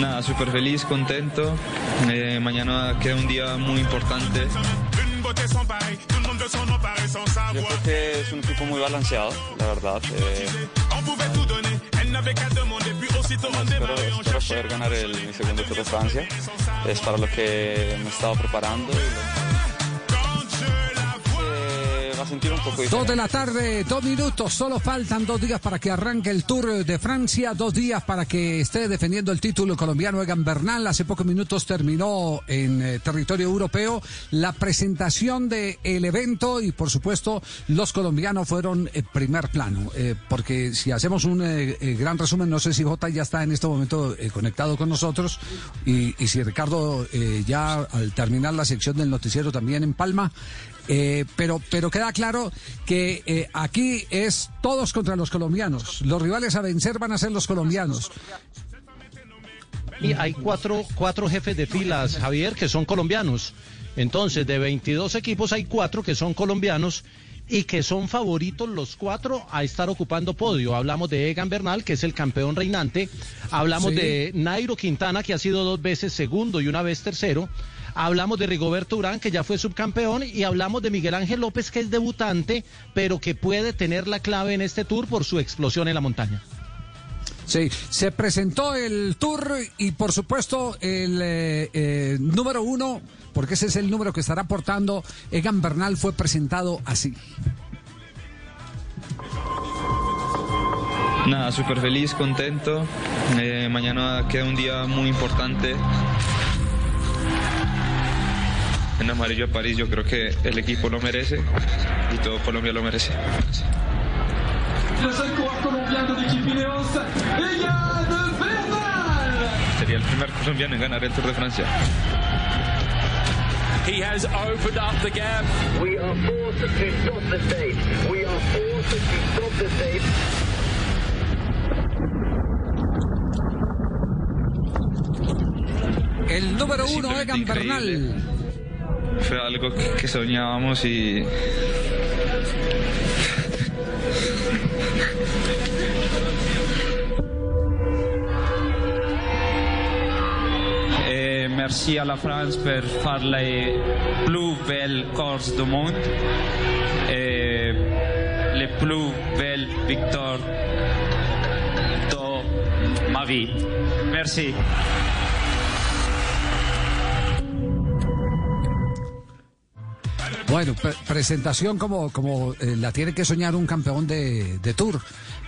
Nada, súper feliz, contento. Eh, mañana queda un día muy importante. Yo creo que es un equipo muy balanceado, la verdad. Eh, espero, espero poder ganar el, mi segundo Tour de Francia. Es para lo que me he estado preparando. y Quand sentir un poco Dos de la tarde, dos minutos, solo faltan dos días para que arranque el Tour de Francia, dos días para que esté defendiendo el título colombiano Egan Bernal. Hace pocos minutos terminó en eh, territorio europeo la presentación del evento y por supuesto los colombianos fueron eh, primer plano, eh, porque si hacemos un eh, gran resumen, no sé si Jota ya está en este momento conectado con nosotros y, y si Ricardo ya al terminar la sección del noticiero también en Palma. Eh, pero, pero queda claro que eh, aquí es todos contra los colombianos. Los rivales a vencer van a ser los colombianos. Y hay cuatro, cuatro jefes de filas, Javier, que son colombianos. Entonces, de 22 equipos hay cuatro que son colombianos y que son favoritos los cuatro a estar ocupando podio. Hablamos de Egan Bernal, que es el campeón reinante. Hablamos Sí. de Nairo Quintana, que ha sido dos veces segundo y una vez tercero. Hablamos de Rigoberto Urán, que ya fue subcampeón, y hablamos de Miguel Ángel López, que es debutante, pero que puede tener la clave en este tour por su explosión en la montaña. Sí, se presentó el tour y por supuesto el eh, eh, número uno, porque ese es el número que estará portando Egan Bernal, fue presentado así. Nada, súper feliz, contento. Eh, mañana queda un día muy importante. En amarillo de París yo creo que el equipo lo merece y todo Colombia lo merece. Sería el primer colombiano en ganar el Tour de Francia. He has opened up the gap. We are forced to stop the stage. We are forced to stop the stage. El número uno, Egan. Bernal. Algo que, que soñábamos y... Et merci à la France pour faire les plus belles courses du monde et les plus belles victoires de ma vie. Merci. Bueno, pre- presentación como, como eh, la tiene que soñar un campeón de, de Tour.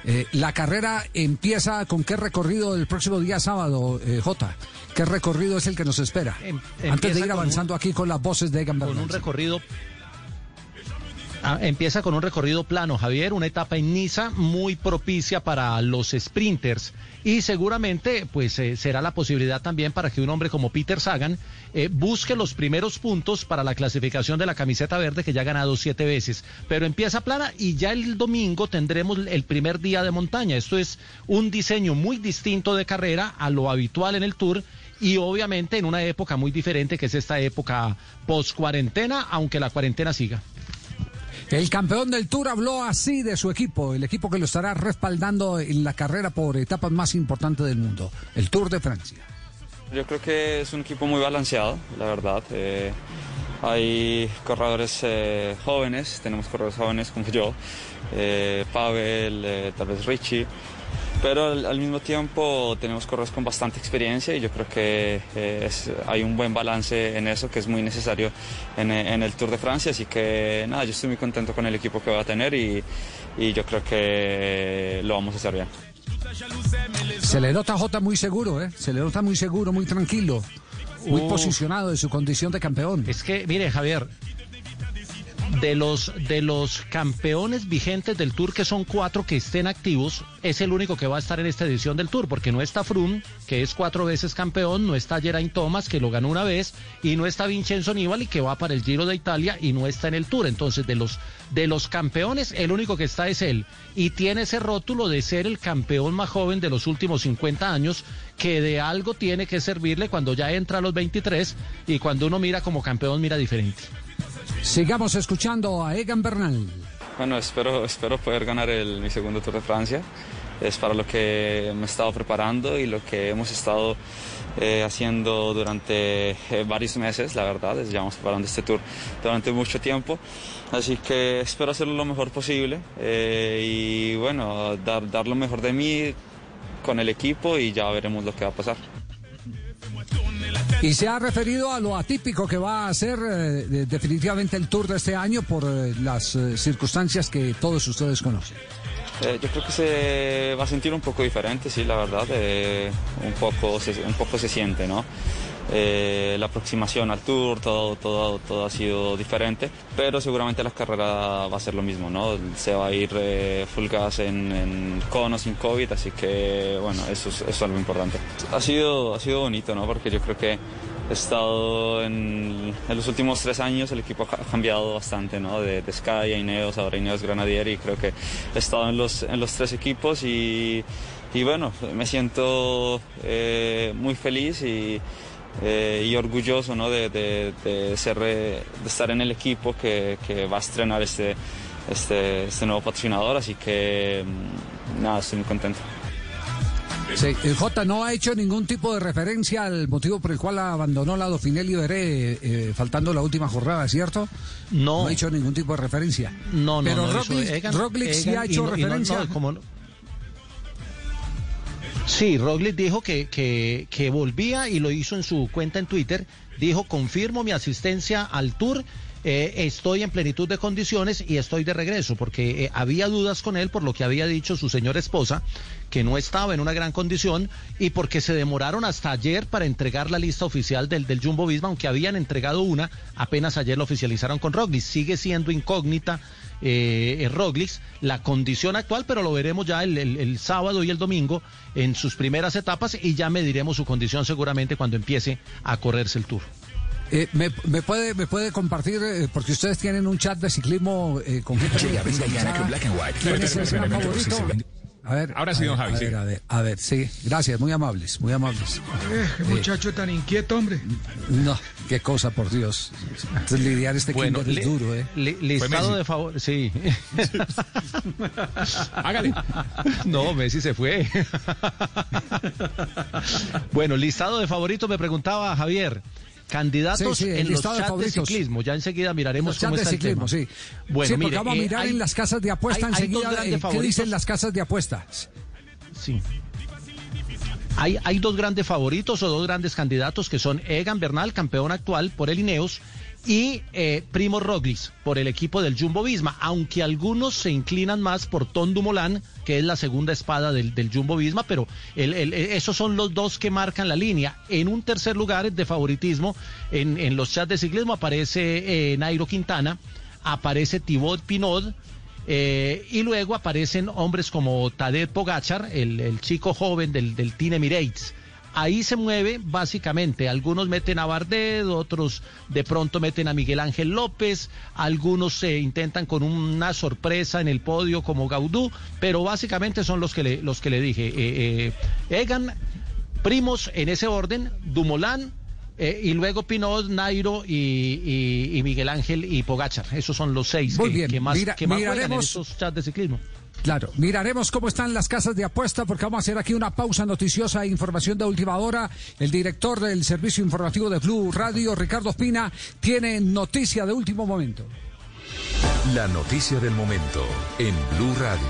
Eh, la carrera empieza con qué recorrido el próximo día sábado, eh, Jota. ¿Qué recorrido es el que nos espera? Em- Antes de ir avanzando aquí con las voces de Egan con un recorrido Ah, empieza con un recorrido plano, Javier, una etapa en Niza muy propicia para los sprinters y seguramente pues eh, será la posibilidad también para que un hombre como Peter Sagan eh, busque los primeros puntos para la clasificación de la camiseta verde que ya ha ganado siete veces. Pero empieza plana y ya el domingo tendremos el primer día de montaña. Esto es un diseño muy distinto de carrera a lo habitual en el Tour y obviamente en una época muy diferente que es esta época post cuarentena, aunque la cuarentena siga. El campeón del Tour habló así de su equipo, el equipo que lo estará respaldando en la carrera por etapas más importantes del mundo, el Tour de Francia. Yo creo que es un equipo muy balanceado, la verdad. Eh, hay corredores eh, jóvenes, tenemos corredores jóvenes como yo, eh, Pavel, tal vez Richie, pero al, al mismo tiempo tenemos corredores con bastante experiencia y yo creo que eh, es- hay un buen balance en eso que es muy necesario en, eh, en el Tour de Francia, así que nada, yo estoy muy contento con el equipo que va a tener y, y yo creo que lo vamos a hacer bien. Se le nota a Jota muy seguro, ¿eh? Se le nota muy seguro, muy tranquilo, muy Uh. posicionado en su condición de campeón. Es que, mire, Javier, de los, de los campeones vigentes del Tour, que son cuatro que estén activos, es el único que va a estar en esta edición del Tour, porque no está Froome, que es cuatro veces campeón, no está Geraint Thomas, que lo ganó una vez, y no está Vincenzo Nibali, que va para el Giro de Italia y no está en el Tour. Entonces, de los, de los campeones, el único que está es él. Y tiene ese rótulo de ser el campeón más joven de los últimos 50 años, que de algo tiene que servirle cuando ya entra a los 23 y cuando uno mira como campeón, mira diferente. Sigamos escuchando a Egan Bernal. Bueno, espero, espero poder ganar el, mi segundo Tour de Francia. Es para lo que me he estado preparando y lo que hemos estado eh, haciendo durante eh, varios meses, la verdad. es- Llevamos preparando este Tour durante mucho tiempo. Así que espero hacerlo lo mejor posible eh, y bueno, dar, dar lo mejor de mí con el equipo y ya veremos lo que va a pasar. Y se ha referido a lo atípico que va a ser eh, de- definitivamente el Tour de este año por eh, las eh, circunstancias que todos ustedes conocen. Yo creo que se va a sentir un poco diferente, sí, la verdad. un, poco un poco se siente, ¿no? Eh, la aproximación al tour, todo, todo, todo ha sido diferente, pero seguramente la carrera va a ser lo mismo, ¿no? Se va a ir eh, full gas en, en con o sin COVID, así que, bueno, eso es, eso es algo importante. Ha sido, ha sido bonito, ¿no? Porque yo creo que he estado en, en los últimos tres años, el equipo ha cambiado bastante, ¿no? De, de Sky a Ineos, ahora Ineos Granadier y creo que he estado en los, en los tres equipos y, y bueno, me siento eh, muy feliz y, eh, y orgulloso ¿no? de, de- de ser, eh, de estar en el equipo que, que va a estrenar este, este, este nuevo patrocinador, así que mm, nada, estoy muy contento. Sí, el J no ha hecho ningún tipo de referencia al motivo por el cual abandonó la Dauphiné Veré eh, faltando la última jornada, ¿cierto? No. No ha hecho ningún tipo de referencia. No, no, Pero no. Roglic, Egan- Roglic sí ha y hecho no- y no- referencia. no, como no- Sí, Roglic dijo que, que, volvía y lo hizo en su cuenta en Twitter. Dijo, confirmo mi asistencia al tour, eh, estoy en plenitud de condiciones y estoy de regreso, porque eh, había dudas con él por lo que había dicho su señora esposa, que no estaba en una gran condición y porque se demoraron hasta ayer para entregar la lista oficial del, del Jumbo Visma, aunque habían entregado una, apenas ayer lo oficializaron con Roglic. Sigue siendo incógnita eh, Roglic la condición actual, pero lo veremos ya el, el- el sábado y el domingo en sus primeras etapas y ya mediremos su condición seguramente cuando empiece a correrse el tour. Eh, me, me puede, me puede compartir, eh, porque ustedes tienen un chat de ciclismo eh, con gente muy Llega, venga, especializada. Yana, con Black and White. ¿Quién es Espera, el espera, gran espera, espera, favorito? A ver, Ahora a sí, don Javi, A sí. ver, a ver, a ver, sí, gracias, muy amables, muy amables. Qué muchacho tan inquieto, hombre. No, qué cosa, por Dios. Lidiar este Bueno, kinder es duro, ¿eh? li- listado de favor, sí. Hágale. No, Messi se fue. bueno, listado de favoritos me preguntaba Javier. Candidatos Sí, sí, el en los de chats de, ciclismo. Ya enseguida miraremos cómo chats de está el tema. ciclismo, sí. Bueno, mire, vamos a eh, mirar hay- en las casas de apuesta hay- hay dos enseguida. grandes eh, ¿Qué favoritos. dicen las casas de apuestas? Sí. Hay, hay dos grandes favoritos o dos grandes candidatos que son Egan Bernal, campeón actual por el Ineos, y eh, Primo Roglic por el equipo del Jumbo Visma, aunque algunos se inclinan más por Tom Dumoulin, que es la segunda espada del, del Jumbo Visma, pero esos son los dos que marcan la línea. En un tercer lugar de favoritismo, en, en los chats de ciclismo aparece eh, Nairo Quintana, aparece Thibaut Pinot, eh, y luego aparecen hombres como Tadej Pogachar, el, el chico joven del, del Team Emirates. Ahí se mueve básicamente, algunos meten a Bardet, otros de pronto meten a Miguel Ángel López, algunos se intentan con una sorpresa en el podio como Gaudú, pero básicamente son los que le, los que le dije. Eh, eh, Egan, primos en ese orden, Dumoulin, eh, y luego Pinot, Nairo y, y- y Miguel Ángel y Pogachar. Esos son los seis Muy que, bien, que más, mira- que más juegan en estos chats de ciclismo. Claro, miraremos cómo están las casas de apuesta porque vamos a hacer aquí una pausa noticiosa e información de última hora. El director del servicio informativo de Blue Radio, Ricardo Espina, tiene noticia de último momento. La noticia del momento en Blue Radio.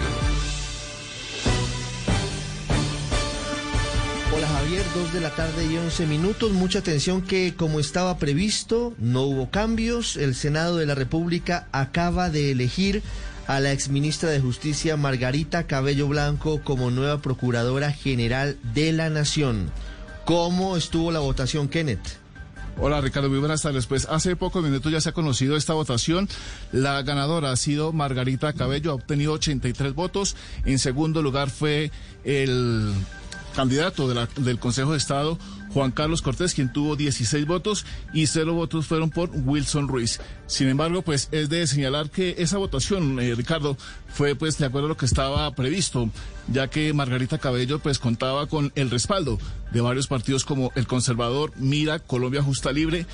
Hola Javier, 2 de la tarde y 11 minutos. Mucha atención que como estaba previsto, no hubo cambios. El Senado de la República acaba de elegir a la exministra de Justicia Margarita Cabello Blanco como nueva Procuradora General de la Nación. ¿Cómo estuvo la votación, Kenneth? Hola Ricardo, muy buenas tardes. Pues hace pocos minutos ya se ha conocido esta votación. La ganadora ha sido Margarita Cabello, ha obtenido 83 votos. En segundo lugar fue el candidato del Consejo de Estado, Juan Carlos Cortés, quien tuvo 16 votos y cero votos fueron por Wilson Ruiz. Sin embargo, pues es de señalar que esa votación, eh, Ricardo, fue pues de acuerdo a lo que estaba previsto, ya que Margarita Cabello pues contaba con el respaldo de varios partidos como el Conservador, Mira, Colombia Justa Libre,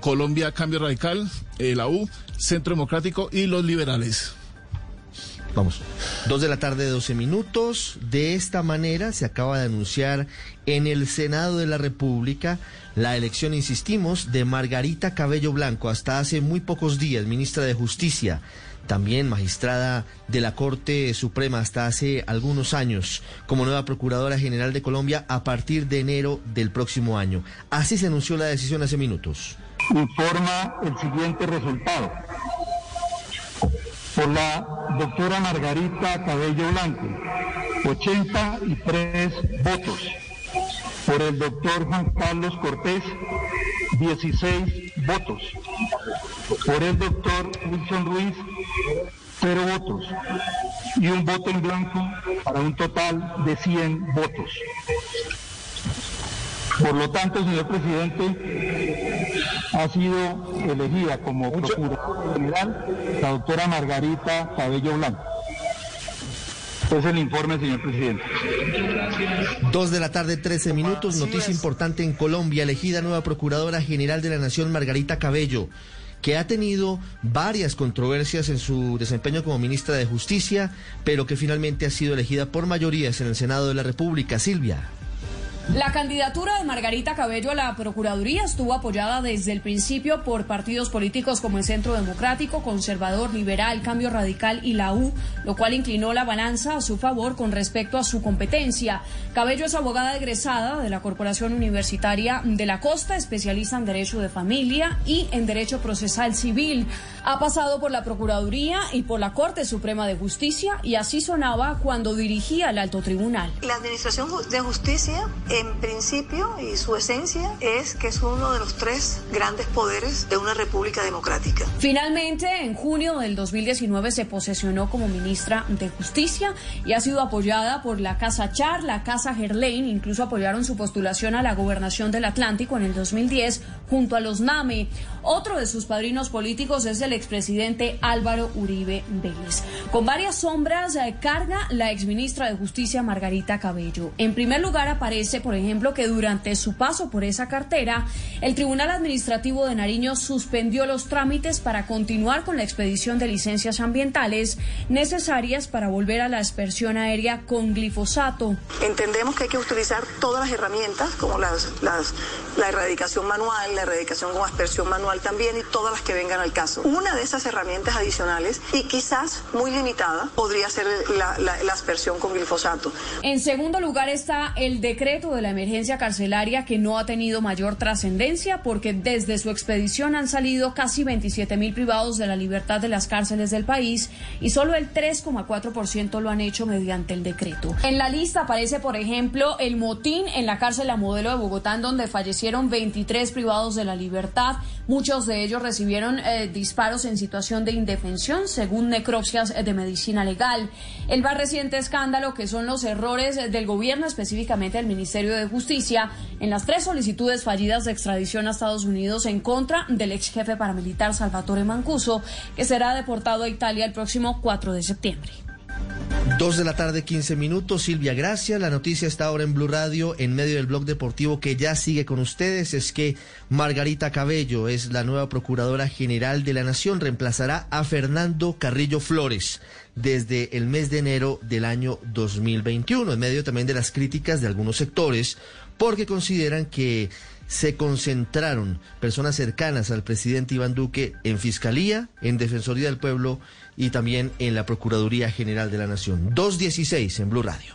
Colombia Cambio Radical, eh, la U, Centro Democrático y los liberales. Vamos. Dos de la tarde, 12 minutos. De esta manera se acaba de anunciar en el Senado de la República la elección, insistimos, de Margarita Cabello Blanco, hasta hace muy pocos días, ministra de Justicia, también magistrada de la Corte Suprema hasta hace algunos años, como nueva Procuradora General de Colombia a partir de enero del próximo año. Así se anunció la decisión hace minutos. informa el siguiente resultado. Por la doctora Margarita Cabello Blanco, 83 votos. Por el doctor Juan Carlos Cortés, 16 votos. Por el doctor Wilson Ruiz, 0 votos. Y un voto en blanco para un total de 100 votos. Por lo tanto, señor presidente, ha sido elegida como Procuradora General la doctora Margarita Cabello Blanco. Es el informe, señor presidente. Dos de la tarde, 13 minutos. Noticia importante en Colombia. Elegida nueva Procuradora General de la Nación, Margarita Cabello, que ha tenido varias controversias en su desempeño como ministra de Justicia, pero que finalmente ha sido elegida por mayorías en el Senado de la República. Silvia. La candidatura de Margarita Cabello a la Procuraduría estuvo apoyada desde el principio por partidos políticos como el Centro Democrático, Conservador, Liberal, Cambio Radical y la U, lo cual inclinó la balanza a su favor con respecto a su competencia. Cabello es abogada egresada de la Corporación Universitaria de la Costa, especialista en Derecho de Familia y en Derecho Procesal Civil. Ha pasado por la Procuraduría y por la Corte Suprema de Justicia y así sonaba cuando dirigía el alto tribunal. La Administración de Justicia, en principio y su esencia, es que es uno de los tres grandes poderes de una república democrática. Finalmente, en junio del 2019 se posesionó como ministra de Justicia y ha sido apoyada por la Casa Char, la Casa Gerlain, incluso apoyaron su postulación a la gobernación del Atlántico en el 2010 junto a los NAME. Otro de sus padrinos políticos es el expresidente Álvaro Uribe Vélez. Con varias sombras eh, carga la exministra de Justicia Margarita Cabello. En primer lugar aparece, por ejemplo, que durante su paso por esa cartera, el Tribunal Administrativo de Nariño suspendió los trámites para continuar con la expedición de licencias ambientales necesarias para volver a la aspersión aérea con glifosato. Entendemos que hay que utilizar todas las herramientas, como las, las- la erradicación manual, la erradicación con aspersión manual también, y todas las que vengan al caso. Una de esas herramientas adicionales, y quizás muy limitada, podría ser la, la- la aspersión con glifosato. En segundo lugar está el decreto de la emergencia carcelaria que no ha tenido mayor trascendencia porque desde su expedición han salido casi 27 mil privados de la libertad de las cárceles del país y solo el 3,4% lo han hecho mediante el decreto. En la lista aparece, por ejemplo, el motín en la cárcel La Modelo de Bogotá en donde fallecieron 23 privados de la libertad. Muchos de ellos recibieron eh, disparos en situación de indefensión según necropsias eh, de medicina legal. El más reciente escándalo que son los errores eh, del gobierno, específicamente del De Justicia, en las tres solicitudes fallidas de extradición a Estados Unidos en contra del ex jefe paramilitar Salvatore Mancuso, que será deportado a Italia el próximo 4 de septiembre. Dos de la tarde, 15 minutos. Silvia, gracias. La noticia está ahora en Blue Radio, en medio del blog deportivo que ya sigue con ustedes. Es que Margarita Cabello es la nueva Procuradora General de la Nación. Reemplazará a Fernando Carrillo Flores desde el mes de enero del año 2021, en medio también de las críticas de algunos sectores, porque consideran que se concentraron personas cercanas al presidente Iván Duque en Fiscalía, en Defensoría del Pueblo y también en la Procuraduría General de la Nación. 216 en Blue Radio.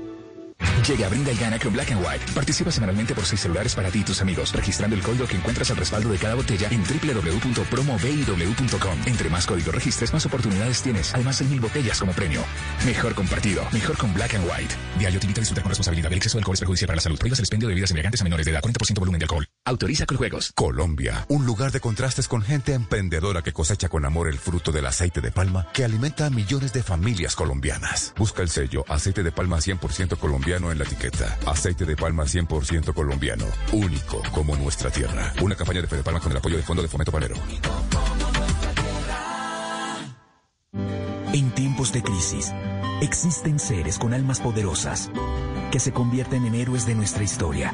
Llega, brinda y gana con Black and White. Participa semanalmente por seis celulares para ti y tus amigos, registrando el código que encuentras al respaldo de cada botella en www.promoviw.com. Entre más códigos registres, más oportunidades tienes. Además, hay mil botellas como premio. Mejor compartido, mejor con Black and White. Diario te invita a disfrutar con responsabilidad. El exceso de alcohol es perjudicial para la salud. Prohíbas el expendio de bebidas embriagantes a menores de edad. 40% volumen de alcohol. Autoriza con juegos. Colombia, un lugar de contrastes con gente emprendedora que cosecha con amor el fruto del aceite de palma que alimenta a millones de familias colombianas. Busca el sello aceite de palma 100% colombiano en la etiqueta. Aceite de palma 100% colombiano. Único como nuestra tierra. Una campaña de Fede Palma con el apoyo del Fondo de Fomento Panero. En tiempos de crisis, existen seres con almas poderosas que se convierten en héroes de nuestra historia.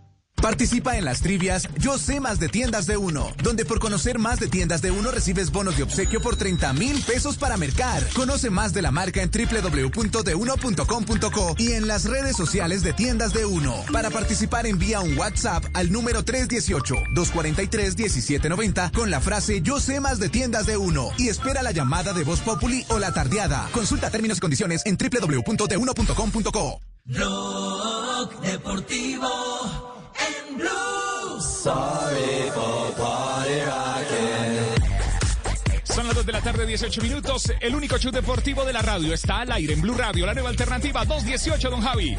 Participa en las trivias Yo sé más de tiendas de uno, donde por conocer más de tiendas de uno recibes bonos de obsequio por 30 mil pesos para mercar. Conoce más de la marca en www.deuno.com.co y en las redes sociales de tiendas de uno. Para participar envía un WhatsApp al número 318-243-1790 con la frase Yo sé más de tiendas de uno y espera la llamada de Voz Populi o la tardeada. Consulta términos y condiciones en www.deuno.com.co. Blog Deportivo Blue. Sorry for party Son las 2 de la tarde, 18 minutos. El único show deportivo de la radio está al aire en Blue Radio, la nueva alternativa 218, don Javi.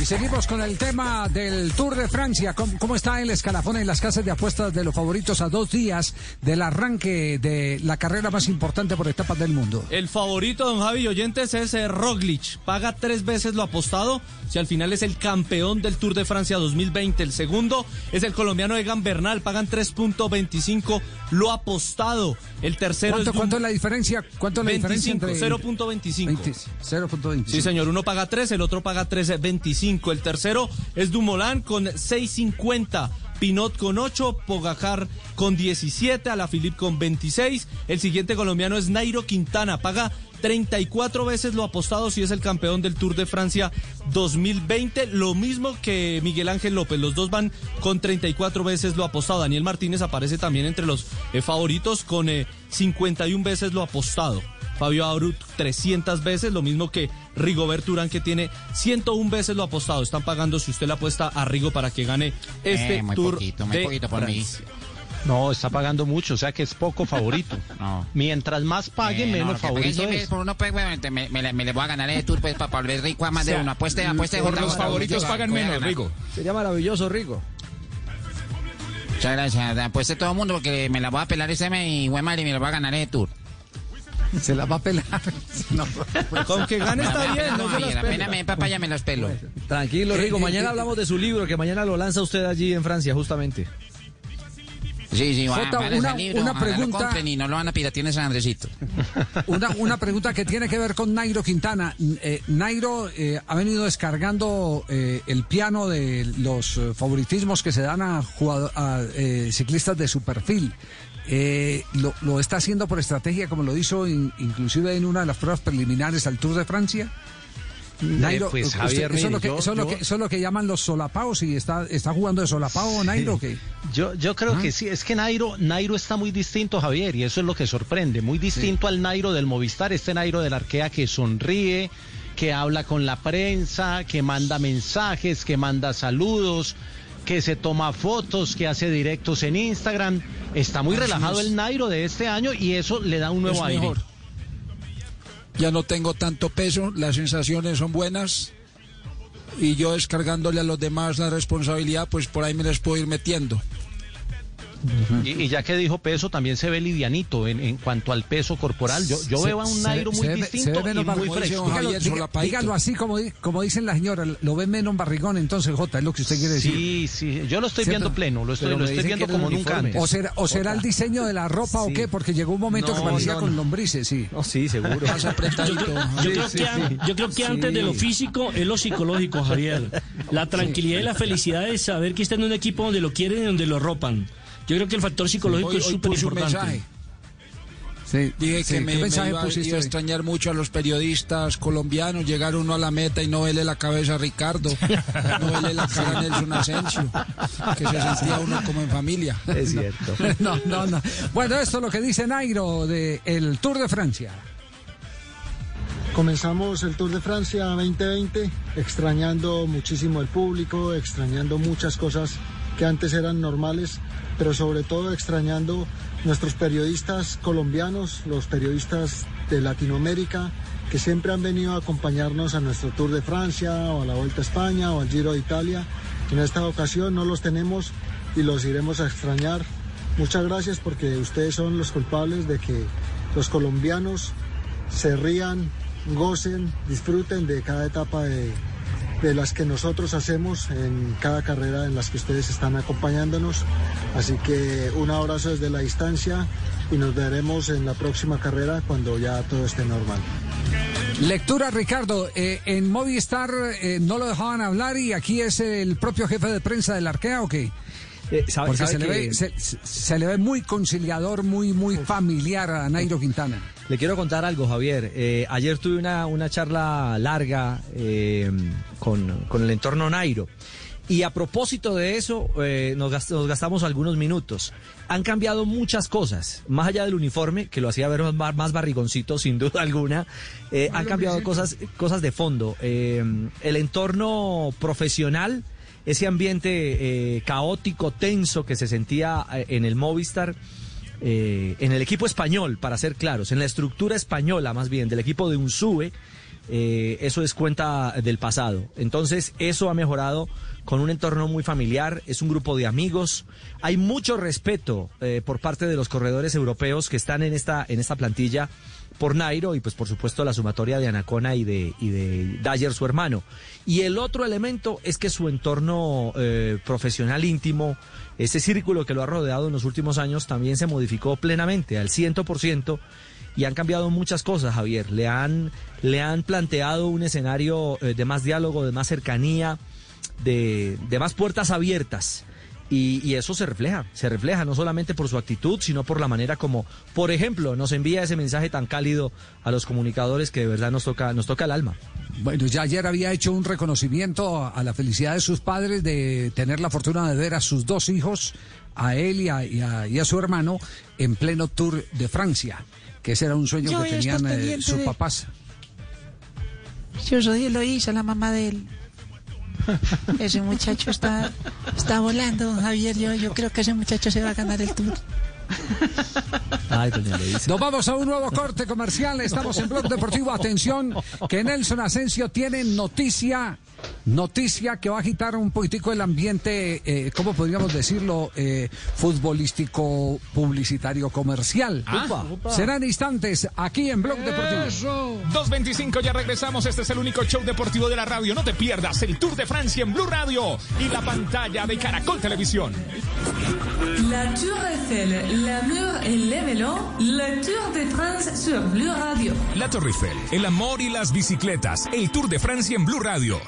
Y seguimos con el tema del Tour de Francia. ¿Cómo, cómo está el escalafón en las casas de apuestas de los favoritos a dos días del arranque de la carrera más importante por etapas del mundo? El favorito, don Javi Oyentes, es eh, Roglic. Paga tres veces lo apostado. Si al final es el campeón del Tour de Francia 2020. El segundo es el colombiano Egan Bernal. Pagan 3.25 lo apostado. El tercero ¿Cuánto, es cuánto es la diferencia? ¿Cuánto es la diferencia 25, entre 0.25. 0.25. Sí, señor. Uno paga 3, el otro paga 3.25. El tercero es Dumoulin con 6.50. Pinot con 8, Pogacar con 17, Alaphilippe con 26. El siguiente colombiano es Nairo Quintana, paga 34 veces lo apostado si es el campeón del Tour de Francia 2020. Lo mismo que Miguel Ángel López, los dos van con 34 veces lo apostado. Daniel Martínez aparece también entre los eh, favoritos con eh, 51 veces lo apostado. Fabio Abrut 300 veces, lo mismo que Rigobert Urán que tiene 101 veces lo apostado. Están pagando si usted le apuesta a Rigo para que gane este Eh, muy Tour poquito, muy de poquito por mí. No, está pagando mucho, o sea que es poco favorito. Mientras más pague, Eh, no, menos favorito que es. por uno, pues, bueno, me, me, me le voy a ganar el tour pues, para volver rico a más O sea, de uno. Apueste, apueste. por los favoritos pagan menos. Rigo. Sería maravilloso, Rico. Muchas gracias. Apueste todo el mundo porque me la voy a pelar ese mes y, güey, madre, me la voy a ganar el tour. Se la va a pelar. Con que gane está bien, no se las pela. Apenas me los pelo. Tranquilo, Rico. Eh, Mañana eh, hablamos de su libro, que mañana lo lanza usted allí en Francia, justamente. Sí, sí, Jota, van a una- libro, una ojalá lo pregunta- y no lo van a piratear en San Andresito. Una, una pregunta que tiene que ver con Nairo Quintana. Eh, Nairo eh, ha venido descargando eh, el piano de los favoritismos que se dan a, jugado- a, ciclistas de su perfil. Lo, lo está haciendo por estrategia, como lo hizo in- inclusive en una de las pruebas preliminares al Tour de Francia. Nairo, pues, usted- Javier, eso, es lo que, yo- eso lo que- eso lo que llaman los solapaos y está, está jugando de solapao Nairo. que Yo, yo creo Ah. que sí, es que Nairo, Nairo está muy distinto, Javier, y eso es lo que sorprende, muy distinto al Nairo del Movistar, este Nairo del Arkea que sonríe, que habla con la prensa, que manda mensajes, que manda saludos, que se toma fotos, que hace directos en Instagram. Está muy relajado el Nairo de este año y eso le da un nuevo Es aire. mejor. Ya no tengo tanto peso, las sensaciones son buenas y yo descargándole a los demás la responsabilidad, pues por ahí me les puedo ir metiendo. Y, y ya que dijo peso, también se ve livianito en, en cuanto al peso corporal. Yo, yo Se- veo a un Nairo se muy ve- se distinto ve y menos muy fresco. dígalo, dígalo así como, como dicen la señora, lo ve menos barrigón, entonces J, es lo que usted quiere decir. Sí, sí, yo lo estoy viendo pleno, lo estoy, lo estoy viendo como nunca antes. O será, o será el diseño de la ropa o qué, porque llegó un momento que parecía no, con no. lombrices, sí. Sí, seguro. Más apretadito. Yo creo, que, yo creo que antes de lo físico es lo psicológico, Javier. La tranquilidad y la felicidad de saber que está en un equipo donde lo quieren y donde lo ropan. Yo creo que el factor psicológico Hoy- es súper importante. Sí, Dije sí, que ¿qué me, me mensaje iba, pusiste iba a extrañar mucho a los periodistas colombianos, llegar uno a la meta y no verle la cabeza a Ricardo, no verle la cara a Nelson Asensio, que se sentía uno como en familia. Es cierto. No, no, no. Bueno, esto es lo que dice Nairo del el Tour de Francia. Comenzamos el Tour de Francia 2020 extrañando muchísimo el público, extrañando muchas cosas que antes eran normales, pero sobre todo extrañando nuestros periodistas colombianos, los periodistas de Latinoamérica, que siempre han venido a acompañarnos a nuestro Tour de Francia o a la Vuelta a España o al Giro de Italia. En esta ocasión no los tenemos y los iremos a extrañar. Muchas gracias porque ustedes son los culpables de que los colombianos se rían, gocen, disfruten de cada etapa de, de las que nosotros hacemos en cada carrera en las que ustedes están acompañándonos. Así que un abrazo desde la distancia y nos veremos en la próxima carrera cuando ya todo esté normal. Lectura, Ricardo. eh, en Movistar eh, no lo dejaban hablar y aquí es el propio jefe de prensa del Arkea, ¿o qué? Eh, sabe- Porque sabe se, le ve, se, se- se le ve muy conciliador, muy, muy familiar a Nairo Quintana. Le quiero contar algo, Javier. Eh, ayer tuve una, una charla larga eh, con, con el entorno Nairo. Y a propósito de eso, nos, gast- nos gastamos algunos minutos. Han cambiado muchas cosas, más allá del uniforme, que lo hacía ver más, más barrigoncito, sin duda alguna. han cambiado cosas, cosas de fondo. El entorno profesional, ese ambiente eh, caótico, tenso que se sentía eh, en el Movistar, eh, en el equipo español, para ser claros, en la estructura española más bien, del equipo de Unsue, eh, eso es cuenta del pasado. Entonces, eso ha mejorado con un entorno muy familiar, es un grupo de amigos, hay mucho respeto eh, por parte de los corredores europeos que están en esta, en esta plantilla por Nairo y pues por supuesto la sumatoria de Anacona y de, y de Dyer, su hermano. Y el otro elemento es que su entorno eh, profesional íntimo, ese círculo que lo ha rodeado en los últimos años, también se modificó plenamente, al 100%, y han cambiado muchas cosas, Javier. Le han, le han planteado un escenario eh, de más diálogo, de más cercanía, de, de más puertas abiertas. Y, y eso se refleja, se refleja no solamente por su actitud, sino por la manera como, por ejemplo, nos envía ese mensaje tan cálido a los comunicadores que de verdad nos toca, nos toca el alma. Bueno, ya ayer había hecho un reconocimiento a, la felicidad de sus padres de tener la fortuna de ver a sus dos hijos, a él y a, y a- y a su hermano, en pleno Tour de Francia, que ese era un sueño Yo que tenían eh, sus de- papás. Yo soy Eloísa, la mamá de él. Ese muchacho está, está volando, Javier. Yo, yo creo que ese muchacho se va a ganar el tour. Ay. Nos vamos a un nuevo corte comercial. Estamos en Blog Deportivo. Atención, que Nelson Asensio tiene noticia, noticia que va a agitar un poquitico el ambiente, eh, ¿cómo podríamos decirlo? Eh, futbolístico, publicitario, comercial. Ah. Serán instantes aquí en Blog Deportivo. 2.25, ya regresamos. Este es el único show deportivo de la radio. No te pierdas el Tour de Francia en Blue Radio y la pantalla de Caracol Televisión. La Tour Eiffel, l'amour et le vélo, le Tour de France sur Blue Radio. La Torre Eiffel, el amor y las bicicletas. El Tour de Francia en Blue Radio.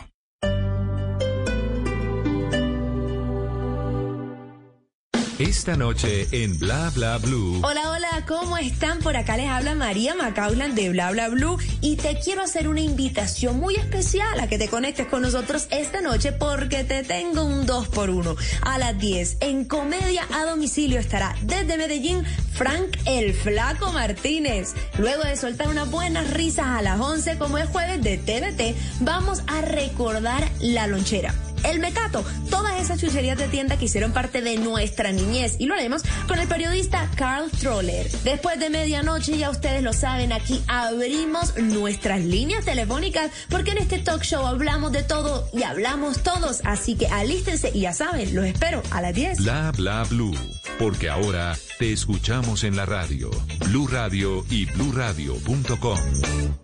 Esta noche en Bla Bla Blue. Hola, hola, ¿cómo están? Por acá les habla María Macaulan de Bla Bla Blue y te quiero hacer una invitación muy especial a que te conectes con nosotros esta noche porque te tengo un 2 por 1 A las 10 en Comedia a Domicilio estará desde Medellín Frank el Flaco Martínez. Luego de soltar unas buenas risas a las 11 como es jueves de TVT, vamos a recordar la lonchera. El Mecato, todas esas chucherías de tienda que hicieron parte de nuestra niñez y lo haremos con el periodista Carl Troller. Después de medianoche, ya ustedes lo saben, aquí abrimos nuestras líneas telefónicas porque en este talk show hablamos de todo y hablamos todos, así que alístense y ya saben, los espero a las 10. Bla Bla Blue. Porque ahora te escuchamos en la radio. Blue Radio y bluradio.com.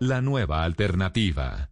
La nueva alternativa.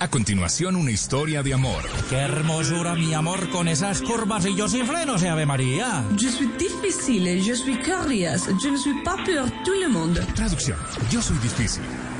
A continuación, una historia de amor. Qué hermosura, mi amor, con esas curvas y yo sin frenos, eh, Ave María. Je suis difficile, je suis curious, je ne suis pas pour tout le monde. Traducción. Yo soy difícil,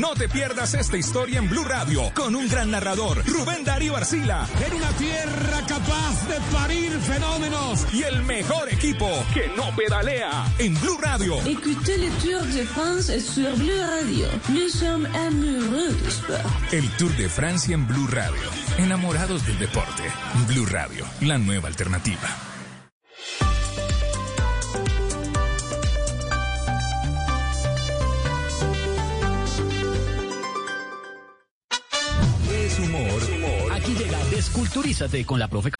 No te pierdas esta historia en Blue Radio con un gran narrador, Rubén Darío Arcila. En una tierra capaz de parir fenómenos. Y el mejor equipo que no pedalea en Blue Radio. Écoutez le Tour de France sur Bleu Radio. Nous sommes amoureux du sport. El Tour de Francia en Blue Radio. Enamorados del deporte. Blue Radio, la nueva alternativa. Llega Desculturízate con la profe.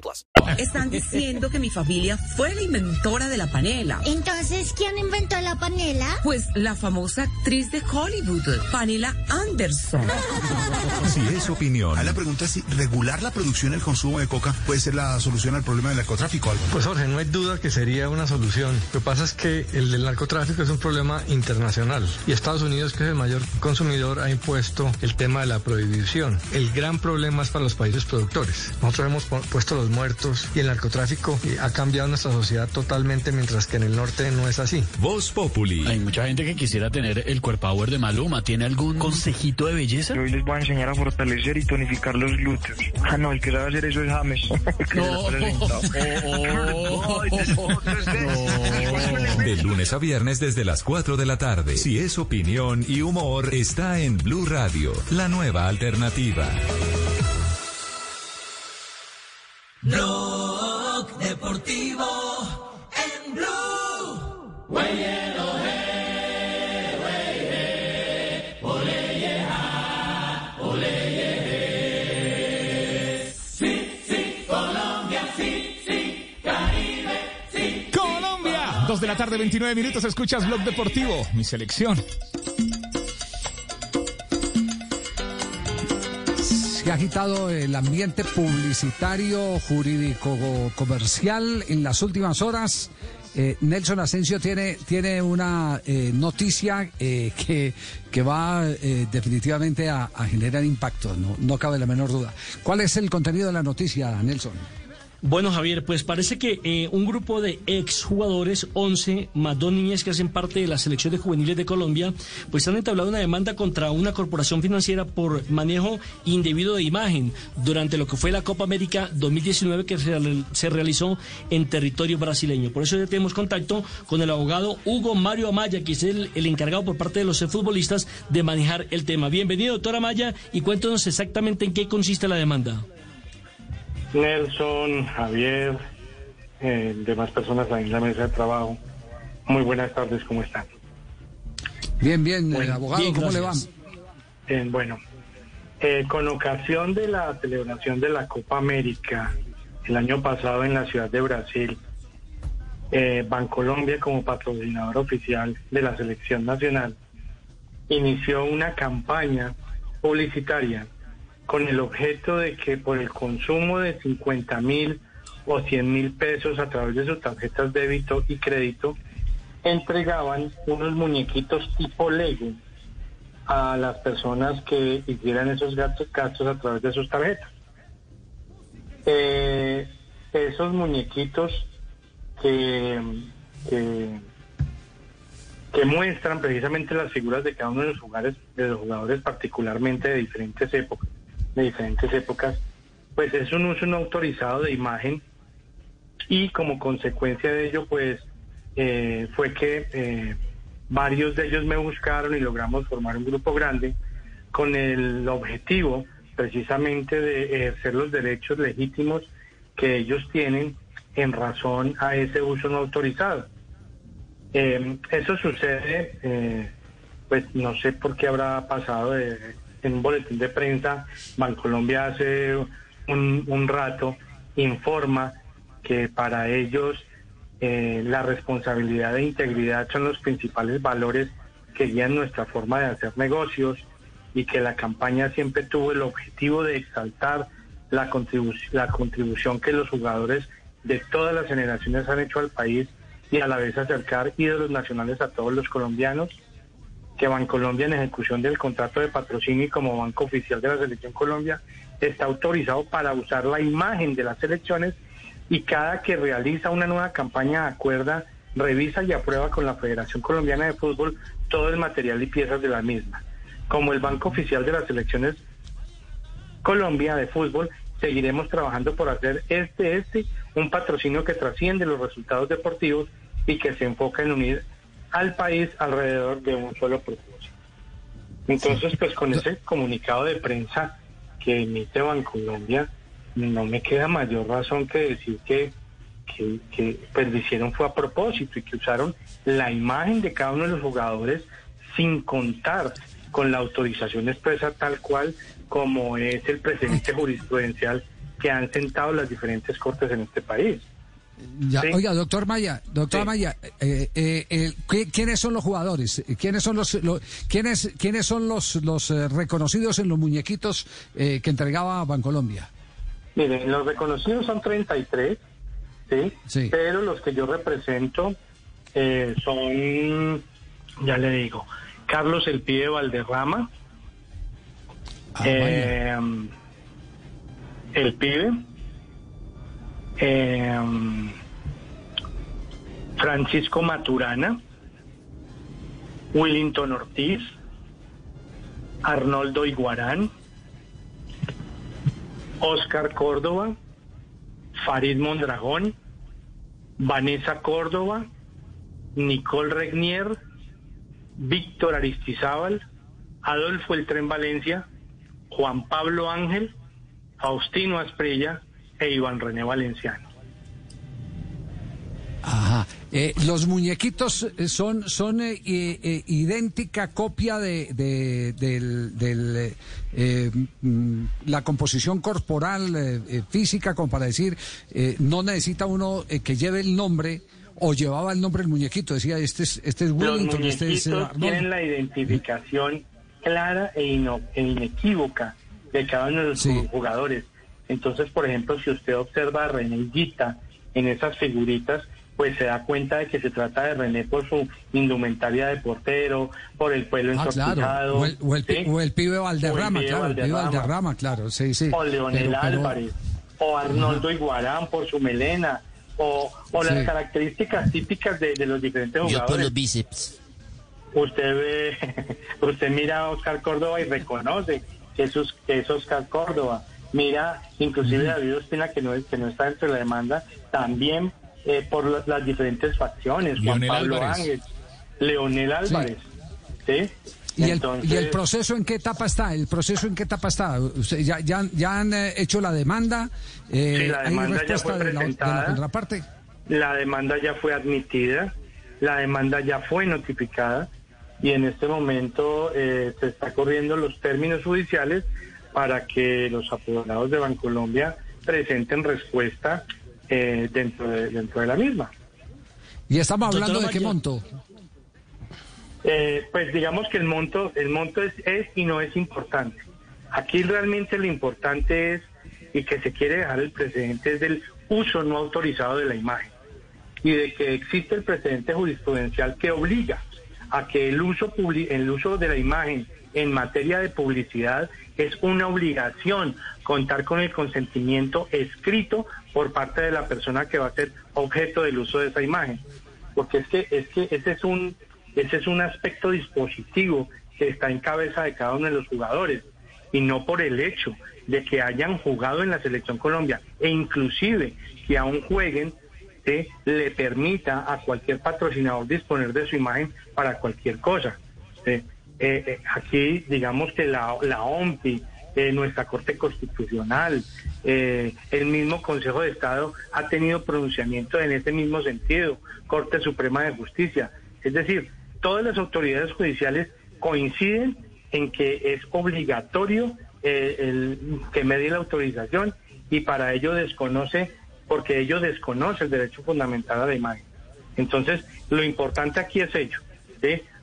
plus. Están diciendo que mi familia fue la inventora de la panela. Entonces, ¿quién inventó la panela? Pues la famosa actriz de Hollywood, Pamela Anderson. Si es opinión. A la pregunta es si regular la producción y el consumo de coca puede ser la solución al problema del narcotráfico. Pues Jorge, no hay duda que sería una solución. Lo que pasa es que el del narcotráfico es un problema internacional y Estados Unidos, que es el mayor consumidor, ha impuesto el tema de la prohibición. El gran problema es para los países productores. Nosotros hemos pu- puesto los muertos y el narcotráfico eh, ha cambiado nuestra sociedad totalmente, mientras que en el norte no es así. Voz Populi. Hay mucha gente que quisiera tener el cuerpo power de Maluma. ¿Tiene algún consejito de belleza? Hoy les voy a enseñar a fortalecer y tonificar los glúteos. Ah, no, el que sabe hacer eso es James. Presentado. De lunes a viernes desde las 4 de la tarde. Si es opinión y humor, está en Blue Radio, la nueva alternativa. Blog Deportivo en Blue. Sí, sí, Colombia, sí, sí, Caribe, sí. Colombia. Dos de la tarde, 29 minutos. Escuchas Blog Deportivo. Mi selección. Se ha agitado el ambiente publicitario, jurídico, comercial en las últimas horas. Eh, Nelson Asensio tiene, tiene una eh, noticia eh, que, que va eh, definitivamente a, a generar impacto, no, no cabe la menor duda. ¿Cuál es el contenido de la noticia, Nelson? Bueno, Javier, pues parece que eh, un grupo de exjugadores, 11 más dos niñas que hacen parte de la selección de juveniles de Colombia, pues han entablado una demanda contra una corporación financiera por manejo indebido de imagen durante lo que fue la Copa América 2019 que se, realizó en territorio brasileño. Por eso ya tenemos contacto con el abogado Hugo Mario Amaya, que es el, el encargado por parte de los futbolistas de manejar el tema. Bienvenido, doctor Amaya, y cuéntanos exactamente en qué consiste la demanda. Nelson, Javier, eh, demás personas ahí en la mesa de trabajo. Muy buenas tardes, ¿cómo están? Bien, bien, eh, Bueno, abogado, bien, ¿cómo le va? Eh, bueno, eh, con ocasión de la celebración de la Copa América el año pasado en la ciudad de Brasil, eh, Bancolombia como patrocinador oficial de la selección nacional inició una campaña publicitaria con el objeto de que por el consumo de 50 mil o 100 mil pesos a través de sus tarjetas débito y crédito, entregaban unos muñequitos tipo Lego a las personas que hicieran esos gastos, a través de sus tarjetas. Eh, esos muñequitos que, que, que muestran precisamente las figuras de cada uno de los jugadores, de los jugadores particularmente de diferentes épocas, de diferentes épocas, pues es un uso no autorizado de imagen y como consecuencia de ello, pues eh, fue que eh, varios de ellos me buscaron y logramos formar un grupo grande con el objetivo precisamente de ejercer los derechos legítimos que ellos tienen en razón a ese uso no autorizado. Eh, eso sucede, eh, pues no sé por qué habrá pasado de- en un boletín de prensa, Bancolombia hace un, rato informa que para ellos eh, la responsabilidad de integridad son los principales valores que guían nuestra forma de hacer negocios y que la campaña siempre tuvo el objetivo de exaltar la, la contribución que los jugadores de todas las generaciones han hecho al país y a la vez acercar ídolos nacionales a todos los colombianos, que Bancolombia en ejecución del contrato de patrocinio y como banco oficial de la Selección Colombia está autorizado para usar la imagen de las selecciones y cada que realiza una nueva campaña acuerda, revisa y aprueba con la Federación Colombiana de Fútbol todo el material y piezas de la misma. Como el banco oficial de las selecciones Colombia de fútbol, seguiremos trabajando por hacer este, este, un patrocinio que trasciende los resultados deportivos y que se enfoca en unir al país alrededor de un solo propósito. Entonces, pues con ese comunicado de prensa que emite Bancolombia, no me queda mayor razón que decir que, que, que pues lo hicieron fue a propósito y que usaron la imagen de cada uno de los jugadores sin contar con la autorización expresa tal cual como es el precedente jurisprudencial que han sentado las diferentes cortes en este país. Ya, Sí. Oiga, doctor Maya, doctor Sí. Maya, eh, eh, el- ¿qué- ¿quiénes son los jugadores? ¿Quiénes son los, lo- quiénes, quiénes son los, los eh, reconocidos en los muñequitos eh, que entregaba Bancolombia? Miren, los reconocidos son 33, ¿sí? Pero los que yo represento eh, son, ya le digo, Carlos El Pibe Valderrama, eh, El Pibe, eh, Francisco Maturana, Willington Ortiz, Arnoldo Iguarán, Oscar Córdoba, Farid Mondragón, Vanessa Córdoba, Nicole Regnier, Víctor Aristizábal, Adolfo El Tren Valencia, Juan Pablo Ángel, Faustino Asprilla e Iván René Valenciano. Ajá. Eh, los muñequitos eh, son, son eh, eh, eh, idéntica copia de, de- del, del, mm, la composición corporal física, como para decir, eh, no necesita uno eh, que lleve el nombre o llevaba el nombre del muñequito, decía, este es, este es Los Wellington, este es Arnold. tienen la identificación clara e, ino- e inequívoca de cada uno de los jugadores. Entonces, por ejemplo, si usted observa a René Higuita en esas figuritas, pues se da cuenta de que se trata de René por su indumentaria de portero, por el pelo Ah, claro. O el, o el pi- ¿sí? o el pibe Valderrama, O el pibe claro, el pibe Valderrama. Valderrama, claro, sí, sí. O Leonel Pero- pero- Álvarez. o Arnoldo Iguarán por su melena, o, o las Sí. características típicas de, de los diferentes Yo por jugadores. los bíceps. Usted ve, usted mira a Oscar Córdoba y reconoce que es, que es Oscar Córdoba. Mira, inclusive David Ospina, que no, es, que no está dentro de la demanda, también eh, por la- las diferentes facciones. Juan Leonel Pablo Álvarez. Ángel, Leonel Álvarez. ¿sí? ¿Y el, Entonces- ¿Y el proceso en qué etapa está? ¿El proceso en qué etapa está? Usted- ¿Ya, ya, ya han eh, hecho la demanda? Eh, Sí, la ¿Hay demanda ya fue de la, de la presentada. contraparte? La demanda ya fue admitida, la demanda ya fue notificada y en este momento eh, se está corriendo los términos judiciales para que los apoderados de Bancolombia presenten respuesta eh, dentro, de, dentro de la misma. ¿Y estamos hablando Doctora de qué monto? Eh, pues digamos que el monto, el monto es, es y no es importante. Aquí realmente lo importante es y que se quiere dejar el precedente es del uso no autorizado de la imagen y de que existe el precedente jurisprudencial que obliga a que el uso el uso de la imagen en materia de publicidad es una obligación contar con el consentimiento escrito por parte de la persona que va a ser objeto del uso de esa imagen. Porque es que es que ese es un ese es un aspecto dispositivo que está en cabeza de cada uno de los jugadores. Y no por el hecho de que hayan jugado en la selección Colombia e inclusive que aún jueguen le permita a cualquier patrocinador disponer de su imagen para cualquier cosa. ¿sí? Eh, eh, aquí digamos que la, la OMPI, eh, nuestra Corte Constitucional, eh, el mismo Consejo de Estado ha tenido pronunciamiento en ese mismo sentido, Corte Suprema de Justicia. Es decir, todas las autoridades judiciales coinciden en que es obligatorio eh, el, que medie la autorización y para ello desconoce, porque ello desconoce el derecho fundamental a la imagen. Entonces, lo importante aquí es ello.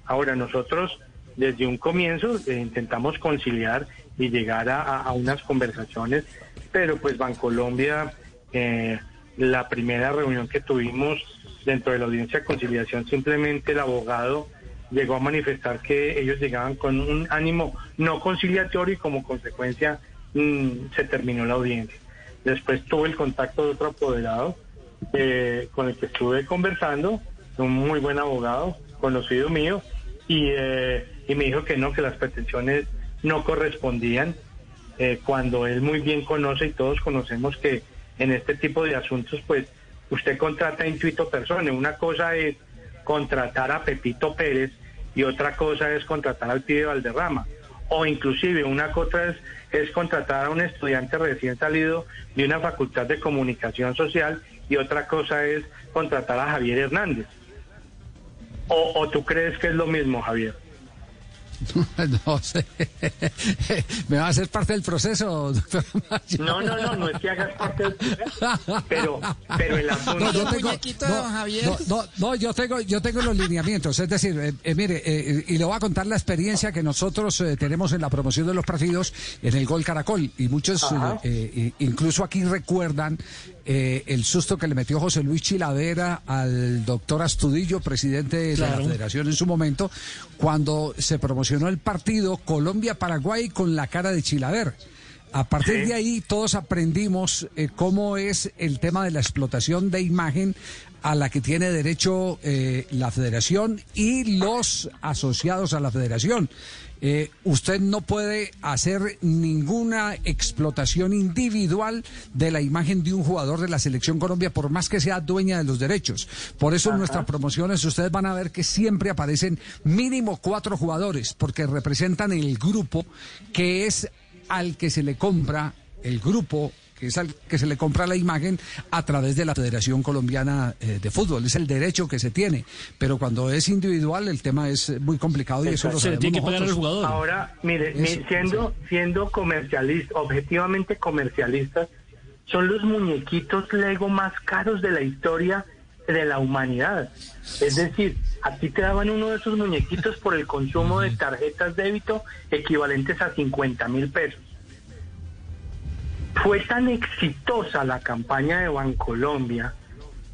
Ahora, nosotros desde un comienzo eh, intentamos conciliar y llegar a unas conversaciones, pero pues Bancolombia, eh, la primera reunión que tuvimos dentro de la audiencia de conciliación, simplemente el abogado llegó a manifestar que ellos llegaban con un ánimo no conciliatorio y como consecuencia mm, se terminó la audiencia. Después tuve el contacto de otro apoderado eh, con el que estuve conversando, un muy buen abogado, conocido mío, y, eh, y me dijo que no, que las pretensiones no correspondían, eh, cuando él muy bien conoce y todos conocemos que en este tipo de asuntos, pues usted contrata intuito persona. Una cosa es contratar a Pepito Pérez y otra cosa es contratar al pibe Valderrama. O inclusive una cosa es, es contratar a un estudiante recién salido de una facultad de comunicación social y otra cosa es contratar a Javier Hernández. ¿O, o tú crees que es lo mismo, Javier? no sé. ¿Me va a hacer parte del proceso, doctor? No, no, no, no es que hagas parte del proceso, pero, pero el asunto... No, yo tengo, no, don Javier. no, no, yo tengo, yo tengo los lineamientos. Es decir, eh, eh, mire, eh, y le voy a contar la experiencia que nosotros eh, tenemos en la promoción de los partidos en el Gol Caracol. Y muchos, eh, eh, incluso aquí recuerdan eh, el susto que le metió José Luis Chilavera al doctor Astudillo, presidente de la federación en su momento, cuando se promocionó el partido Colombia-Paraguay con la cara de Chilaver. A partir Sí. de ahí todos aprendimos eh, cómo es el tema de la explotación de imagen a la que tiene derecho eh, la federación y los asociados a la federación. Eh, usted no puede hacer ninguna explotación individual de la imagen de un jugador de la selección Colombia, por más que sea dueña de los derechos. Por eso en nuestras promociones ustedes van a ver que siempre aparecen mínimo cuatro jugadores, porque representan el grupo que es al que se le compra el grupo que es al que se le compra la imagen a través de la Federación Colombiana eh, de Fútbol. Es el derecho que se tiene. Pero cuando es individual, el tema es muy complicado y eso lo Se le tiene que pagar al nosotros. jugador. Ahora, mire, mi- Eso, siendo, siendo comercialista, objetivamente comercialistas, son los muñequitos Lego más caros de la historia de la humanidad. Es decir, a ti te daban uno de esos muñequitos por el consumo de tarjetas débito equivalentes a 50 mil pesos. Fue tan exitosa la campaña de Bancolombia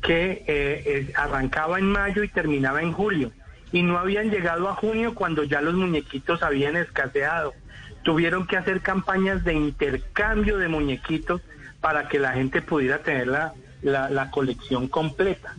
que eh, arrancaba en mayo y terminaba en julio. Y no habían llegado a junio cuando ya los muñequitos habían escaseado. Tuvieron que hacer campañas de intercambio de muñequitos para que la gente pudiera tener la, la, la colección completa.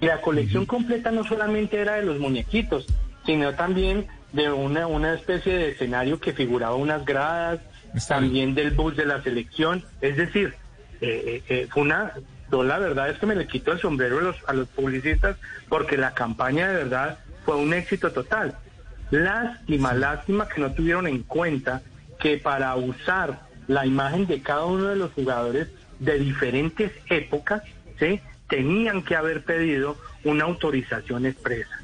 Y la colección completa no solamente era de los muñequitos, sino también de una, una especie de escenario que figuraba unas gradas, también del bus de la selección. Es decir, eh, eh, eh, fue una... La verdad es que me le quito el sombrero a los, a los publicistas porque la campaña de verdad fue un éxito total. Lástima, lástima que no tuvieron en cuenta que para usar la imagen de cada uno de los jugadores de diferentes épocas, ¿sí? tenían que haber pedido una autorización expresa.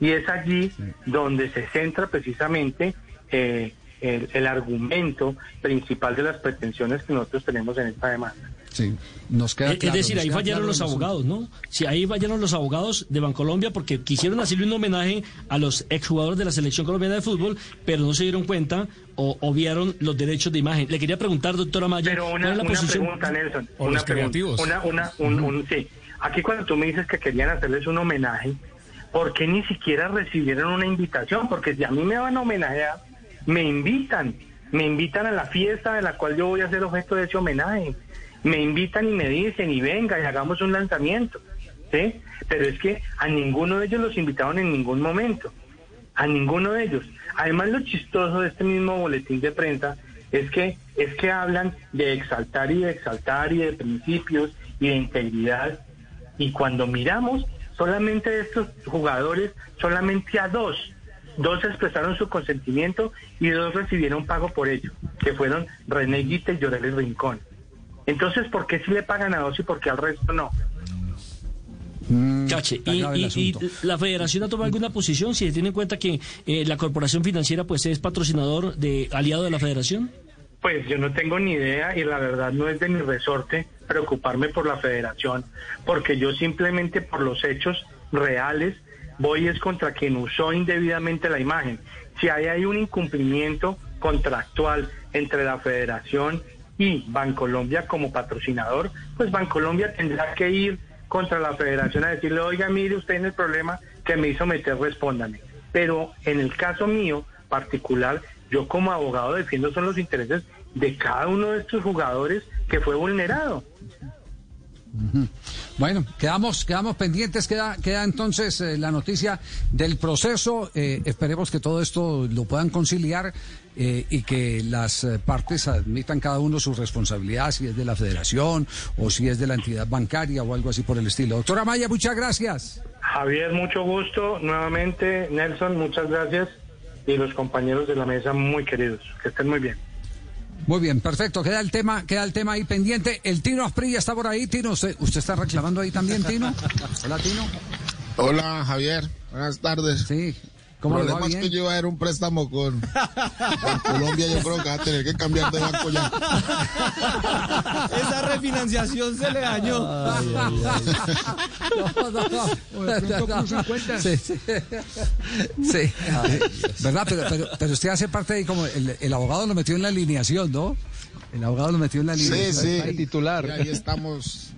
Y es allí donde se centra precisamente eh, el, el argumento principal de las pretensiones que nosotros tenemos en esta demanda. Sí, nos queda Es- es claro, decir, nos ahí queda fallaron claro los abogados, ¿no? Sí, ahí fallaron los abogados de Bancolombia porque quisieron hacerle un homenaje a los exjugadores de la selección colombiana de fútbol, pero no se dieron cuenta o obviaron los derechos de imagen. Le quería preguntar, doctora Maya, Pero ¿cuál una, es la una posición? pregunta, Nelson. O una los pregunta. creativos. Una, una, un, un- sí. Aquí cuando tú me dices que querían hacerles un homenaje, ¿por qué ni siquiera recibieron una invitación? Porque si a mí me van a homenajear, me invitan. Me invitan a la fiesta de la cual yo voy a ser objeto de ese homenaje. Me invitan y me dicen, y venga, y hagamos un lanzamiento. ¿Sí? Pero es que a ninguno de ellos los invitaron en ningún momento. A ninguno de ellos. Además, lo chistoso de este mismo boletín de prensa es que es que hablan de exaltar y de exaltar y de principios y de integridad. Y cuando miramos, solamente estos jugadores, solamente a dos, dos expresaron su consentimiento y dos recibieron pago por ello, que fueron René Guita y Llorel Rincón. Entonces, ¿por qué si le pagan a dos y por qué al resto no? Cache, está y, la federación ha tomado alguna posición si se tiene en cuenta que eh, la corporación financiera pues es patrocinador de aliado de la federación? Pues yo no tengo ni idea y la verdad no es de mi resorte preocuparme por la federación, porque yo simplemente por los hechos reales voy es contra quien usó indebidamente la imagen. Si hay, hay un incumplimiento contractual entre la federación y Bancolombia como patrocinador, pues Bancolombia tendrá que ir contra la federación a decirle, oiga, mire usted en el problema que me hizo meter, respóndame. Pero en el caso mío particular, yo como abogado defiendo son los intereses de cada uno de estos jugadores que fue vulnerado. Bueno, quedamos, quedamos pendientes, queda, queda entonces eh, la noticia del proceso. Eh, esperemos que todo esto lo puedan conciliar eh, y que las eh, partes admitan cada uno su responsabilidad, si es de la federación o si es de la entidad bancaria o algo así por el estilo. Doctora Maya, muchas gracias. Javier, mucho gusto. Nuevamente, Nelson, muchas gracias. Y los compañeros de la mesa muy queridos. Que estén muy bien. Muy bien, perfecto. Queda el tema, queda el tema ahí pendiente. El Tino Asprilla está por ahí. Tino, ¿usted, usted está reclamando ahí también, Tino? Hola, Tino. Hola Javier, buenas tardes. Sí, ¿cómo le El problema es que yo iba a dar un préstamo con, con Colombia, yo creo que va a tener que cambiar de banco ya. Esa refinanciación se le dañó. No, no, no. O de pronto puso en cuenta. Sí, sí. Sí. ¿Verdad? Pero, pero, pero usted hace parte de como el, el abogado lo metió en la alineación, ¿no? El abogado lo metió en la Sí, alineación. sí. titular. Y ahí estamos,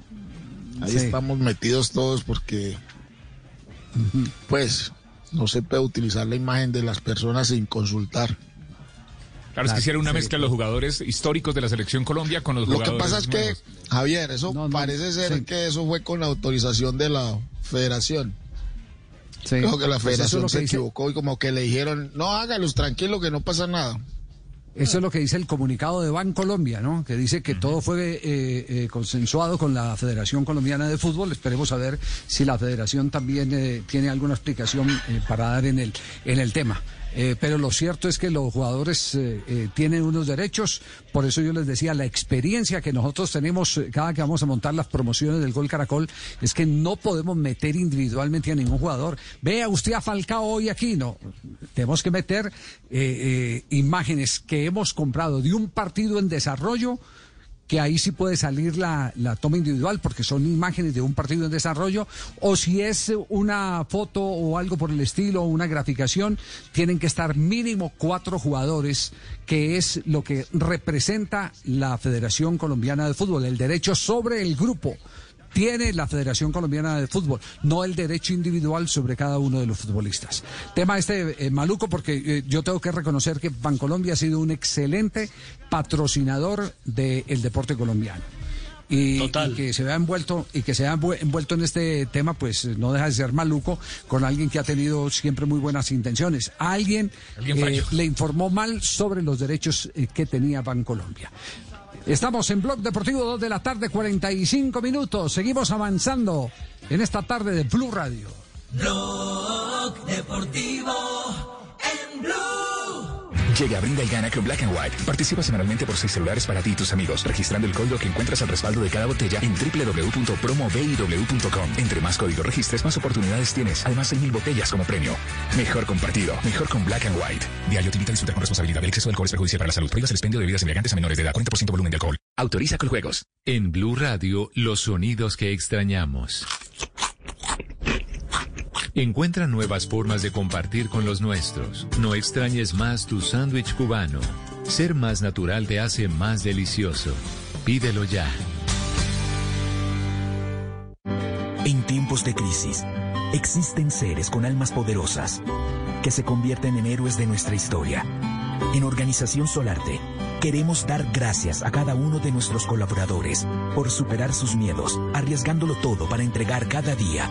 ahí Sí. estamos metidos todos porque, pues, no se puede utilizar la imagen de las personas sin consultar. Claro, es que hicieron una mezcla de los jugadores históricos de la selección Colombia con los Lo que jugadores pasa es que, nuevos. Javier, eso parece ser que eso fue con la autorización de la federación. Creo que la Pues federación lo que se dice- equivocó y como que le dijeron, no, hágalos tranquilo que no pasa nada. Eso es lo que dice el comunicado de Bancolombia, ¿no? Que dice que todo fue eh, eh, consensuado con la Federación Colombiana de Fútbol. Esperemos a ver si la Federación también eh, tiene alguna explicación eh, para dar en el en el tema. Eh, pero lo cierto es que los jugadores eh, eh, tienen unos derechos, por eso yo les decía, la experiencia que nosotros tenemos eh, cada que vamos a montar las promociones del Gol Caracol es que no podemos meter individualmente a ningún jugador. Vea usted a Falcao hoy aquí, no. Tenemos que meter imágenes que hemos comprado de un partido en desarrollo que ahí sí puede salir la, la toma individual porque son imágenes de un partido en desarrollo o si es una foto o algo por el estilo una graficación tienen que estar mínimo cuatro jugadores que es lo que representa la Federación Colombiana de Fútbol el derecho sobre el grupo tiene la Federación Colombiana de Fútbol, no el derecho individual sobre cada uno de los futbolistas. Tema este eh, maluco porque eh, yo tengo que reconocer que Bancolombia ha sido un excelente patrocinador del deporte colombiano. y, y que se vea envuelto y que se vea envu- envuelto en este tema, pues no deja de ser maluco con alguien que ha tenido siempre muy buenas intenciones. Alguien, Alguien eh, le informó mal sobre los derechos que tenía Bancolombia. Estamos en Blog Deportivo 2 de la tarde, 45 minutos. Seguimos avanzando en esta tarde de Blue Radio. Blog Deportivo en Blue. Llega a Brinda y gana con Black and White. Participa semanalmente por seis celulares para ti y tus amigos, registrando el código que encuentras al respaldo de cada botella en www.promoviw.com. Entre más códigos registres, más oportunidades tienes. Además, hay mil botellas como premio. Mejor compartido, mejor con Black and White. Diario te invita a disfrutar con responsabilidad. El exceso de alcohol es perjudicial para la salud. Prohíbas el expendio de bebidas embriagantes a menores de edad. 40% volumen de alcohol. Autoriza con juegos. En Blue Radio, los sonidos que extrañamos. Encuentra nuevas formas de compartir con los nuestros. No extrañes más tu sándwich cubano. Ser más natural te hace más delicioso. Pídelo ya. En tiempos de crisis, existen seres con almas poderosas que se convierten en héroes de nuestra historia. En Organización Solarte, queremos dar gracias a cada uno de nuestros colaboradores por superar sus miedos, arriesgándolo todo para entregar cada día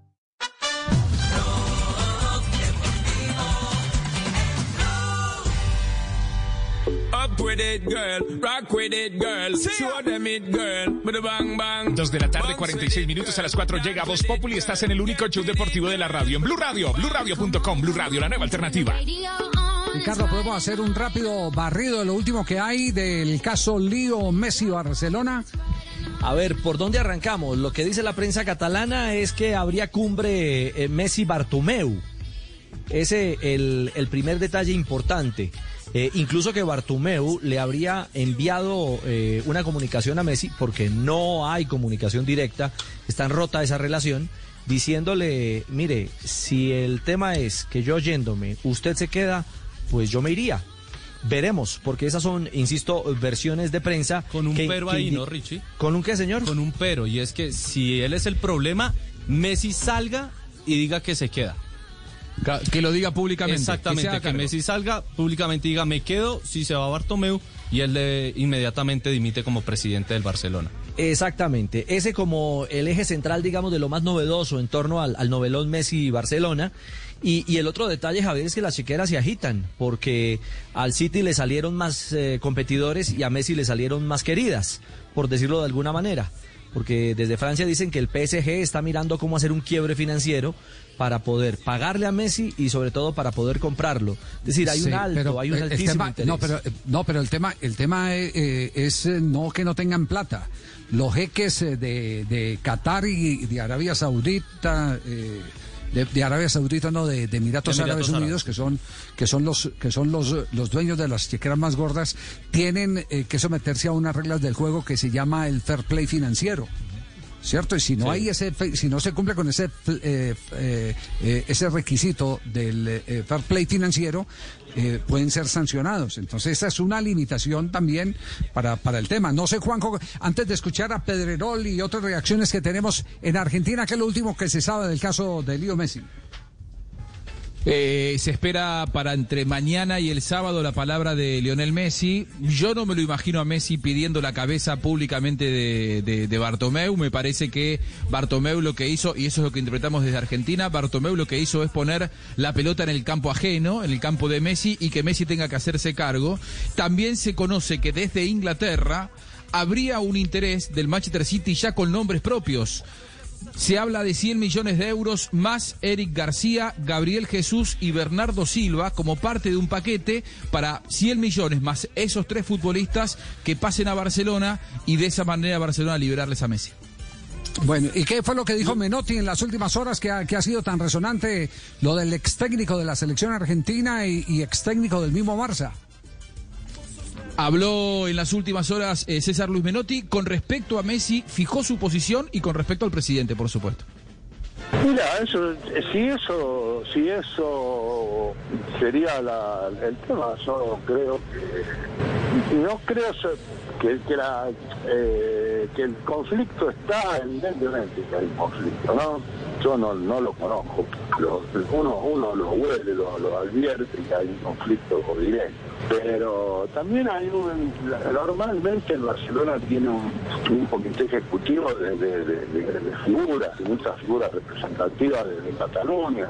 It, girl. Rock with it, girl. Show them it, girl. Bang bang. Dos de la tarde, 46 minutos a las 4 llega Voz Populi. Estás en el único show deportivo de la radio. En Blue Radio, BlueRadio.com, Blue Radio, la nueva alternativa. Ricardo, podemos hacer un rápido barrido de lo último que hay del caso Lío Messi Barcelona. A ver, ¿por dónde arrancamos? Lo que dice la prensa catalana es que habría cumbre eh, Messi-Bartomeu. Ese el, el primer detalle importante. Eh, incluso que Bartomeu le habría enviado eh, una comunicación a Messi, porque no hay comunicación directa, está rota esa relación, diciéndole, mire, si el tema es que yo yéndome, usted se queda, pues yo me iría. Veremos, porque esas son, insisto, versiones de prensa. Con un que- pero que ahí, ¿no, Richie? ¿Con un qué, señor? Con un pero, y es que si él es el problema, Messi salga y diga que se queda. Que lo diga públicamente. Exactamente, que. Messi salga públicamente y diga, me quedo si se va Bartomeu, y él le inmediatamente dimite como presidente del Barcelona. Exactamente, ese como el eje central, digamos, de lo más novedoso en torno al, al novelón Messi y Barcelona. Y, y el otro detalle, Javier, es que las chiqueras se agitan, porque al City le salieron más eh, competidores y a Messi le salieron más queridas, por decirlo de alguna manera. Porque desde Francia dicen que el PSG está mirando cómo hacer un quiebre financiero para poder pagarle a Messi y sobre todo para poder comprarlo. Es decir, hay un alto, pero hay un el altísimo tema- interés. No, pero, eh, no, pero el tema, el tema eh, eh, es eh, no que no tengan plata. Los jeques eh, de, de Qatar y de Arabia Saudita, eh, de, de Arabia Saudita, no, de, de Emiratos, De Emiratos Árabes Árabes. Unidos, que son, que son los, que son los, los dueños de las chequeras más gordas, tienen eh, que someterse a unas reglas del juego que se llama el fair play financiero. ¿Cierto? Y si no Sí. hay ese, si no se cumple con ese, eh, eh, eh, ese requisito del eh, fair play financiero, eh, pueden ser sancionados. Entonces, esa es una limitación también para, para el tema. No sé, Juanjo, antes de escuchar a Pedrerol y otras reacciones que tenemos en Argentina, ¿qué es lo último que se sabe del caso de Lío Messi? Eh, se espera para entre mañana y el sábado la palabra de Lionel Messi. Yo no me lo imagino a Messi pidiendo la cabeza públicamente de, de, de Bartomeu. Me parece que Bartomeu lo que hizo, y eso es lo que interpretamos desde Argentina, Bartomeu lo que hizo es poner la pelota en el campo ajeno, en el campo de Messi, y que Messi tenga que hacerse cargo. También se conoce que desde Inglaterra habría un interés del Manchester City ya con nombres propios. Se habla de 100 millones de euros más Eric García, Gabriel Jesús y Bernardo Silva como parte de un paquete para 100 millones más esos tres futbolistas que pasen a Barcelona y de esa manera Barcelona liberarles a Messi. Bueno, ¿y qué fue lo que dijo Menotti en las últimas horas que ha, que ha sido tan resonante lo del ex técnico de la selección argentina y, ex técnico del mismo Barça? Habló en las últimas horas eh, César Luis Menotti con respecto a Messi, fijó su posición y con respecto al presidente, por supuesto. Mira, eso, si eso, si eso sería la- el tema, yo creo que No creo que, que, la, eh, que el conflicto está, evidentemente que hay conflicto, ¿no? Yo no, no lo conozco, lo- uno, uno lo huele, lo, advierte que hay un conflicto directo. Pero también hay un, normalmente en Barcelona tiene un, un comité ejecutivo de, de- de- de- figuras, muchas figuras representativas de Cataluña,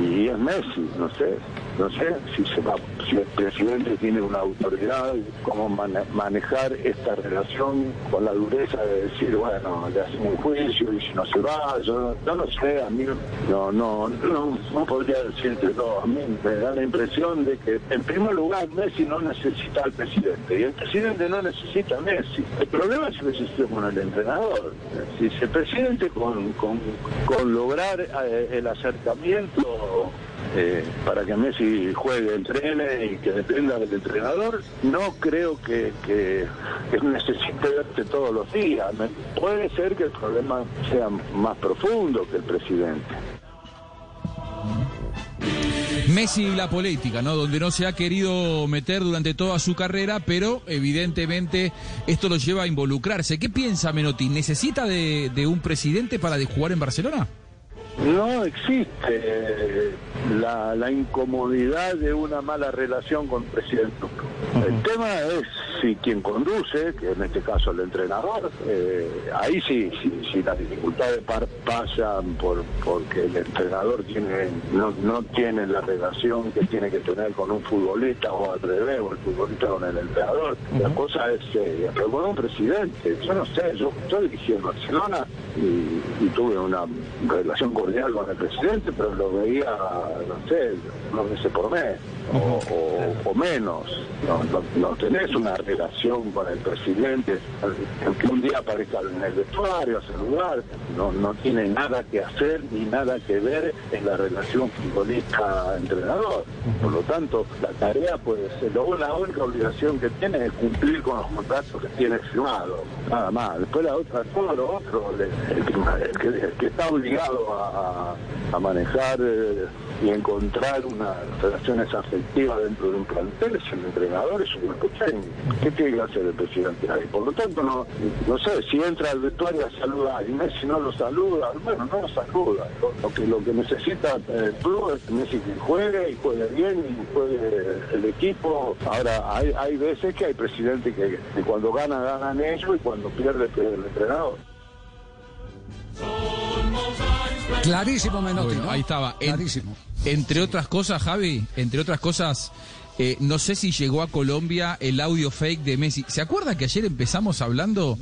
y es Messi, no sé, no sé si, se va, si el presidente tiene una autoridad, cómo mane- manejar esta relación con la dureza de decir, bueno, le hacemos un juicio y si no se va, yo, no sé, a mí no, no, no, no podría decirte, no, a mí me da la impresión de que en primer lugar Messi no necesita al presidente y el presidente no necesita a Messi. El problema es que se con el entrenador. Si el presidente con, con, con lograr eh, el acercamiento eh, para que Messi juegue, entrene y que dependa del entrenador, no creo que, que, que necesite verte todos los días. Puede ser que el problema sea más profundo que el presidente. Messi y la política, ¿no? Donde no se ha querido meter durante toda su carrera, pero evidentemente esto lo lleva a involucrarse. ¿Qué piensa Menotti? ¿Necesita de, de un presidente para de jugar en Barcelona? No existe la, la incomodidad de una mala relación con el presidente. El tema es si quien conduce, que en este caso el entrenador, eh, ahí sí, sí, sí las dificultades par- pasan por porque el entrenador tiene no, no tiene la relación que tiene que tener con un futbolista o al revés, o el futbolista con el entrenador. La cosa es seria, pero con un presidente, yo no sé, yo, dirigí en Barcelona y, y tuve una relación cordial con el presidente, pero lo veía, no sé, unos meses por mes o, o- o menos. No, no, no tenés una relación con el presidente, que un día aparezca en el vestuario a saludar, no, no tiene nada que hacer ni nada que ver en la relación futbolista-entrenador. Por lo tanto, la tarea puede ser, lo- la única obligación que tiene es cumplir con los contratos que tiene firmados, nada más. Después la otra, todo lo otro, el, que, está obligado a manejar eh, y encontrar unas relaciones afectivas dentro de un plantel es el entrenador, es un cuerpo técnico. ¿Qué tiene que hacer el presidente ahí? Por lo tanto, no, no sé, si entra al vestuario a saludar y Messi no lo saluda, bueno, no lo saluda. Lo, lo que, lo que necesita el club es que Messi que juegue y juegue bien y juegue el equipo. Ahora, hay, hay veces que hay presidentes que, que cuando gana, ganan ellos y cuando pierde, pierde el entrenador. Clarísimo, Menotti. Bueno, ¿no? ahí estaba. En- Clarísimo. Entre otras cosas, Javi, entre otras cosas, eh, no sé si llegó a Colombia el audio fake de Messi. ¿Se acuerda que ayer empezamos hablando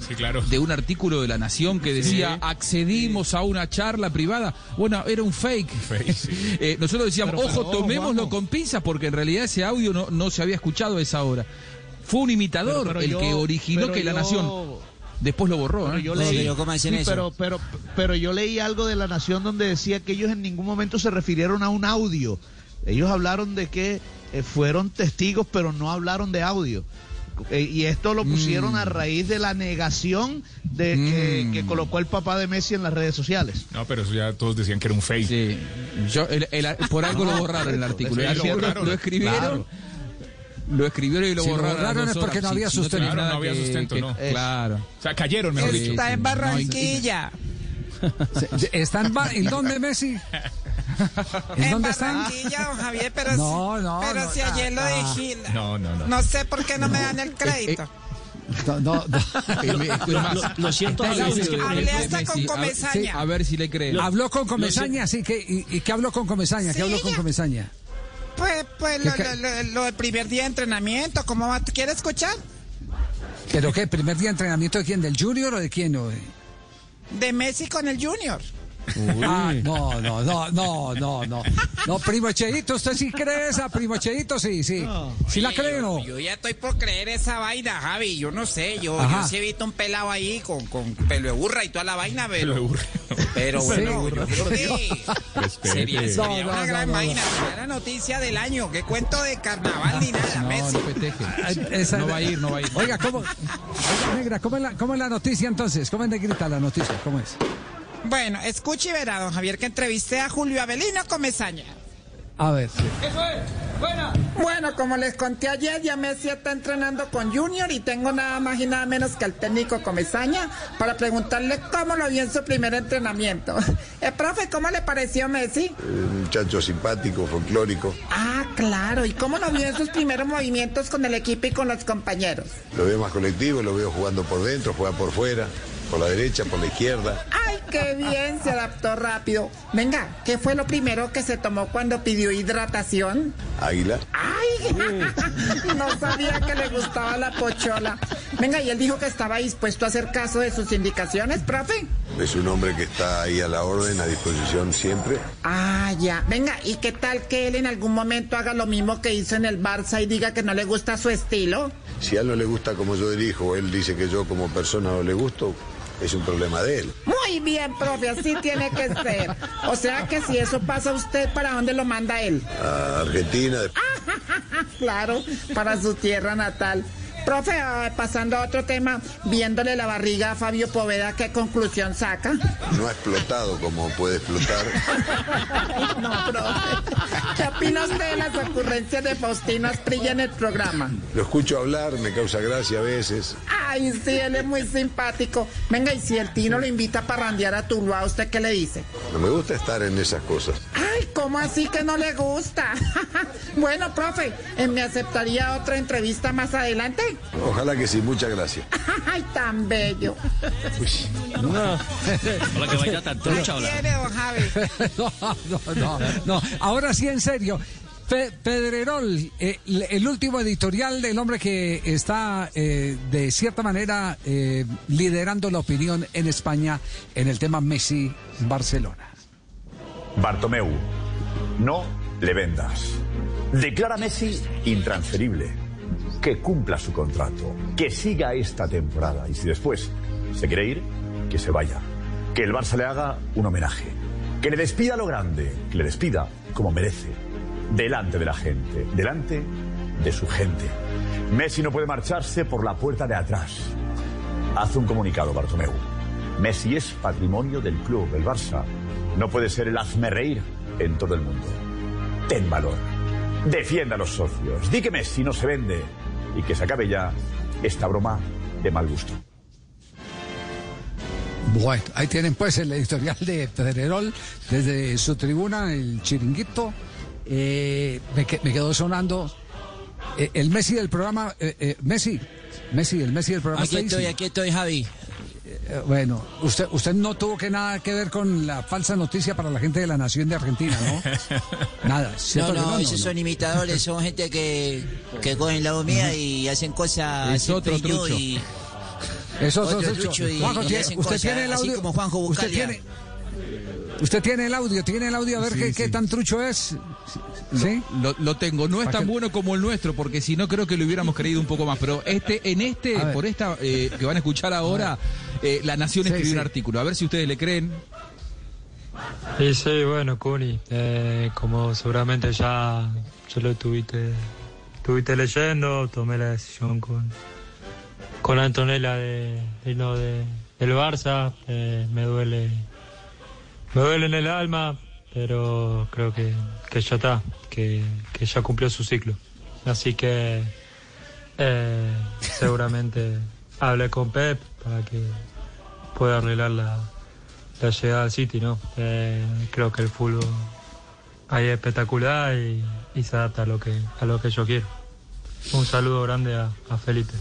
de un artículo de La Nación que decía Sí. accedimos a una charla privada? Bueno, era un fake. Eh, nosotros decíamos, Pero, pero, ojo, tomémoslo con pinzas porque en realidad ese audio no, no se había escuchado a esa hora. Fue un imitador Pero- el yo- que originó que La Nación después lo borró. Pero ¿eh? yo leí, sí, pero, pero, pero yo leí algo de la Nación donde decía que ellos en ningún momento se refirieron a un audio. Ellos hablaron de que eh, fueron testigos, pero no hablaron de audio. Eh, y esto lo pusieron Mm. a raíz de la negación de que, que colocó el papá de Messi en las redes sociales. No, pero eso ya todos decían que era un fake. Sí. Yo, el- el- por algo lo borraron el artículo. Sí, lo artículo borraron. lo escribieron. Claro. Lo escribieron y lo Si lo borraron. a borraron es porque no horas. había Sí, si sustento. Claro, no había que- sustento, que- no. Claro. O sea, cayeron, mejor dicho. Está en No, y- Barranquilla. ¿Está en, Ba- ¿en dónde, Messi? ¿En En dónde están? Barranquilla, don Javier, pero, No, si, no, pero no, si ayer lo dije. No, no, no. No sé por qué no me dan el crédito. No, no, no. Eh, me- es más, Lo- lo siento, audio que hablé hasta con Messi. A- Comesaña. sí, A ver si le creen. Habló con Lo Comesaña, sí, que, y, y qué habló con Comesaña? ¿Qué habló con Comesaña? Pues, pues ¿Qué lo, lo- lo- lo del primer día de entrenamiento, ¿cómo va? ¿Quiere escuchar? ¿Pero qué? ¿Primer día de entrenamiento de quién? ¿Del Junior o de quién? o de- De Messi con el Junior. Ah, no, no, no, no, no, no. No, primo Cheito, ¿usted sí cree esa? Primo Cheito, sí, sí. ¿Sí la cree o yo, no? yo ya estoy por creer esa vaina, Javi. Yo no sé, yo, Ajá. yo sí he visto un pelado ahí con, con pelo de burra y toda la vaina, pero. Pelo de burra. Pero Sí. bueno, yo creo que sería, sería No, no, una no, gran no, vaina. la noticia del año. ¿Qué cuento de carnaval ni nada, No, Messi? no peteje. Esa- No va a ir, no va a ir. Oiga, ¿cómo? Oiga, negra, ¿cómo es, la, ¿cómo es la noticia entonces? ¿Cómo es negrita la noticia? ¿Cómo es? Bueno, escuche y verá, don Javier, que entrevisté a Julio Avelino Comesaña. A ver. Eso es. Bueno, como les conté ayer, ya Messi está entrenando con Junior y tengo nada más y nada menos que al técnico Comesaña para preguntarle cómo lo vio en su primer entrenamiento. Eh, profe, ¿cómo le pareció Messi? Un muchacho simpático, folclórico. Ah, claro. ¿Y cómo lo vio en sus primeros movimientos con el equipo y con los compañeros? Lo veo más colectivo, lo veo jugando por dentro, juega por fuera, por la derecha, por la izquierda. ¡Ay, qué bien! Se adaptó rápido. Venga, ¿qué fue lo primero que se tomó cuando pidió hidratación? Águila. ¡Ay! No sabía que le gustaba la pochola. Venga, y él dijo que estaba dispuesto a hacer caso de sus indicaciones, profe. Es un hombre que está ahí a la orden, a disposición siempre. Ah, ya. Venga, ¿y qué tal que él en algún momento haga lo mismo que hizo en el Barça y diga que no le gusta su estilo? Si a él no le gusta como yo dirijo, él dice que yo como persona no le gusto, es un problema de él. Muy bien, profe, así tiene que ser. O sea que si eso pasa a usted, ¿para dónde lo manda él? A Argentina, Claro, para su tierra natal. Profe, ah, pasando a otro tema, viéndole la barriga a Fabio Poveda, ¿qué conclusión saca? no ha explotado como puede explotar. No, profe. ¿Qué opina usted de las ocurrencias de Faustino Asprilla en el programa? Lo escucho hablar, me causa gracia a veces. Ay, sí, él es muy simpático. Venga, y si el Tino lo invita a parrandear a Tuluá, ¿usted qué le dice? No me gusta estar en esas cosas. Ay, ¿cómo así que no le gusta? bueno, profe, ¿eh, ¿me aceptaría otra entrevista más adelante? Ojalá que sí, muchas gracias. Ay, tan bello. No. Hola, que vaya no, no, no, no. Ahora sí, en serio. Pe- Pedrerol, eh, el último editorial del hombre que está eh, de cierta manera eh, liderando la opinión en España en el tema Messi-Barcelona. Bartomeu, no le vendas. Declara Messi intransferible. Que cumpla su contrato. Que siga esta temporada. Y si después se quiere ir, que se vaya. Que el Barça le haga un homenaje. Que le despida lo grande. Que le despida como merece. Delante de la gente. Delante de su gente. Messi no puede marcharse por la puerta de atrás. Hace un comunicado, Bartomeu. Messi es patrimonio del club, el Barça. No puede ser el hazme reír en todo el mundo. Ten valor. Defienda a los socios. Di que Messi no se vende. Y que se acabe ya esta broma de mal gusto. Bueno, ahí tienen pues el editorial de Pedrerol desde su tribuna, el chiringuito. Eh, me, que- me quedó sonando eh, el Messi del programa. eh, eh, Messi, Messi, el Messi del programa. Aquí estoy, aquí estoy, Javi. Eh, bueno, usted, usted no tuvo que nada que ver con la falsa noticia para la gente de la nación de Argentina, ¿no? Nada, No, ¿cierto que no, no? esos No, son imitadores, son gente que, que cogen la mía y hacen cosas Es otro trucho. y Eso, otro trucho y, Juanjo, y tiene- hacen usted cosas, tiene el así audio. como Juanjo usted tiene, usted tiene el audio, tiene el audio a ver Sí, qué, sí. qué tan trucho es. ¿Sí? Lo, lo tengo, no es ¿Para tan bueno como el nuestro, porque si no creo que lo hubiéramos creído un poco más. Pero este, en este, por esta eh, que van a escuchar ahora, eh, La Nación Sí, escribió sí. un artículo. A ver si ustedes le creen. Sí, sí, bueno, Cuni, eh, como seguramente ya, ya lo estuviste, estuviste leyendo, tomé la decisión con, con Antonella de, de de- del Barça, eh, me duele, me duele en el alma, pero creo que, que ya está, que, que ya cumplió su ciclo. Así que eh, seguramente hablé con Pep para que pueda arreglar la, la llegada al City, ¿no? Eh, creo que el fútbol ahí es espectacular y, y se adapta a lo que a lo que yo quiero. Un saludo grande a, a Felipe.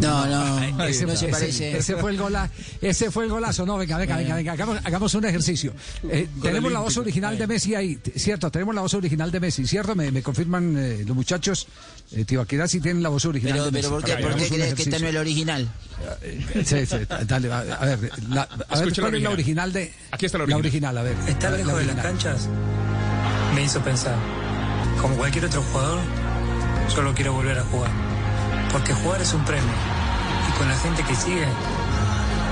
No, no, Ese, no se ese- parece. ese fue el gola, ese fue el golazo. No, venga, venga, venga, venga. Hagamos, hagamos un ejercicio. Eh, tenemos la voz original de Messi ahí, cierto. Tenemos la voz original de Messi, cierto. Me, me confirman eh, los muchachos. Eh, Tibaquirá sí tienen la voz original Pero, de Messi. pero ¿por qué, ¿por qué crees que esta no es el original? Sí, sí, dale, a, a ver, la, a ver, Escucha ¿cuál la es la original. original de? Aquí está la La original. original, a ver. Estar la lejos de las original. canchas me hizo pensar, como cualquier otro jugador, solo quiero volver a jugar. Porque jugar es un premio. Y con la gente que sigue,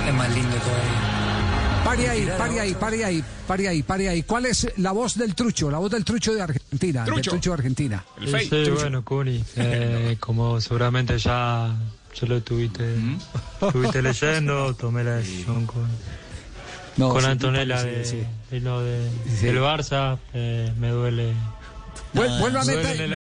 es más lindo todavía. Pare ahí, pare ahí, pare ahí, pare ahí, pare ahí. ¿Cuál es la voz del trucho? La voz del trucho de Argentina. Trucho. Del trucho de Argentina. Sí, sí, bueno, Cuni, eh, como seguramente ya, ya lo estuviste, estuviste leyendo, tomé la decisión con, No, con sí, Antonella sí, de, sí. de irnos de- Sí. del Barça, eh, me duele Vuel- vuelva a meter.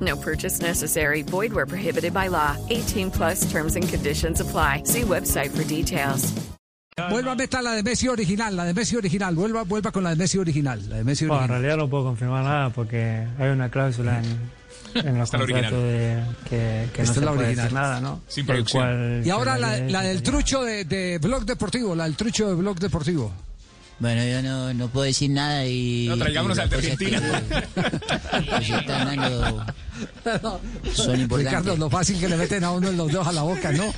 No purchase necessary. Void where prohibited by law. 18 plus terms and conditions apply. See website for details. Vuelva a meter la de Messi original, la de Messi original. Vuelva, vuelva con la de Messi original. La de Messi Bueno, en original. realidad no puedo confirmar nada porque hay una cláusula en, en los contratos de que, que no se es la puede original. decir nada, ¿no? Sin producción. cual Y ahora la, la del trucho de, de Blog Deportivo, la del trucho de Blog Deportivo. Bueno, yo no, no puedo decir nada y... No, traigámonos al de cosas que- dando son importantes. Ricardo, lo fácil que le meten a uno los dedos a la boca, ¿no?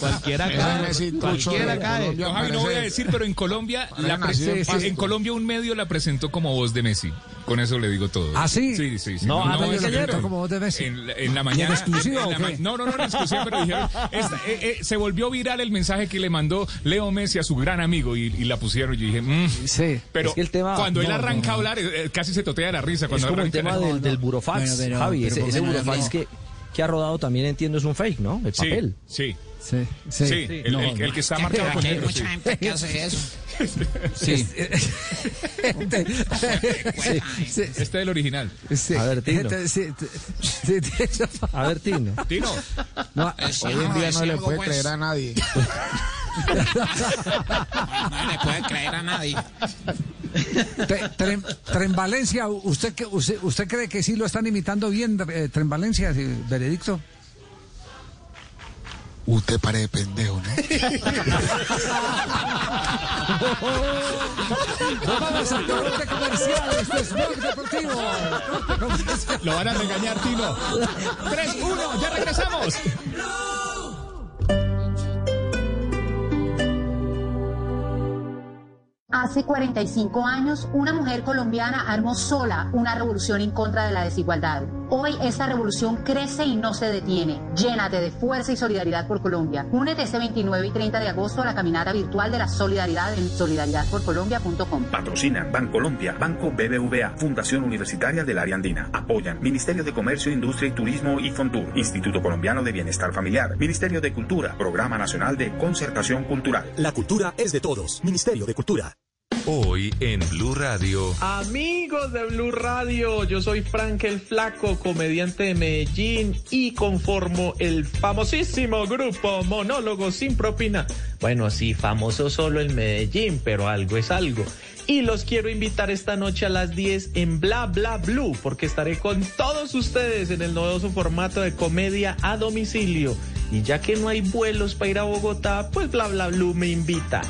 Cualquiera cae. Cualquiera cae. No, Javi, no voy a decir, pero en Colombia, la pre- nacido en en. Colombia un medio la presentó como voz de Messi. Con eso le digo todo. ¿Ah, sí? Sí, sí, sí. No, voy a medio la decir- presentó como voz de Messi. En, la- en la ¿Y en mañana. exclusiva en la ma-? No, no, no, en exclusiva, pero dijeron. esta- eh, eh, se volvió viral el mensaje que le mandó Leo Messi a su gran amigo y, y la pusieron. Yo dije, mm. Sí. Pero Es que el tema- cuando él no, arranca no, a hablar, eh, eh, casi se totea la risa. Es Cuando como el arranca tema del, del burofax, Bueno, pero- Javi. pero Ese, ¿por ese no burofax no? que, que ha rodado también entiendo es un fake, ¿no? El papel. Sí. Sí, Sí, sí. el, No, el- el que está no. marcado con Hay negro. mucha sí. gente que hace eso. Sí. Sí. Este es el original. Sí. A ver, Tino. A ver, Tino. Tino. No, Hoy en día no le puede creer a nadie. No le puede creer a nadie. Tren, Tren Valencia, ¿usted, que- usted, ¿usted cree que sí lo están imitando bien, eh, Tren Valencia, sí, Veredicto? Usted parece pendejo, ¿no? Vamos al corte comercial, este es Blog Deportivo. Lo van a regañar, Tino. 3-1, ya regresamos. Hace 45 años, una mujer colombiana armó sola una revolución en contra de la desigualdad. Hoy esta revolución crece y no se detiene. Llénate de fuerza y solidaridad por Colombia. Únete este 29 y 30 de agosto a la caminata virtual de la solidaridad en solidaridadporcolombia.com. Patrocinan Bancolombia, Banco BBVA, Fundación Universitaria del Área Andina. Apoyan Ministerio de Comercio, Industria y Turismo y Fontur, Instituto Colombiano de Bienestar Familiar, Ministerio de Cultura, Programa Nacional de Concertación Cultural. La cultura es de todos. Ministerio de Cultura. Hoy en Blue Radio. Amigos de Blue Radio, yo soy Frank el Flaco, comediante de Medellín y conformo el famosísimo grupo Monólogos sin propina. Bueno, sí, famoso solo en Medellín, pero algo es algo. Y los quiero invitar esta noche a las 10 en Bla Bla Blue, porque estaré con todos ustedes en el novedoso formato de comedia a domicilio. Y ya que no hay vuelos para ir a Bogotá, pues Bla Bla Blue me invita.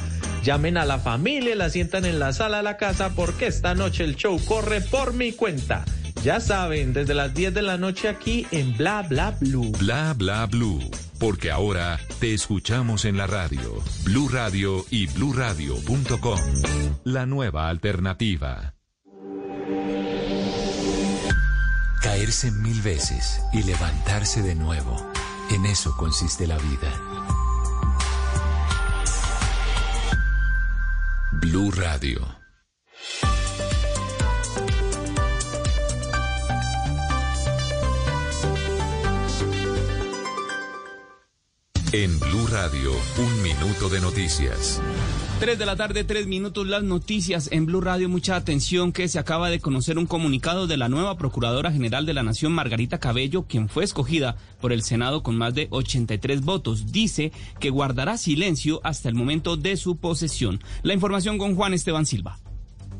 Llamen a la familia, la sientan en la sala de la casa porque esta noche el show corre por mi cuenta. Ya saben, desde las 10 de la noche aquí en Bla Bla Blue. Bla bla blue. Porque ahora te escuchamos en la radio. Blue Radio y bluradio.com. La nueva alternativa. Caerse mil veces y levantarse de nuevo. En eso consiste la vida. Blue Radio. En Blue Radio, un minuto de noticias. 3 de la tarde, 3 minutos, las noticias en Blue Radio. Mucha atención que se acaba de conocer un comunicado de la nueva Procuradora General de la Nación, Margarita Cabello, quien fue escogida por el Senado con más de 83 votos. Dice que guardará silencio hasta el momento de su posesión. La información con Juan Esteban Silva.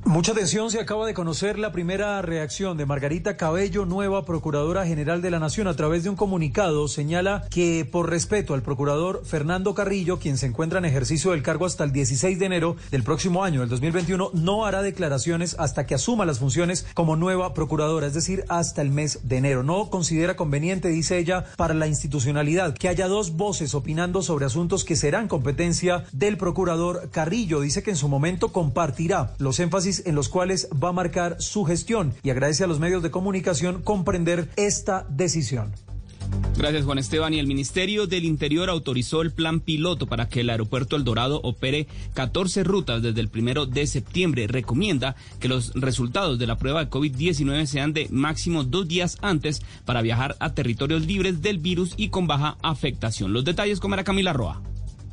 Mucha atención, se acaba de conocer la primera reacción de Margarita Cabello, nueva Procuradora General de la Nación. A través de un comunicado señala que por respeto al Procurador Fernando Carrillo, quien se encuentra en ejercicio del cargo hasta el 16 de enero del próximo año, del 2021, no hará declaraciones hasta que asuma las funciones como nueva Procuradora, es decir, hasta el mes de enero. No considera conveniente, dice ella, para la institucionalidad que haya dos voces opinando sobre asuntos que serán competencia del Procurador Carrillo. Dice que en su momento compartirá los énfasis en los cuales va a marcar su gestión y agradece a los medios de comunicación comprender esta decisión. Gracias, Juan Esteban. Y el Ministerio del Interior autorizó el plan piloto para que el aeropuerto El Dorado opere 14 rutas desde el primero de septiembre. Recomienda que los resultados de la prueba de COVID-19 sean de máximo dos días antes para viajar a territorios libres del virus y con baja afectación. Los detalles con Mara Camila Roa.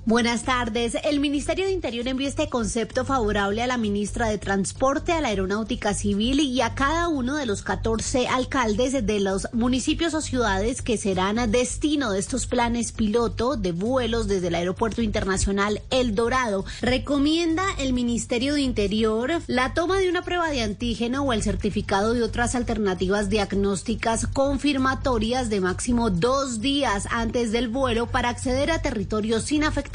Buenas tardes. El Ministerio de Interior envió este concepto favorable a la ministra de Transporte, a la Aeronáutica Civil y a cada uno de los 14 alcaldes de los municipios o ciudades que serán destino de estos planes piloto de vuelos desde el Aeropuerto Internacional El Dorado. Recomienda el Ministerio de Interior la toma de una prueba de antígeno o el certificado de otras alternativas diagnósticas confirmatorias de máximo dos días antes del vuelo para acceder a territorios sin afectación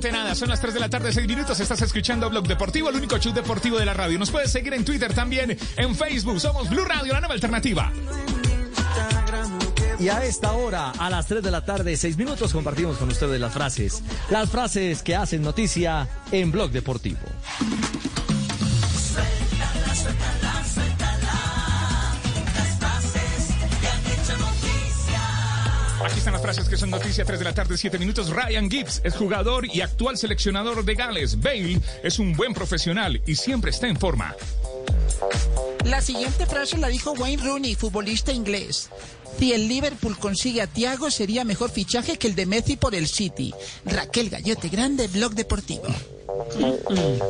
Nada, son las 3 de la tarde, 6 minutos, estás escuchando Blog Deportivo, el único show deportivo de la radio. Nos puedes seguir en Twitter también, en Facebook, somos Blue Radio, la nueva alternativa. Y a esta hora, a las 3 de la tarde, 6 minutos, compartimos con ustedes las frases. Las frases que hacen noticia en Blog Deportivo. Aquí están las frases que son noticia, 3 de la tarde, 7 minutos. Ryan Gibbs es jugador y actual seleccionador de Gales. Bale es un buen profesional y siempre está en forma. La siguiente frase la dijo Wayne Rooney, futbolista inglés. Si el Liverpool consigue a Thiago, sería mejor fichaje que el de Messi por el City. Raquel Gallote Grande, Blog Deportivo.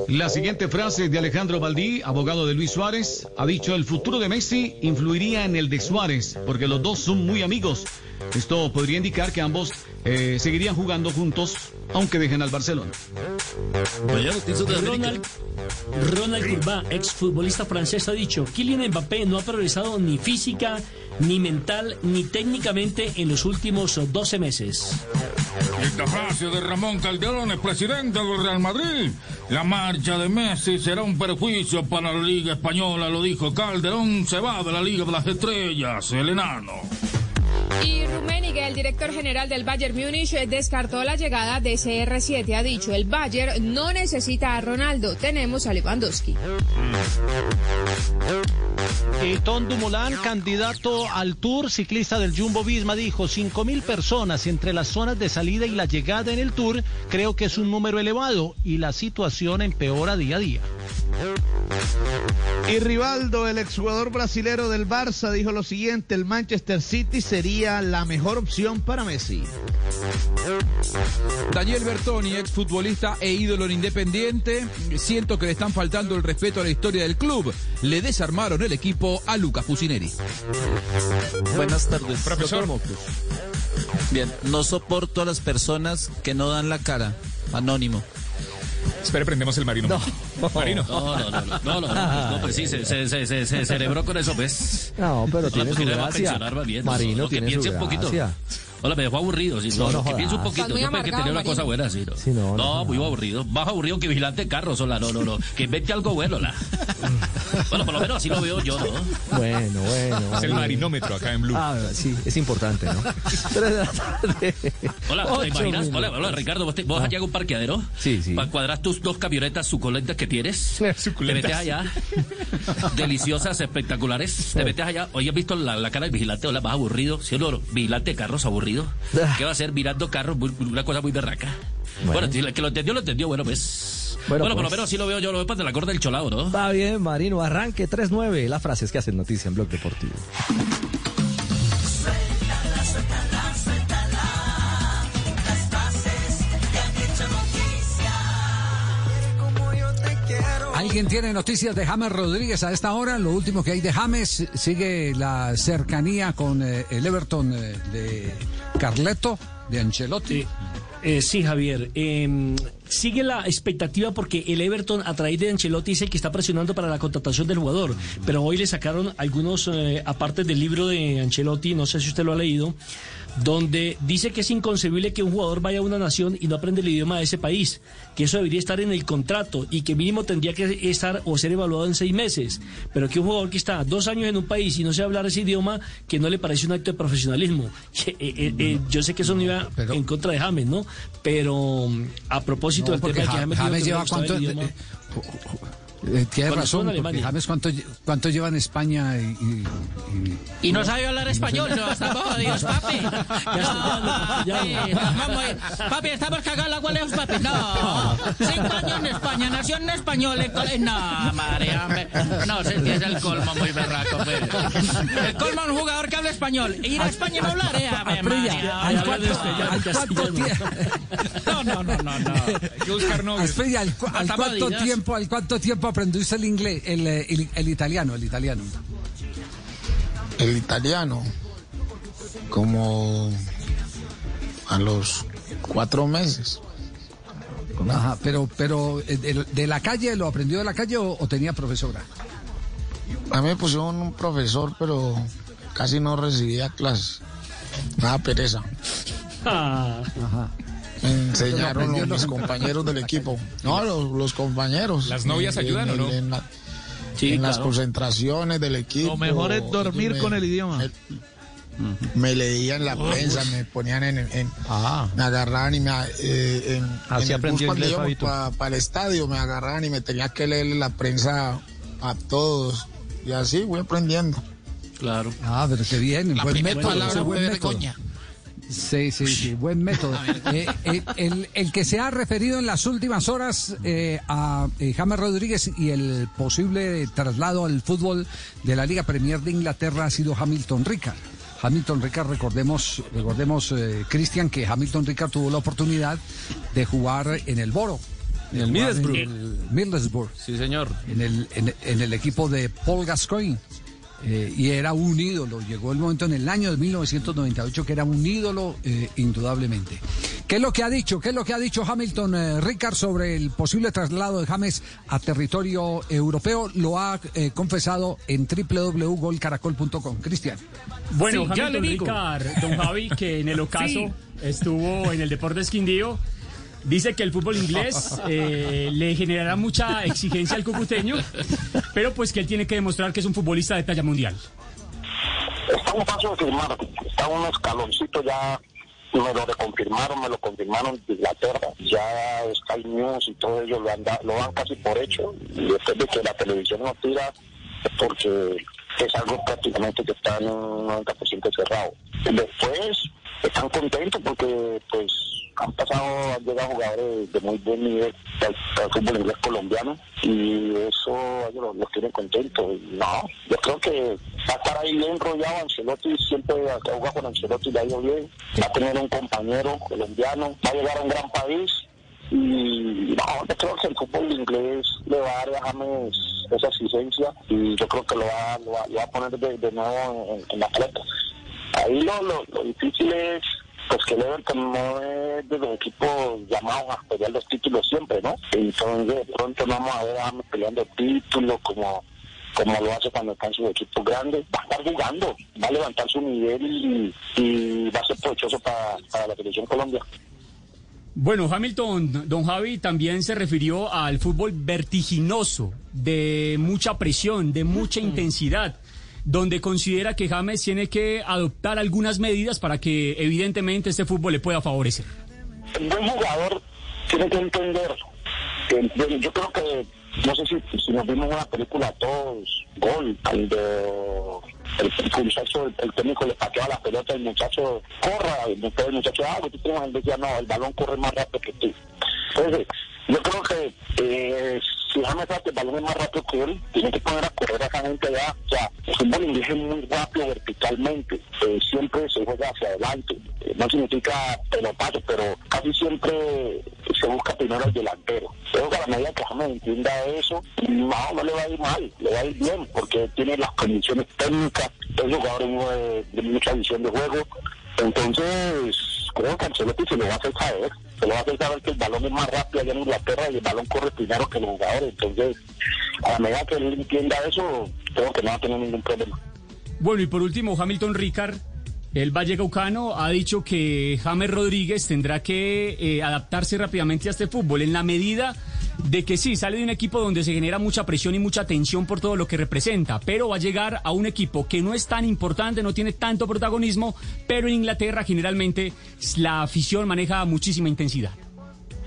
La siguiente frase de Alejandro Valdí, abogado de Luis Suárez, ha dicho el futuro de Messi influiría en el de Suárez, porque los dos son muy amigos. Esto podría indicar que ambos eh, seguirían jugando juntos, aunque dejen al Barcelona. Ronald, Ronald Courbin, exfutbolista francés, ha dicho, Kylian Mbappé no ha progresado ni física, ni mental, ni técnicamente en los últimos 12 meses. Esta frase de Ramón Calderón, el presidente del Real Madrid. La marcha de Messi será un perjuicio para la Liga Española, lo dijo Calderón. Se va de la Liga de las Estrellas, el enano. Y Rummenigge, el director general del Bayern Múnich, descartó la llegada de CR7. Ha dicho, el Bayern no necesita a Ronaldo, tenemos a Lewandowski. Y Tom Dumoulin, candidato al Tour ciclista del Jumbo Visma, dijo 5 mil personas entre las zonas de salida y la llegada en el Tour. Creo que es un número elevado y la situación empeora día a día. Y Rivaldo, el exjugador brasilero del Barça, dijo lo siguiente: el Manchester City sería la mejor opción para Messi. Daniel Bertoni, exfutbolista e ídolo en Independiente, siento que le están faltando el respeto a la historia del club. Le desarmaron el equipo a Lucas Fusineri. Buenas tardes, Profesor. Bien, no soporto a las personas que no dan la cara. Anónimo. Espere, prendemos el marino. Marino. No, no, no, no, no, no, no, no, pues sí, se, se, se, se, celebró con eso, pues. No, pero No, tiene su gracia. no, Marino no, que tiene su piense un poquito. Hola, me dejó aburrido, sí, No, no, que piense un poquito. Yo pensé que tenía una cosa buena, sí, ¿no? Sí, no, no, muy aburrido. Más aburrido que vigilante de carros, hola, no, no, no. Que invente algo bueno, la. bueno, por lo menos así lo veo yo, ¿no? Bueno, bueno. Es el marinómetro acá en Blue. Ah, sí, es importante, ¿no? Tres de la tarde. Hola, ¿te imaginas? Hola, hola, Ricardo, vos, te, vos allá en un parqueadero. Sí, sí. Para cuadrar tus dos camionetas suculentas que tienes. Te Suculentas. metes allá. deliciosas, espectaculares. Te metes allá. Hoy has visto la, la cara del vigilante, hola, más aburrido. ¿Sí no? Vigilante de carros aburrido. ¿Qué va a hacer mirando carros? Una cosa muy berraca. Bueno, si el que lo entendió, lo entendió. Bueno, pues. Bueno, Bueno, por lo pues. menos así lo veo yo, lo veo para la corte del cholado, ¿no? Va bien, Marino. Arranque 3-9. Las frases que hacen noticia en Blog Deportivo. Suéltala, suéltala, suéltala. Las bases que han hecho noticia. Como yo te quiero. ¿Alguien tiene noticias de James Rodríguez a esta hora? Lo último que hay de James sigue la cercanía con eh, el Everton eh, de Carleto, de Ancelotti. Eh, sí, Javier. Eh, sigue la expectativa porque el Everton a través de Ancelotti dice que está presionando para la contratación del jugador. Pero hoy le sacaron algunos eh, apartes del libro de Ancelotti, no sé si usted lo ha leído, donde dice que es inconcebible que un jugador vaya a una nación y no aprende el idioma de ese país, que eso debería estar en el contrato y que mínimo tendría que estar o ser evaluado en seis meses, pero que un jugador que está dos años en un país y no sabe hablar ese idioma, que no le parece un acto de profesionalismo. Eh, eh, eh, yo sé que eso no iba en contra de James, ¿no? Pero mm, a propósito No, del tema de que Ja- James, James lleva cuánto-. Eh, tiene razón, porque. James cuánto, cuánto lleva en España y, y- y- Y no sabe hablar español, no, estamos jodidos, papi. Papi, estamos cagados la huele papi. No, cinco años en España, nació en español, en cole- No, hombre. No, si es el colmo muy berraco, pues. El colmo es un jugador que habla español. Ir a España y no hablar, eh, Ave María. ¿al cuánto- cuánto tiempo? No, no, no, no, no. Hay que buscar novios. Espera, ¿al, cu- al Hasta cuánto Madinas. tiempo, al cuánto tiempo aprendió usted el inglés, el, eh, el- el italiano, el italiano? El italiano, como a los cuatro meses. Ajá, pero, pero eh, de, de la calle, ¿lo aprendió de la calle o, o tenía profesora? A mí me pusieron un profesor, pero casi no recibía clases. Nada pereza. Ajá. Me enseñaron los, mis los- compañeros del equipo. No, los, los compañeros. ¿Las novias En- ayudan en o el- no? En, la- Sí, en las claro. concentraciones del equipo. Lo mejor es dormir ellos con el idioma. Me leían la prensa, me ponían en, en- me agarraban y me eh, en, Así en el bus cuando íbamos para el estadio me agarraban y me tenía que leer la prensa a todos y así voy aprendiendo. Claro. Ah, pero qué bien, La buen primera palabra fue método. Sí, sí, sí, buen método. Eh, eh, el, el que se ha referido en las últimas horas eh, a eh, James Rodríguez y el posible traslado al fútbol de la Liga Premier de Inglaterra ha sido Hamilton Ricard. Hamilton Ricard, recordemos, recordemos eh, Cristian, que Hamilton Ricard tuvo la oportunidad de jugar en el Boro. En el Middlesbrough. En el Middlesbrough. Sí, señor. En el, en, en el equipo de Paul Gascoigne. Eh, y era un ídolo. Llegó el momento en el año de 1998 que era un ídolo eh, indudablemente. ¿Qué es lo que ha dicho? ¿Qué es lo que ha dicho Hamilton eh, Ricard sobre el posible traslado de James a territorio europeo? Lo ha eh, confesado en www.golcaracol.com. Cristian. Bueno, Sí, ya Hamilton le digo. Ricard, don Javi, que en el ocaso Sí. estuvo en el Deportes Quindío, dice que el fútbol inglés eh, le generará mucha exigencia al cucuteño, pero pues que él tiene que demostrar que es un futbolista de talla mundial. Está un paso de firmar, está un escaloncito ya, me lo reconfirmaron, me lo confirmaron de Inglaterra, ya Sky News y todo ello lo, han lo dan casi por hecho, y después de que la televisión no tira, porque es algo prácticamente que está en un 90% cerrado. Después están contentos porque pues han pasado, han llegado jugadores de muy buen nivel del fútbol inglés colombiano y eso ellos los, los tiene contentos. No, yo creo que va a estar ahí bien rodeado Ancelotti, siempre que juega con Ancelotti le ha ido bien, va a tener un compañero colombiano, va a llegar a un gran país y no, yo creo que el fútbol inglés le va a dar a James esa exigencia y yo creo que lo va, lo lo va a poner de, nuevo en, en la pelota. Ahí lo, lo, lo difícil es pues que el Everton no es de los equipos llamados a pelear los títulos siempre, ¿no? Entonces de pronto no vamos a ver a peleando títulos como como lo hace cuando está en sus equipos grandes, va a estar jugando, va a levantar su nivel y, y va a ser provechoso para, para la televisión Colombia. Bueno, Hamilton, don Javi, también se refirió al fútbol vertiginoso, de mucha presión, de mucha intensidad, donde considera que James tiene que adoptar algunas medidas para que evidentemente este fútbol le pueda favorecer. El buen jugador tiene que entender. que- yo creo que, no sé si, si nos vimos una película todos, Gol, cuando el, el muchacho, el, el técnico le pateaba la pelota, el muchacho corra, y el muchacho, ah, tú tienes, decía, no, el balón corre más rápido que tú. Entonces, Yo creo que eh, si James Vázquez el balón es más rápido que él, tiene que poner a correr a esa gente allá. O sea, el fútbol inglés es muy rápido verticalmente. Eh, siempre se juega hacia adelante. Eh, no significa pelotazo, pero casi siempre se busca primero el delantero. Creo que a la medida que James entienda eso, no, no le va a ir mal, le va a ir bien, porque tiene las condiciones técnicas, es jugador de, de mucha visión de juego. Entonces, creo que Ancelotti se lo va a hacer saber. Se lo hacer saber que el balón es más rápido allá en Inglaterra y el balón corre primero que los jugadores. Entonces, a la medida que él entienda eso, creo que no va a tener ningún problema. Bueno, y por último, Hamilton Ricard, el Valle Caucano, ha dicho que James Rodríguez tendrá que eh, adaptarse rápidamente a este fútbol en la medida de que sí, sale de un equipo donde se genera mucha presión y mucha tensión por todo lo que representa, pero va a llegar a un equipo que no es tan importante, no tiene tanto protagonismo, pero en Inglaterra generalmente la afición maneja muchísima intensidad.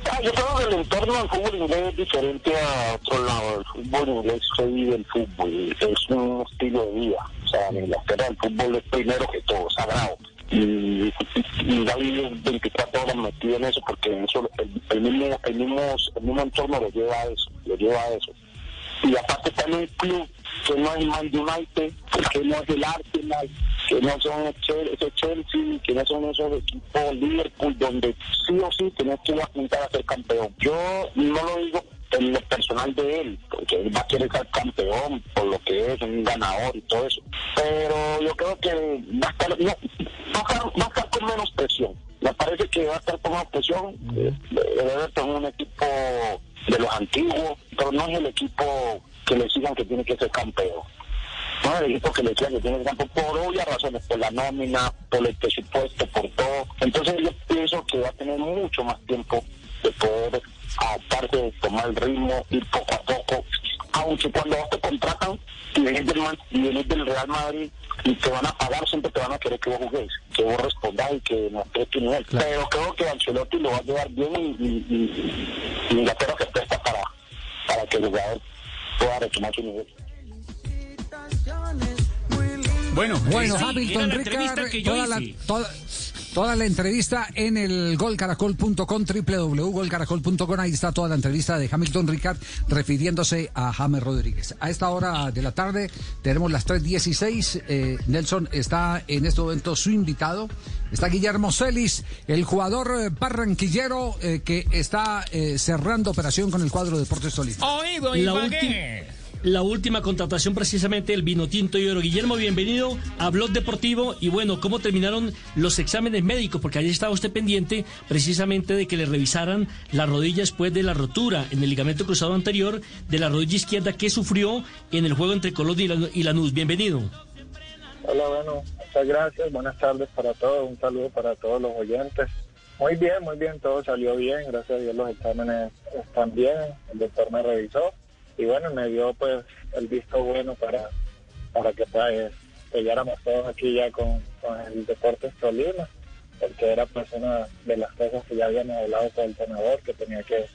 Ah, yo creo que el entorno del fútbol inglés es diferente a otro lado. El fútbol inglés se vive el fútbol, es un estilo de vida. O sea, en Inglaterra el fútbol es primero que todo, sagrado. Y, y David es 24 horas metido en eso porque eso, el, el mismo, el, mismo, el mismo entorno lo lleva a eso, lo lleva a eso. Y aparte está en un club que no es Man United, que no es el Arsenal, que no son ese Chelsea, que no son esos equipos Liverpool, donde sí o sí tienes que apuntar a ser campeón. Yo no lo digo en lo personal de él, porque él va a querer ser campeón por lo que es, un ganador y todo eso. Pero yo creo que va a estar, no, va con menos presión. Me parece que va a estar con presión. Eh, Debe tener un equipo de los antiguos, pero no es el equipo que le sigan que tiene que ser campeón. No es el equipo que le sigan que tiene que ser campeón por obvias razones, por la nómina, por el presupuesto, por todo. Entonces yo pienso que va a tener mucho más tiempo de poder adaptarse, tomar el ritmo, ir poco a poco. Aunque cuando vos te contratan y vienes del, Man- y vienes del Real Madrid y te van a pagar, siempre te van a querer que vos jugues, que vos respondas y que muestres tu nivel. Pero creo que Ancelotti lo va a llevar bien y, y, y- y Inglaterra se presta para, para que el jugador pueda retomar su nivel. Bueno, Bueno, sí, Hamilton Ricard, entrevista que yo toda la, hice. toda, toda la entrevista en el golcaracol.com, www.golcaracol.com, ahí está toda la entrevista de Hamilton Ricard refiriéndose a James Rodríguez. A esta hora de la tarde tenemos las 3.16, eh, Nelson está en este momento su invitado, está Guillermo Celis, el jugador eh, barranquillero eh, que está eh, cerrando operación con el cuadro de Deportes Tolima. Oído, La, ulti- la última contratación precisamente el vino tinto y oro. Guillermo, bienvenido a Blog Deportivo. Y bueno, ¿cómo terminaron los exámenes médicos? Porque ayer estaba usted pendiente precisamente de que le revisaran la rodilla después de la rotura en el ligamento cruzado anterior de la rodilla izquierda que sufrió en el juego entre Lan- y Lanús. Bienvenido. Hola, bueno, muchas gracias. Buenas tardes para todos. Un saludo para todos los oyentes. Muy bien, muy bien, todo salió bien. Gracias a Dios los exámenes están bien. El doctor me revisó y bueno, me dio pues el visto bueno para, para que pues llegáramos todos aquí ya con, con el Deportes Tolima, porque era pues una de las cosas que ya habíamos hablado con el senador, que tenía que,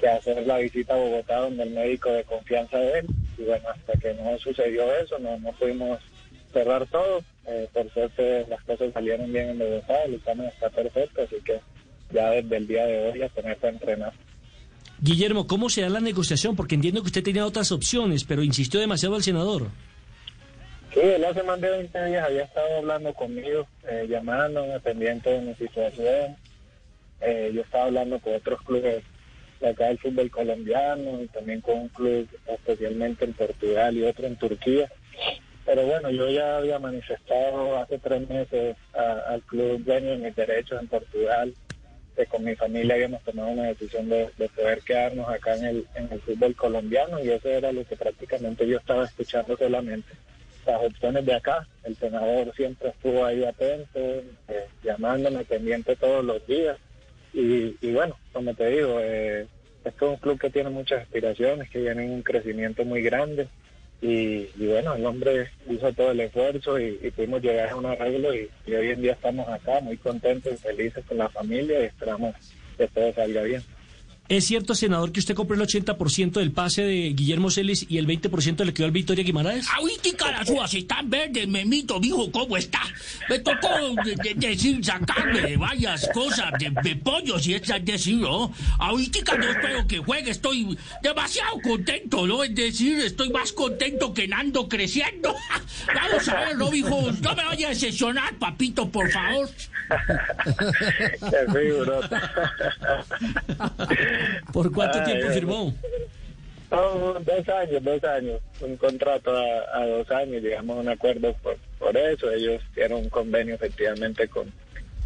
que hacer la visita a Bogotá donde el médico de confianza de él. Y bueno, hasta que no sucedió eso, no, no pudimos cerrar todo. Eh, por suerte las cosas salieron bien en Bogotá, el examen está perfecto, así que ya desde el día de hoy a ponerse a entrenar. Guillermo, ¿cómo se da la negociación? Porque entiendo que usted tenía otras opciones, pero insistió demasiado el senador. Sí, él hace más de 20 días había estado hablando conmigo, eh, llamándome, pendiente de mi situación. Eh, yo estaba hablando con otros clubes de acá del fútbol colombiano y también con un club especialmente en Portugal y otro en Turquía. Pero bueno, yo ya había manifestado hace tres meses al club dueño de mis derechos en Portugal con mi familia habíamos tomado una decisión de, de poder quedarnos acá en el, fútbol colombiano y eso era lo que prácticamente yo estaba escuchando solamente. Las opciones de acá, el senador siempre estuvo ahí atento, eh, llamándome pendiente todos los días y, y bueno, como te digo, eh, esto es un club que tiene muchas aspiraciones, que viene en un crecimiento muy grande y, y bueno, el hombre hizo todo el esfuerzo y, pudimos llegar a un arreglo y, y hoy en día estamos acá muy contentos y felices con la familia y esperamos que todo salga bien. ¿Es cierto, senador, que usted compró el 80% del pase de Guillermo Celis y el 20% le quedó al Victoria Guimaraes? Ahorita las uvas están verdes, memito, mijo, ¿cómo está? Me tocó de- de- decir, sacarme de varias cosas, de, de pollos y es decir, ¿no? Ahorita no espero que juegue, estoy demasiado contento, ¿no? Es decir, estoy más contento que Nando creciendo. Vamos a ver, ¿no, mijo? No me vaya a decepcionar, papito, por favor. ¿Por cuánto Ay, tiempo firmó? No, dos años, dos años. Un contrato a, a dos años. Llegamos a un acuerdo por, por eso. Ellos tienen un convenio efectivamente con,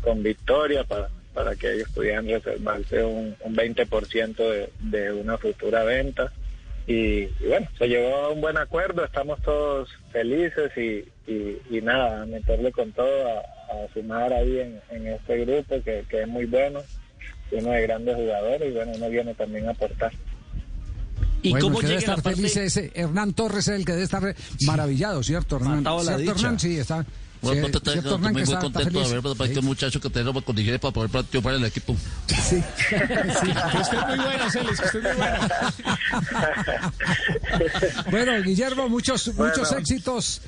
con Victoria para, para que ellos pudieran reservarse un, un 20% de, de una futura venta. Y, y bueno, se llegó a un buen acuerdo. Estamos todos felices y, y, y nada, a meterle con todo, a, a sumar ahí en, en este grupo que, que es muy bueno. Uno de grandes jugadores y bueno, uno viene también a aportar. ¿Y bueno, cómo el que debe estar parte- feliz es eh, Hernán Torres, es el que debe estar maravillado, ¿cierto, Hernán? ¿Cierto, dicha. Hernán? Sí, está. Bueno, sí, pues, te- ¿cierto, estoy Hernán, muy, que muy está- contento de haber para este muchacho que tenemos condiciones para poder triunfar en el equipo. Sí. Que usted es muy bueno, Celis, que usted es muy bueno. Bueno, Guillermo, muchos, muchos Bueno. éxitos.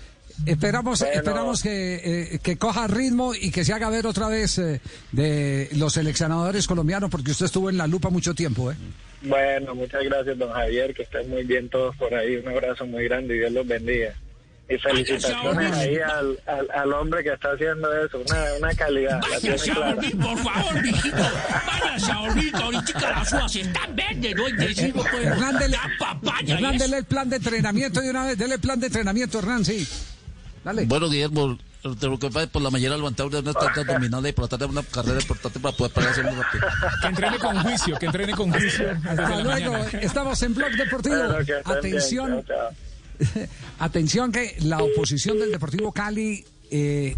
Esperamos, Bueno. esperamos que, eh, que coja ritmo y que se haga ver otra vez eh, de los seleccionadores colombianos, porque usted estuvo en la lupa mucho tiempo, ¿eh? Bueno, muchas gracias, don Javier, que estén muy bien todos por ahí. Un abrazo muy grande y Dios los bendiga. Y felicitaciones ahí al, al, al hombre que está haciendo eso, una, una calidad. Váyase a dormir, por favor, mijito. Váyase a dormir, ahorita las uvas están verdes, ¿no? Es decir, no puedo- Hernán, dele, papaya Hernán, dele el plan de entrenamiento de una vez, dele el plan de entrenamiento, Hernán, sí. Dale. Bueno, Guillermo, de lo que pasa por la mañana levantar una estatua abdominal y por tratar de una carrera importante para poder parar hacerlo rápido. Que entrene con juicio, que entrene con juicio. Hasta la luego, estamos en Blog Deportivo. Atención. Atención que la oposición del Deportivo Cali, eh,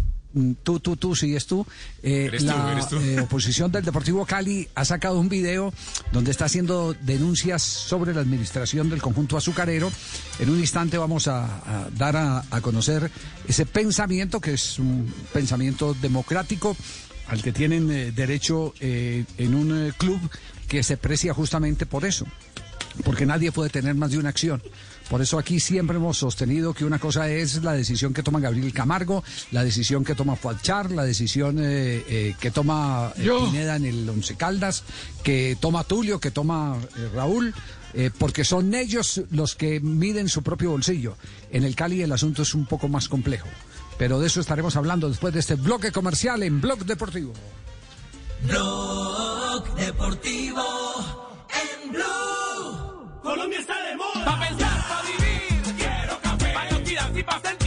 tú, tú, tú, sí es tú, eh, Eres tú, la eres tú. eh, oposición del Deportivo Cali ha sacado un video donde está haciendo denuncias sobre la administración del conjunto azucarero. En un instante vamos a, a dar a, a conocer ese pensamiento que es un pensamiento democrático al que tienen eh, derecho eh, en un eh, club que se precia justamente por eso porque nadie puede tener más de una acción. Por eso aquí siempre hemos sostenido que una cosa es la decisión que toma Gabriel Camargo, la decisión que toma Fuachar, la decisión eh, eh, que toma eh. Pineda en el Once Caldas, que toma Tulio, que toma eh, Raúl, eh, porque son ellos los que miden su propio bolsillo. En el Cali el asunto es un poco más complejo. Pero de eso estaremos hablando después de este bloque comercial en Blog Deportivo. Blog Deportivo en Blue. Colombia está de moda. Pa' pensar, pa' vivir. Quiero café. Pa'.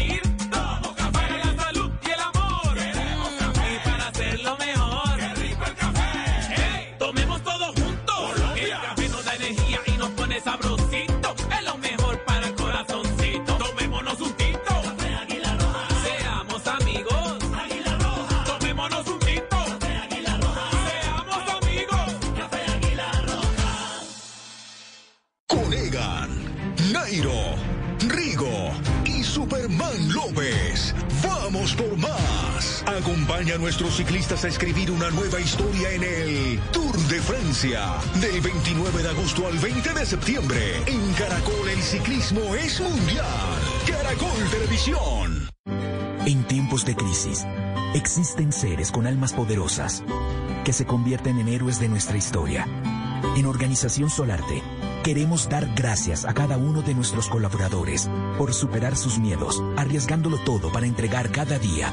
Acompaña a nuestros ciclistas a escribir una nueva historia en el Tour de Francia. Del 29 de agosto al 20 de septiembre. En Caracol el ciclismo es mundial. Caracol Televisión. En tiempos de crisis, existen seres con almas poderosas que se convierten en héroes de nuestra historia. En Organización Solarte, queremos dar gracias a cada uno de nuestros colaboradores por superar sus miedos, arriesgándolo todo para entregar cada día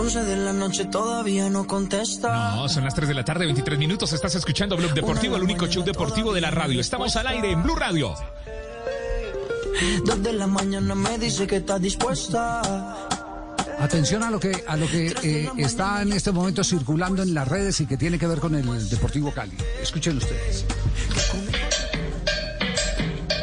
11 de la noche todavía no contesta. No, son las 3 de la tarde, 23 minutos. Estás escuchando Blog Deportivo, el único show deportivo de la radio. Estamos al aire en Blue Radio. Dos de la mañana me dice que está dispuesta. Atención a lo que a lo que eh, está en este momento circulando en las redes y que tiene que ver con el Deportivo Cali. Escuchen ustedes.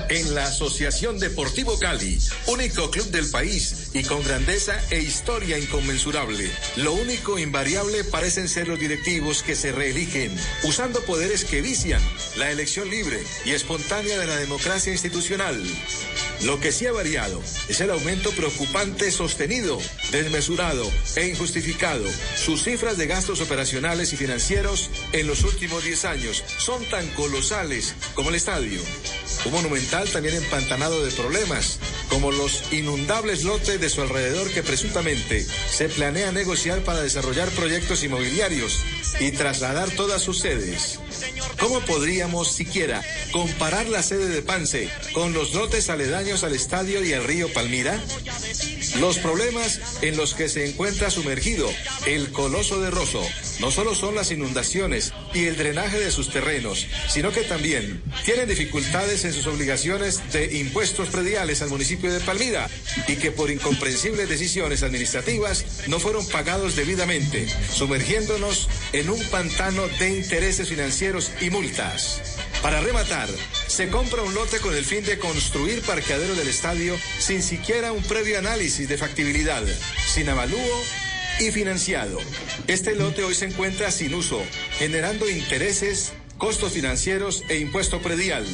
en la Asociación Deportivo Cali, único club del país y con grandeza e historia inconmensurable. Lo único invariable parecen ser los directivos que se reeligen, usando poderes que vician la elección libre y espontánea de la democracia institucional. Lo que sí ha variado es el aumento preocupante sostenido, desmesurado e injustificado. Sus cifras de gastos operacionales y financieros en los últimos 10 años son tan colosales como el estadio. Un monumental también empantanado de problemas, como los inundables lotes de su alrededor que presuntamente se planea negociar para desarrollar proyectos inmobiliarios y trasladar todas sus sedes. ¿Cómo podríamos siquiera comparar la sede de Pance con los lotes aledaños al estadio y al río Palmira? Los problemas en los que se encuentra sumergido el coloso de Rosso no solo son las inundaciones y el drenaje de sus terrenos, sino que también tienen dificultades en sus obligaciones de impuestos prediales al municipio de Palmira y que por incomprensibles decisiones administrativas no fueron pagados debidamente, sumergiéndonos en un pantano de intereses financieros y multas. Para rematar, se compra un lote con el fin de construir parqueadero del estadio sin siquiera un previo análisis de factibilidad, sin avalúo y financiado. Este lote hoy se encuentra sin uso, generando intereses, costos financieros e impuesto predial,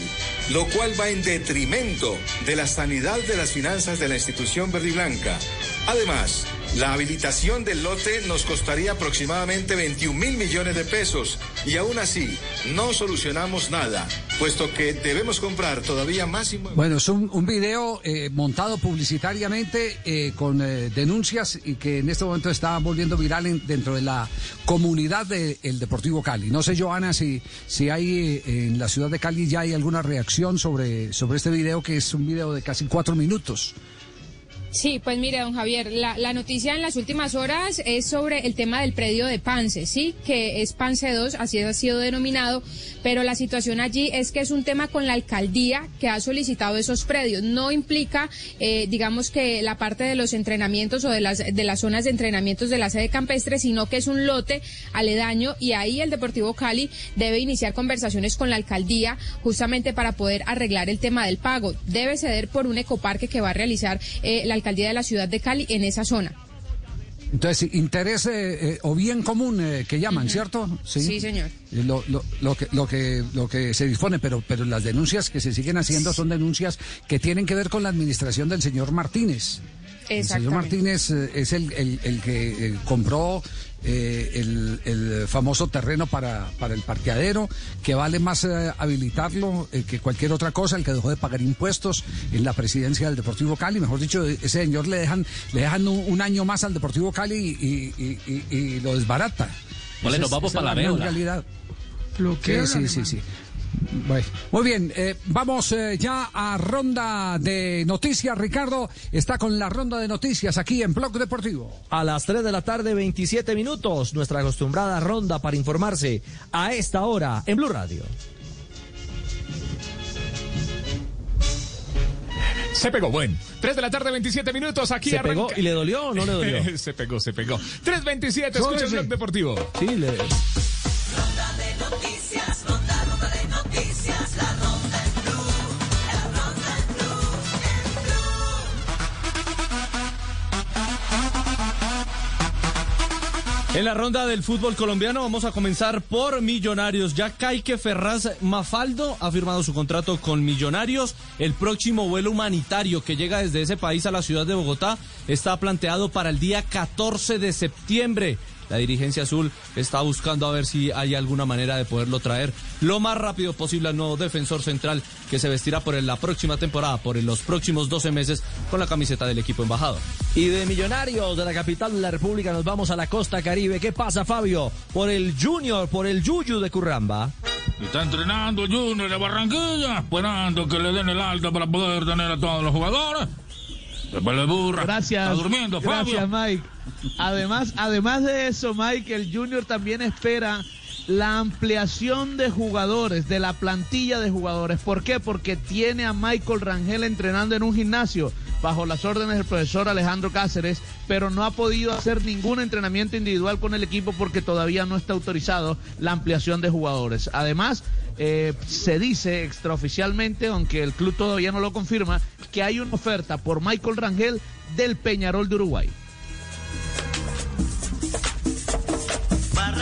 lo cual va en detrimento de la sanidad de las finanzas de la institución verde y blanca. Además, la habilitación del lote nos costaría aproximadamente 21 mil millones de pesos y aún así no solucionamos nada, puesto que debemos comprar todavía más inmuebles. Bueno, es un, video eh, montado publicitariamente eh, con eh, denuncias y que en este momento está volviendo viral en- dentro de la comunidad del Deportivo Cali. No sé, Joana, si, si hay en la ciudad de Cali ya hay alguna reacción sobre, sobre este video, que es un video de casi cuatro minutos. Sí, pues mire, don Javier, la, la noticia en las últimas horas es sobre el tema del predio de Pance, sí, que es Pance 2, así ha sido denominado, pero la situación allí es que es un tema con la alcaldía que ha solicitado esos predios. No implica, eh, digamos que la parte de los entrenamientos o de las, de las zonas de entrenamientos de la sede campestre, sino que es un lote aledaño y ahí el Deportivo Cali debe iniciar conversaciones con la alcaldía justamente para poder arreglar el tema del pago. Debe ceder por un ecoparque que va a realizar eh, la de la ciudad de Cali en esa zona. Entonces, interés eh, eh, o bien común eh, que llaman, ¿cierto? Sí, señor. Eh, Lo, lo, lo que, lo, que, lo que se dispone, pero, pero las denuncias que se siguen haciendo son denuncias que tienen que ver con la administración del señor Martínez. El señor. Martínez es el, el- el que compró eh, el, el famoso terreno para, para el parqueadero, que vale más eh, habilitarlo eh, que cualquier otra cosa, el que dejó de pagar impuestos en la presidencia del Deportivo Cali. Mejor dicho, ese señor le dejan, le dejan un, un año más al Deportivo Cali y, y- y- y- lo desbarata. Esa nos vamos para la médula. realidad. Bloquea Sí, la sí, sí, sí. Bueno, muy bien, eh, vamos eh, ya a ronda de noticias. Ricardo está con la ronda de noticias aquí en Blog Deportivo. A las 3 de la tarde, 27 minutos, nuestra acostumbrada ronda para informarse a esta hora en Blue Radio. Se pegó, bueno. 3 de la tarde, 27 minutos. Aquí ¿Se arranca. pegó y le dolió o no le dolió? se pegó, se pegó. 3.27, escucha el blog deportivo. Sí, le... Noticias, En la ronda del fútbol colombiano vamos a comenzar por Millonarios. Ya Caique Ferraz Mafaldo ha firmado su contrato con Millonarios. El próximo vuelo humanitario que llega desde ese país a la ciudad de Bogotá está planteado para el día 14 de septiembre. La dirigencia azul está buscando a ver si hay alguna manera de poderlo traer lo más rápido posible al nuevo defensor central que se vestirá por la próxima temporada, por los próximos 12 meses con la camiseta del equipo embajador. Y de Millonarios de la capital de la República nos vamos a la costa caribe. ¿Qué pasa, Fabio? Por el Junior, por el Yuyu de Curramba. Está entrenando Junior de Barranquilla, esperando que le den el alta para poder tener a todos los jugadores. Burra. Gracias. Está durmiendo, Fabio. Gracias, Mike. Además, además de eso, Mike, el Junior también espera la ampliación de jugadores, de la plantilla de jugadores. ¿Por qué? Porque tiene a Michael Rangel entrenando en un gimnasio bajo las órdenes del profesor Alejandro Cáceres, pero no ha podido hacer ningún entrenamiento individual con el equipo porque todavía no está autorizado la ampliación de jugadores. Además, eh, se dice extraoficialmente, aunque el club todavía no lo confirma, que hay una oferta por Michael Rangel del Peñarol de Uruguay.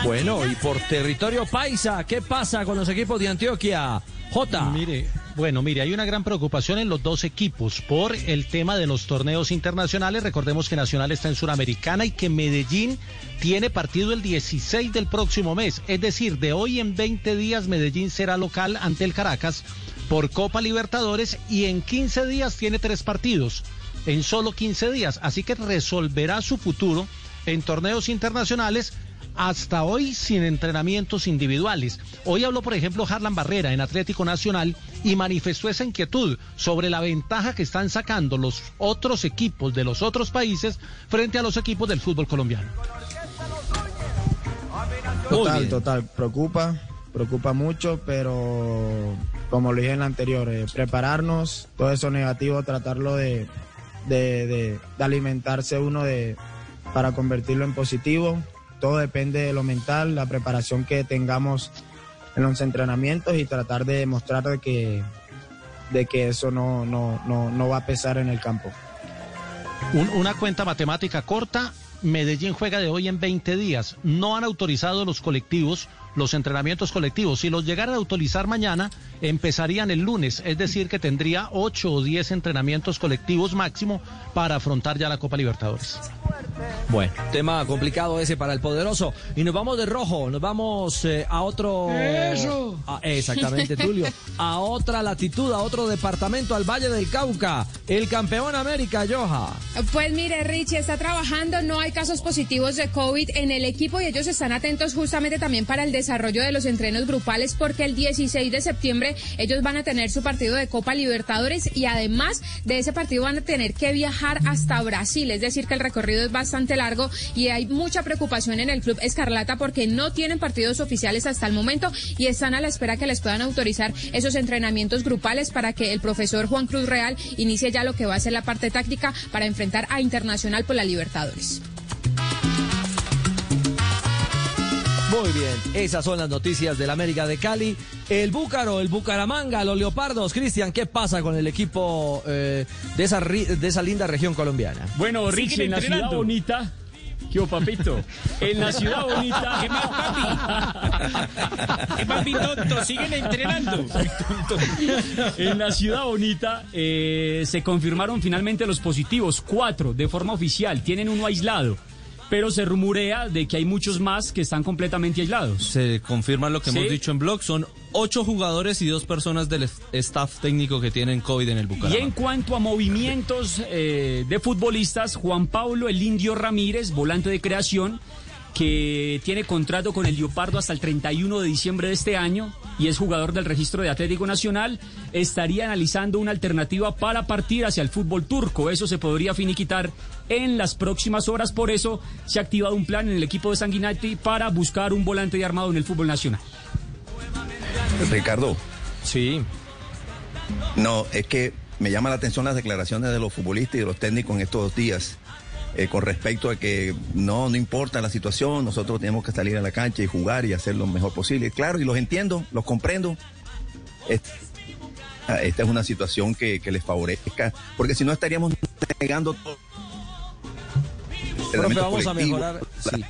Bueno, y por territorio paisa, ¿qué pasa con los equipos de Antioquia? J. Mire, bueno, mire, hay una gran preocupación en los dos equipos por el tema de los torneos internacionales. Recordemos que Nacional está en Suramericana y que Medellín tiene partido el 16 del próximo mes. Es decir, de hoy en 20 días Medellín será local ante el Caracas por Copa Libertadores y en 15 días tiene tres partidos. En solo 15 días. Así que resolverá su futuro en torneos internacionales hasta hoy sin entrenamientos individuales. Hoy habló, por ejemplo, Harlan Barrera en Atlético Nacional y manifestó esa inquietud sobre la ventaja que están sacando los otros equipos de los otros países frente a los equipos del fútbol colombiano. Total, total, preocupa, preocupa mucho, pero como lo dije en la anterior, eh, prepararnos, todo eso negativo, tratarlo de, de, de- de alimentarse uno de, para convertirlo en positivo. Todo depende de lo mental, la preparación que tengamos en los entrenamientos y tratar de demostrar de que, de que eso no, no, no, no va a pesar en el campo. Un- una cuenta matemática corta, Medellín juega de hoy en 20 días. No han autorizado los colectivos, los entrenamientos colectivos. Si los llegaran a autorizar mañana, empezarían el lunes. Es decir, que tendría 8 o 10 entrenamientos colectivos máximo para afrontar ya la Copa Libertadores. Bueno, tema complicado ese para el poderoso. Y nos vamos de rojo, nos vamos eh, a otro. Eso. Ah, exactamente, Tulio. A otra latitud, a otro departamento, al Valle del Cauca. El campeón América, Joja. Pues mire, Richie está trabajando, no hay casos positivos de COVID en el equipo y ellos están atentos justamente también para el desarrollo de los entrenos grupales porque el 16 de septiembre ellos van a tener su partido de Copa Libertadores y además de ese partido van a tener que viajar hasta Brasil, es decir que el recorrido es bastante largo y hay mucha preocupación en el club Escarlata porque no tienen partidos oficiales hasta el momento y están a la espera que les puedan autorizar esos entrenamientos grupales para que el profesor Juan Cruz Real inicie ya lo que va a ser la parte táctica para enfrentar a Internacional por la Libertadores. Muy bien, esas son las noticias del América de Cali. El Búcaro, el Bucaramanga, los Leopardos. Cristian, ¿qué pasa con el equipo eh, de, esa, ri- de esa linda región colombiana? Bueno, Richie, en la ciudad bonita. ¿Qué hubo, papito? En la ciudad bonita. ¿Qué más, papi? ¿Qué papi tonto? Siguen entrenando. En la ciudad bonita eh, se confirmaron finalmente los positivos, cuatro de forma oficial, tienen uno aislado, pero se rumorea de que hay muchos más que están completamente aislados. Se confirma lo que Sí. hemos dicho en blog. Son ocho jugadores y dos personas del staff técnico que tienen COVID en el Y Bucaramanga. en cuanto a movimientos eh, de futbolistas, Juan Pablo El Indio Ramírez, volante de creación, que tiene contrato con el Leopardo hasta el 31 de diciembre de este año y es jugador del registro de Atlético Nacional, estaría analizando una alternativa para partir hacia el fútbol turco. Eso se podría finiquitar en las próximas horas. Por eso se ha activado un plan en el equipo de Sanguinetti para buscar un volante de armado en el fútbol nacional. Ricardo. Sí. No, es que me llama la atención las declaraciones de los futbolistas y de los técnicos en estos días eh, con respecto a que no, no importa la situación, nosotros tenemos que salir a la cancha y jugar y hacer lo mejor posible. Claro, y los entiendo, los comprendo. Es- ah, esta es una situación que, que les favorezca, porque si no estaríamos negando todo. Profe, vamos a colectivo. mejorar. sí.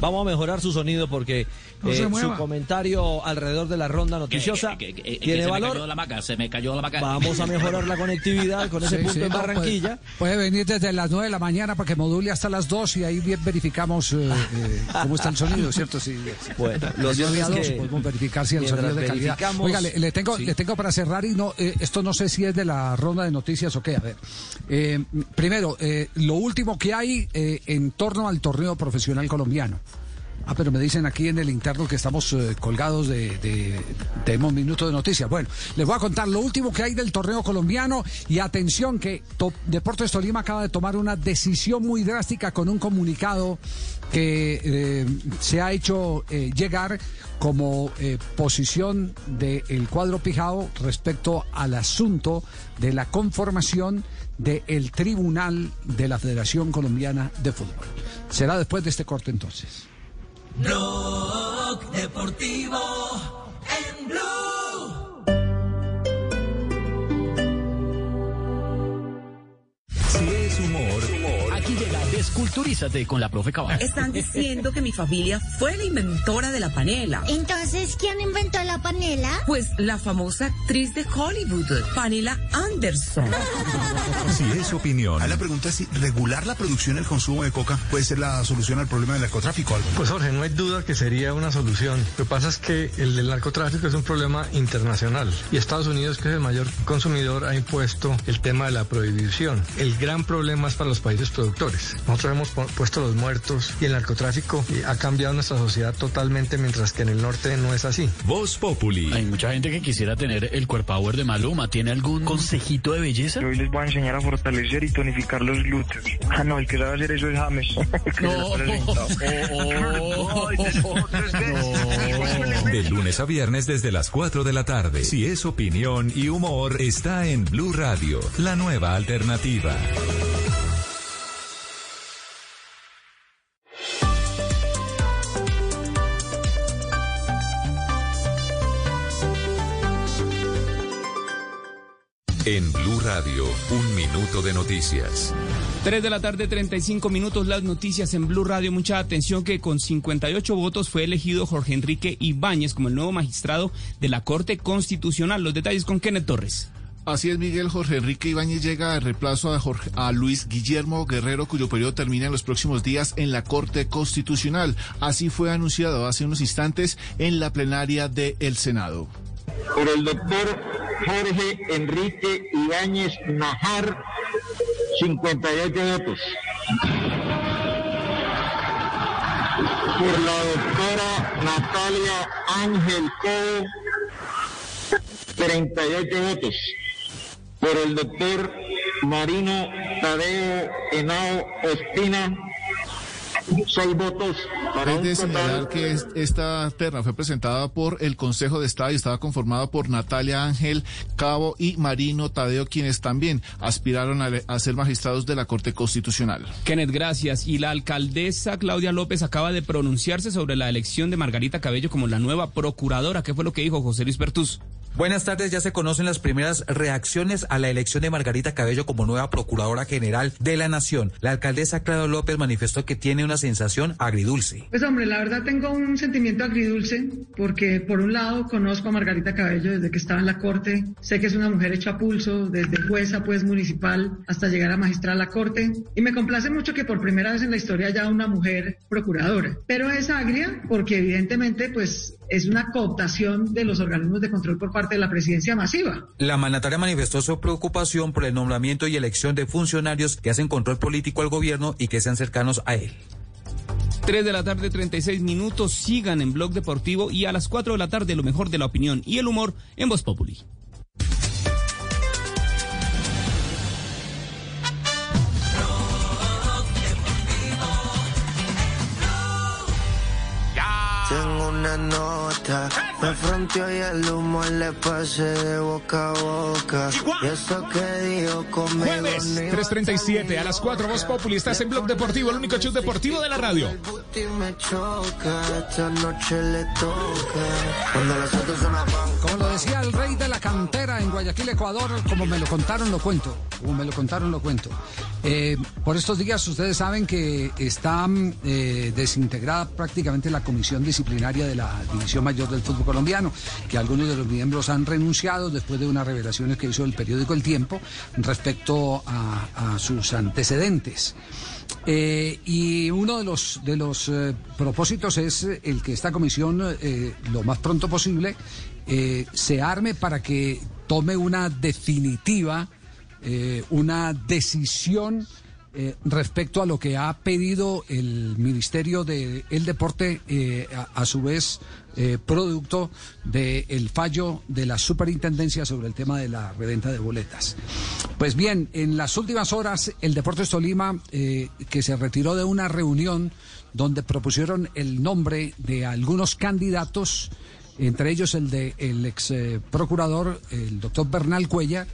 Vamos a mejorar su sonido porque No eh, se su comentario alrededor de la ronda noticiosa Que- que- que- que tiene se me valor. cayó la maca, se me cayó la maca. Vamos a mejorar la conectividad con ese Sí, punto sí, en no, puede- Barranquilla. Puede, venir desde las 9 de la mañana para que module hasta las 2 y ahí bien verificamos eh, eh, cómo está el sonido, ¿cierto? Sí, Bueno, lo lo cierto es que podemos verificar si el mientras sonido es de calidad. Oiga, le, le tengo, Sí. le tengo para cerrar y no, eh, esto no sé si es de la ronda de noticias o qué. A ver, Eh, primero, eh, lo último que hay eh, en torno al torneo profesional colombiano. Ah, pero me dicen aquí en el interno que estamos eh, colgados de, de, tenemos minutos de noticias. Bueno, les voy a contar lo último que hay del torneo colombiano y atención que To- Deportes Tolima acaba de tomar una decisión muy drástica con un comunicado que eh, se ha hecho eh, llegar como posición del cuadro Pijao respecto al asunto de la conformación del Tribunal de la Federación Colombiana de Fútbol. Será después de este corte entonces. Blog Deportivo en Blue. Si es humor, llega Desculturízate con la profe Cabal. Están diciendo que mi familia fue la inventora de la panela. Entonces, ¿quién inventó la panela? Pues la famosa actriz de Hollywood, Pamela Anderson. Si es opinión. la pregunta es si regular la producción y el consumo de coca puede ser la solución al problema del narcotráfico. Pues Jorge, no hay duda que sería una solución. Lo que pasa es que el del narcotráfico es un problema internacional y Estados Unidos, que es el mayor consumidor, ha impuesto el tema de la prohibición. El gran problema es para los países productores. Nosotros hemos pu- puesto los muertos y el narcotráfico ha cambiado nuestra sociedad totalmente, mientras que en el norte no es así. Voz Populi. Hay mucha gente que quisiera tener el cuerpo power de Maluma. ¿Tiene algún consejito de belleza? Hoy les voy a enseñar a fortalecer y tonificar los glúteos. Ah, no, el que sabe hacer eso es James. De lunes a viernes desde las 4 de la tarde. Si es opinión y humor, está en Blue Radio, la nueva alternativa. En Blue Radio, un minuto de noticias. 3 de la tarde, 35 minutos, las noticias en Blue Radio. Mucha atención que con 58 votos fue elegido Jorge Enrique Ibáñez como el nuevo magistrado de la Corte Constitucional. Los detalles con Kenneth Torres. Así es, Miguel Jorge Enrique Ibáñez llega de reemplazo a, Jorge- a Luis Guillermo Guerrero, cuyo periodo termina en los próximos días en la Corte Constitucional. Así fue anunciado hace unos instantes en la plenaria del Senado. Por el doctor Jorge Enrique Ibáñez Najar, 58 votos. Por la doctora Natalia Ángel Cobo, 38 votos. Por el doctor Marino Tadeo Henao Espina, 6 votos. Para Es un de total señalar que es- esta terna fue presentada por el Consejo de Estado y estaba conformada por Natalia Ángel Cabo y Marino Tadeo, quienes también aspiraron a, a ser magistrados de la Corte Constitucional. Kenneth, gracias. Y la alcaldesa Claudia López acaba de pronunciarse sobre la elección de Margarita Cabello como la nueva procuradora. ¿Qué fue lo que dijo José Luis Bertús? Buenas tardes, ya se conocen las primeras reacciones a la elección de Margarita Cabello como nueva Procuradora General de la Nación. La alcaldesa Claudia López manifestó que tiene una sensación agridulce. Pues hombre, la verdad tengo un sentimiento agridulce porque por un lado conozco a Margarita Cabello desde que estaba en la corte, sé que es una mujer hecha a pulso, desde jueza pues municipal hasta llegar a magistrada a la corte y me complace mucho que por primera vez en la historia haya una mujer procuradora, pero es agria porque evidentemente pues es una cooptación de los organismos de control por parte de la presidencia masiva. La mandataria manifestó su preocupación por el nombramiento y elección de funcionarios que hacen control político al gobierno y que sean cercanos a él. 3 de la tarde, 36 minutos. Sigan en Blog Deportivo y a las 4 de la tarde lo mejor de la opinión y el humor en Voz Populi. Nota, me fronteó y el humo le pasé de boca a boca. Y eso que dijo conmigo Jueves, no iba 3.37 a las 4, Voz Populi, estás en Blog Deportivo, el único show deportivo de la radio. y me choca, esta noche le toca. Cuando las otras son apagan. Como lo decía el rey de la cantera en Guayaquil, Ecuador, como me lo contaron, lo cuento. Como me lo contaron, lo cuento. Eh, por estos días ustedes saben que está eh, desintegrada prácticamente la comisión disciplinaria de la División Mayor del Fútbol Colombiano, que algunos de los miembros han renunciado después de unas revelaciones que hizo el periódico El Tiempo respecto a, sus antecedentes. Eh, y uno de los, de los eh, propósitos es eh, el que esta comisión, lo más pronto posible, se arme para que tome una definitiva, una decisión eh, respecto a lo que ha pedido el Ministerio del Deporte, eh, a, su vez eh, producto del fallo de la superintendencia sobre el tema de la reventa de boletas. Pues bien, en las últimas horas el Deportes Tolima, que se retiró de una reunión donde propusieron el nombre de algunos candidatos, entre ellos el de el ex procurador, el doctor Bernal Cuella,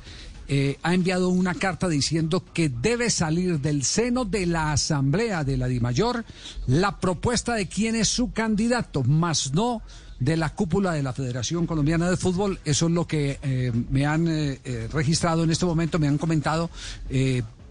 eh, ha enviado una carta diciendo que debe salir del seno de la Asamblea de la DIMAYOR la propuesta de quién es su candidato, más no de la cúpula de la Federación Colombiana de Fútbol. Eso es lo que eh, me han eh, eh, registrado en este momento, me han comentado.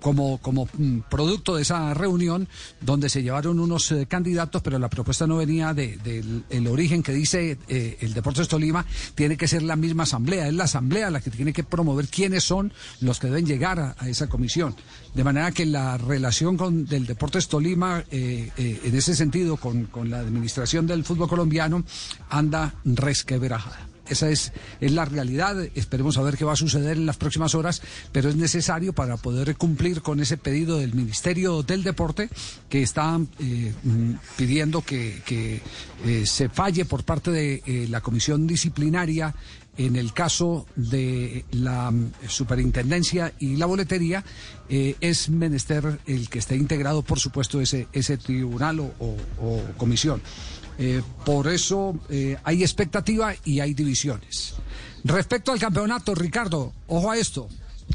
Como, como mm, producto de esa reunión donde se llevaron unos eh, candidatos, pero la propuesta no venía de- del el origen que dice eh, el Deportes Tolima, tiene que ser la misma asamblea, es la asamblea la que tiene que promover quiénes son los que deben llegar a, a esa comisión. De manera que la relación con, del Deportes Tolima, eh, eh, en ese sentido, con, con la administración del fútbol colombiano, anda resquebrajada. Esa es, es la realidad. Esperemos a ver qué va a suceder en las próximas horas, pero es necesario para poder cumplir con ese pedido del Ministerio del Deporte que está eh, mm, pidiendo que, que, eh, se falle por parte de eh, la Comisión Disciplinaria en el caso de la mm, superintendencia y la boletería, es menester el que esté integrado, por supuesto, ese, ese tribunal o comisión. Eh, por eso eh, hay expectativa y hay divisiones. Respecto al campeonato, Ricardo, ojo a esto.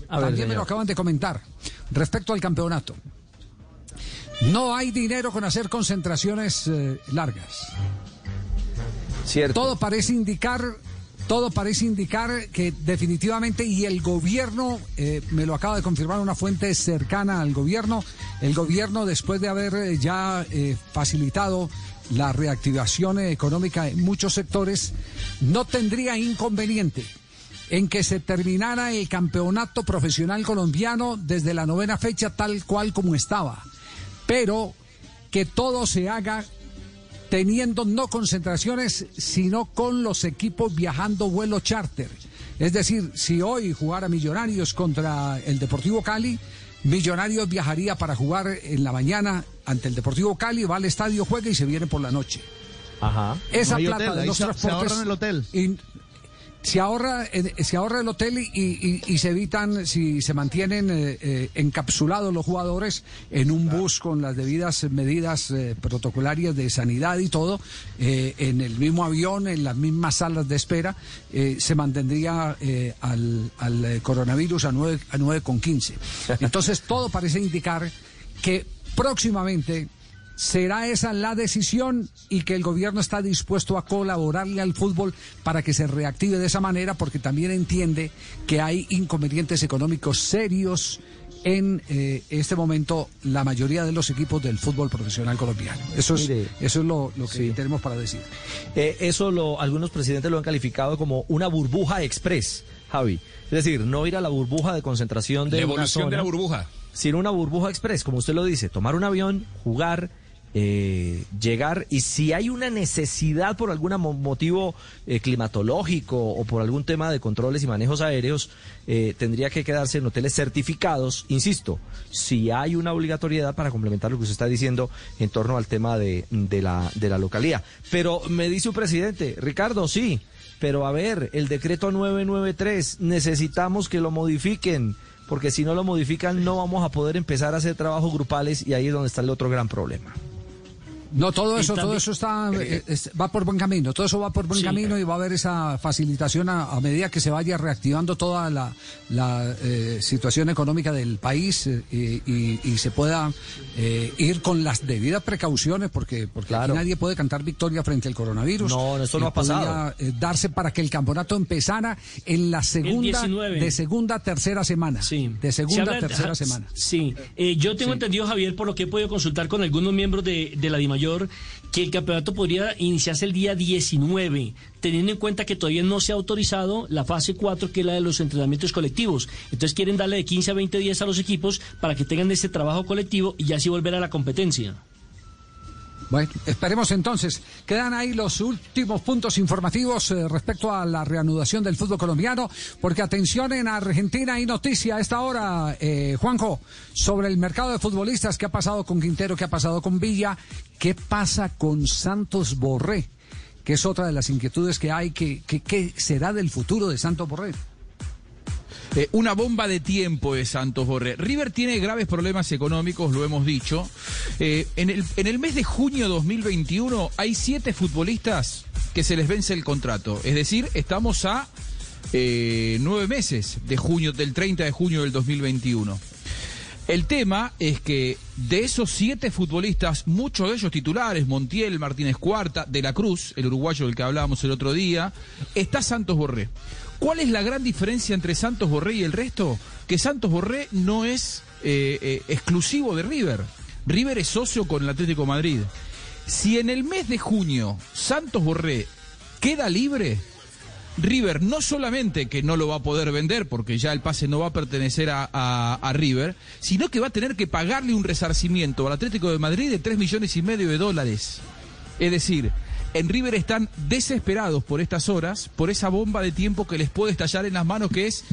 A ver, También me lo acaban de comentar. Respecto al campeonato. No hay dinero con hacer concentraciones eh, largas. Todo parece indicar, todo parece indicar que definitivamente y el gobierno eh, me lo acaba de confirmar una fuente cercana al gobierno. El gobierno después de haber eh, ya facilitado la reactivación económica en muchos sectores no tendría inconveniente en que se terminara el campeonato profesional colombiano desde la novena fecha tal cual como estaba, pero que todo se haga teniendo no concentraciones, sino con los equipos viajando vuelo charter. Es decir, si hoy jugara Millonarios contra el Deportivo Cali, Millonarios viajaría para jugar en la mañana ante el Deportivo Cali, va al estadio, juega y se viene por la noche. Ajá. Esa No plata hotel, de los se- se transportes ahorran el hotel. y- se ahorra eh, se ahorra el hotel y, y- se evitan si se mantienen eh, eh, encapsulados los jugadores en un bus con las debidas medidas eh, protocolarias de sanidad y todo en el mismo avión en las mismas salas de espera se mantendría al, al, coronavirus a 9 a 9 con 15 entonces todo parece indicar que próximamente será esa la decisión y que el gobierno está dispuesto a colaborarle al fútbol para que se reactive de esa manera porque también entiende que hay inconvenientes económicos serios en eh, este momento la mayoría de los equipos del fútbol profesional colombiano. Eso es, Mire, eso es lo, lo que sí. tenemos para decir. Eh, eso lo, algunos presidentes lo han calificado como una burbuja express, Javi. Es decir, no ir a la burbuja de concentración de La una evolución de la zona, burbuja. sino una burbuja express, como usted lo dice, tomar un avión, jugar, eh, llegar y si hay una necesidad por algún mo- motivo eh, climatológico o por algún tema de controles y manejos aéreos, eh, tendría que quedarse en hoteles certificados, insisto, si hay una obligatoriedad para complementar lo que usted está diciendo en torno al tema de, de la, de la localidad. Pero me dice su presidente, Ricardo, sí, pero a ver, el decreto 993, necesitamos que lo modifiquen, porque si no lo modifican no vamos a poder empezar a hacer trabajos grupales y ahí es donde está el otro gran problema. No, todo eso, todo eso está, eh, es- va por buen camino, todo eso va por buen Sí. camino y va a haber esa facilitación a, a medida que se vaya reactivando toda la, la, eh, situación económica del país eh, y, se pueda eh, ir con las debidas precauciones porque, porque aquí nadie puede cantar victoria frente al coronavirus. No, esto no ha pasado. podría, eh, darse para que el campeonato empezara en la segunda, 19. de segunda, tercera semana. De segunda, Se habla- tercera ajá, semana. Sí, Eh, yo tengo Sí. entendido, Javier, por lo que he podido consultar con algunos miembros de, de la DIMAYOR, que el campeonato podría iniciarse el día 19, teniendo en cuenta que todavía no se ha autorizado la fase 4, que es la de los entrenamientos colectivos. Entonces quieren darle de 15 a 20 días a los equipos para que tengan este trabajo colectivo y ya así volver a la competencia. Bueno, esperemos entonces. Quedan ahí los últimos puntos informativos eh, respecto a la reanudación del fútbol colombiano, porque atención en Argentina hay noticia a esta hora, eh, Juanjo, sobre el mercado de futbolistas, qué ha pasado con Quintero, qué ha pasado con Villa, qué pasa con Santos Borré, que es otra de las inquietudes que hay, que, que- qué será del futuro de Santos Borré. Eh, una bomba de tiempo de Santos Borré. River tiene graves problemas económicos, lo hemos dicho. Eh, en, el, en el mes de junio de 2021 hay siete futbolistas que se les vence el contrato. Es decir, estamos a eh, nueve meses de junio, del 30 de junio del 2021. El tema es que de esos siete futbolistas, muchos de ellos titulares, Montiel, Martínez Cuarta, De la Cruz, el uruguayo del que hablábamos el otro día, está Santos Borré. ¿Cuál es la gran diferencia entre Santos Borré y el resto? Que Santos Borré no es eh, eh, exclusivo de River. River es socio con el Atlético Madrid. Si en el mes de junio Santos Borré queda libre, River no solamente que no lo va a poder vender porque ya el pase no va a pertenecer a, a- a River, sino que va a tener que pagarle un resarcimiento al Atlético de Madrid de 3 millones y medio de dólares. Es decir, en River están desesperados por estas horas, por esa bomba de tiempo que les puede estallar en las manos, que es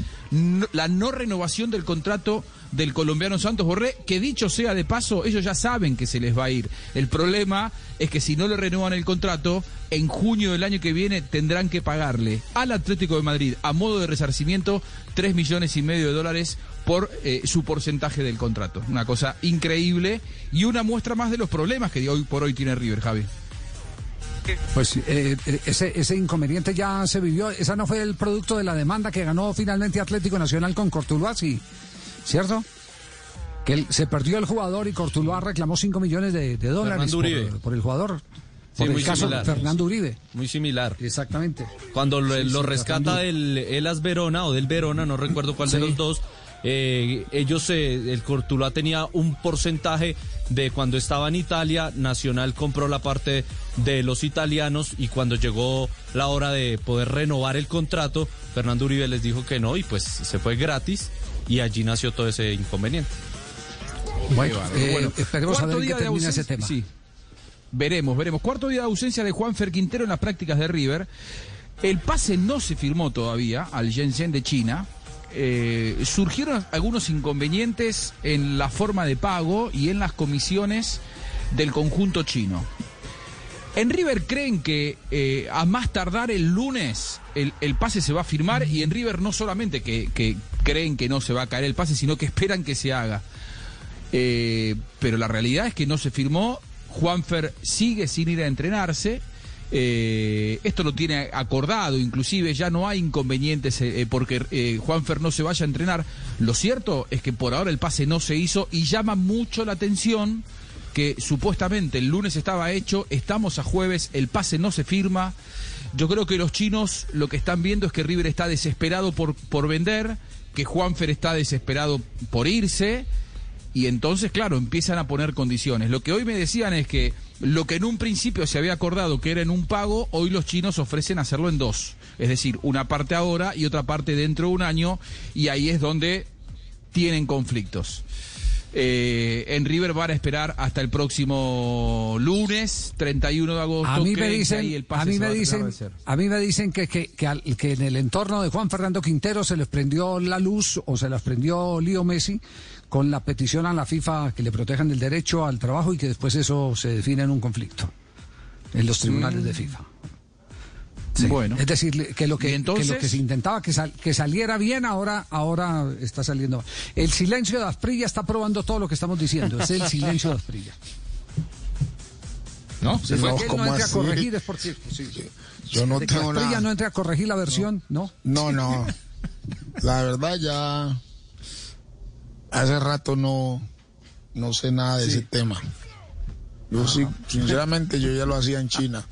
la no renovación del contrato del colombiano Santos Borré, que dicho sea de paso, ellos ya saben que se les va a ir. El problema es que si no le renuevan el contrato, en junio del año que viene tendrán que pagarle al Atlético de Madrid, a modo de resarcimiento, 3 millones y medio de dólares por eh, su porcentaje del contrato. Una cosa increíble y una muestra más de los problemas que hoy por hoy tiene River, Javi. Pues eh, eh, ese, ese inconveniente ya se vivió. Esa no fue el producto de la demanda que ganó finalmente Atlético Nacional con Cortuluazzi, ¿cierto? Que se perdió el jugador y Cortuluá reclamó 5 millones de, de dólares por, por el jugador. Sí, Por muy el caso similar. de Fernando Uribe. Muy similar. Exactamente. Cuando lo, Sí, lo sí, rescata del Elas Verona o del Verona, no recuerdo cuál de los dos, eh, ellos, eh, el Cortuluá tenía un porcentaje de cuando estaba en Italia, Nacional compró la parte de los italianos y cuando llegó la hora de poder renovar el contrato, Fernando Uribe les dijo que no y pues se fue gratis y allí nació todo ese inconveniente. Bueno, eh, esperemos a cuarto ver termina ese tema. Sí. Veremos, veremos. Cuarto día de ausencia de Juanfer Quintero en las prácticas de River. El pase no se firmó todavía al Shenzhen de China. Eh, surgieron algunos inconvenientes en la forma de pago y en las comisiones del conjunto chino. En River creen que eh, a más tardar el lunes el, el pase se va a firmar y en River no solamente que, que creen que no se va a caer el pase, sino que esperan que se haga. Eh, pero la realidad es que no se firmó. Juanfer sigue sin ir a entrenarse. Eh, esto lo tiene acordado, inclusive ya no hay inconvenientes eh, eh, porque Juanfer no se vaya a entrenar. Lo cierto es que por ahora el pase no se hizo y llama mucho la atención que supuestamente el lunes estaba hecho, estamos a jueves, el pase no se firma. Yo creo que los chinos lo que están viendo es que River está desesperado por, por vender, que Juanfer está desesperado por irse. Y entonces, claro, empiezan a poner condiciones. Lo que hoy me decían es que lo que en un principio se había acordado que era en un pago, hoy los chinos ofrecen hacerlo en dos. Es decir, una parte ahora y otra parte dentro de un año, y ahí es donde tienen conflictos. Eh, en River van a esperar hasta el próximo lunes, 31 de agosto. A mí me dicen, el a mí me a dicen, hacer. a mí me dicen que, que, que, al- que en el entorno de Juan Fernando Quintero se les prendió la luz o se les prendió Lío Messi con la petición a la FIFA que le protejan el derecho al trabajo y que después eso se define en un conflicto en los tribunales de FIFA. Sí. Bueno. Es decir, que lo que, ¿Y entonces? que lo que se intentaba que, sal- que saliera bien, ahora, ahora está saliendo mal. El silencio de Asprilla está probando todo lo que estamos diciendo. Es el silencio de Asprilla. ¿No? Se fue. Él ¿cómo no entre a corregir, es por cierto. Sí, sí. Yo no De que tengo Asprilla nada. no entre a corregir la versión, ¿no? No, no. La verdad ya hace rato no, no sé nada de ese tema. Yo sí, sinceramente yo ya lo hacía en China.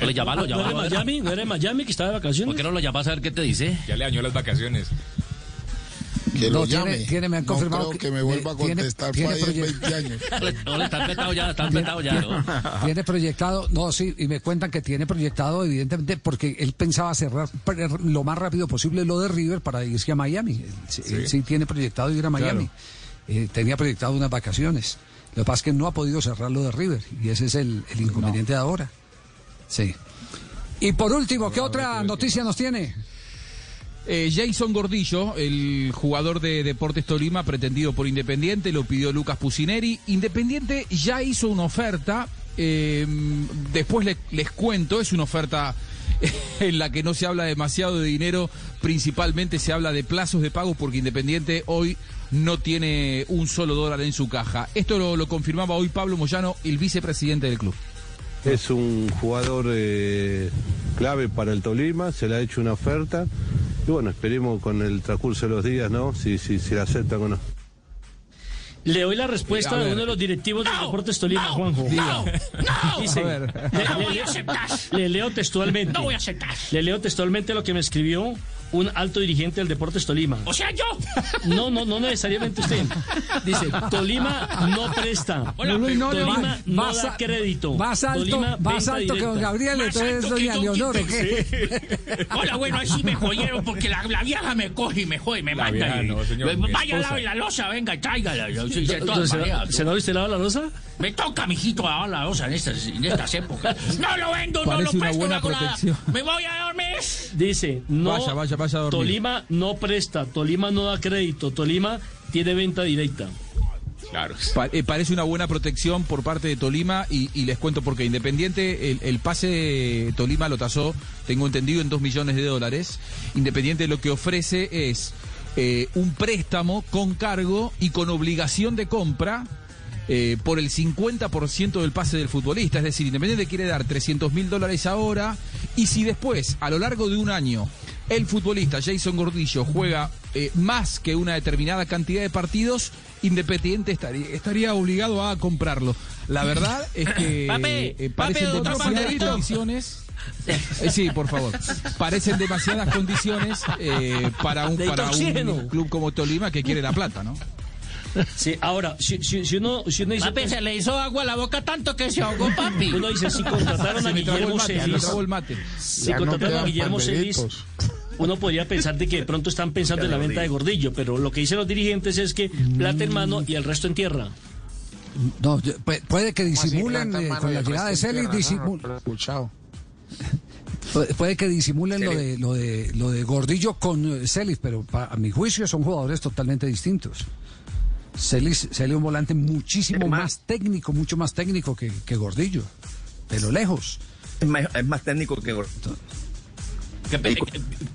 Ole, llamalo, llamalo. ¿No era en Miami? ¿No era en Miami que estaba de vacaciones? ¿Por qué no lo llamas a ver qué te dice? Ya le dañó las vacaciones. Que No, lo tiene- llame. tiene- me han No confirmado creo que- que me vuelva a tiene- contestar tiene para 10, proye- 20 años. No, le están petado ya, están petado ya, ¿no? Tiene proyectado, no, sí, y me cuentan que tiene proyectado, evidentemente, porque él pensaba cerrar lo más rápido posible lo de River para irse a Miami. Él sí, sí tiene proyectado ir a Miami. Eh, tenía proyectado unas vacaciones. Lo que pasa es que no ha podido cerrar lo de River y ese es el, el inconveniente de ahora. Sí. Y por último, ¿qué otra noticia nos tiene? Eh, Jason Gordillo, el jugador de Deportes Tolima pretendido por Independiente, lo pidió Lucas Pusineri. Independiente ya hizo una oferta, eh, después le- les cuento, es una oferta en la que no se habla demasiado de dinero, principalmente se habla de plazos de pago porque Independiente hoy no tiene un solo dólar en su caja. Esto lo, lo confirmaba hoy Pablo Moyano, el vicepresidente del club. Es un jugador eh, clave para el Tolima, se le ha hecho una oferta y bueno, esperemos con el transcurso de los días, ¿no? Si, si, si la aceptan o no. Le doy la respuesta de uno de los directivos del Deportes Tolima, Juanjo. no, no. Dice, A ver. le, No le- voy a le- aceptar. le leo textualmente. No voy a aceptar. Le leo textualmente lo que me escribió un alto dirigente del Deportes Tolima. O sea, yo. No, no, no necesariamente usted. Dice, Tolima no presta. Hola, Luis, no, no, Tolima no da a- crédito. más alto- Tolima, más alto que don. Gabriel, Más entonces alto doña Leonor. Hola, bueno, ahí sí me jodieron porque la, la vieja me coge y me jode y me La manda. vieja y- no, señor, mi Vaya, lave la losa, venga, tráigala. Sí, de todas Entonces, ¿se, ¿Se no viste lava la losa? Me toca, mijito, lavar la losa en estas, en estas épocas. No lo vendo, no lo una presto, buena protección. Me voy a dormir. Dice, no, Vaya, vaya, vaya a dormir. Tolima no presta, Tolima no da crédito, Tolima tiene venta directa. Claro. Pa- eh, parece una buena protección por parte de Tolima y, y les cuento porque Independiente, el, el pase de Tolima lo tasó, tengo entendido, en 2 millones de dólares. Independiente lo que ofrece es eh, un préstamo con cargo y con obligación de compra. Eh, por el 50% del pase del futbolista, es decir, Independiente quiere dar 300 mil dólares ahora y si después, a lo largo de un año, el futbolista Jason Gordillo juega eh, más que una determinada cantidad de partidos, Independiente estaría, estaría obligado a comprarlo. La verdad es que eh, parecen demasiadas condiciones. Eh, sí, por favor. Parecen demasiadas condiciones para, un, para un club como Tolima que quiere la plata, ¿no? Sí, ahora, si, si- si uno, si uno dice... Papi, se le hizo agua a la boca tanto que se ahogó, papi. Uno dice, si contrataron a Guillermo Celis, si contrataron a Guillermo Celis, uno podría pensar de que de pronto están pensando en la venta de Gordillo, pero lo que dicen los dirigentes es que plata en mano y el resto en tierra. No, puede que disimulen eh, con la llegada de Celis, tierra, disimu- no, no, escuchado. puede, que disimulen lo de, lo de lo de Gordillo con eh, Celis, pero a mi juicio son jugadores totalmente distintos. Celis, es un volante muchísimo más técnico, mucho más técnico que, que Gordillo, pero lejos. Es más, es más técnico que Gordillo.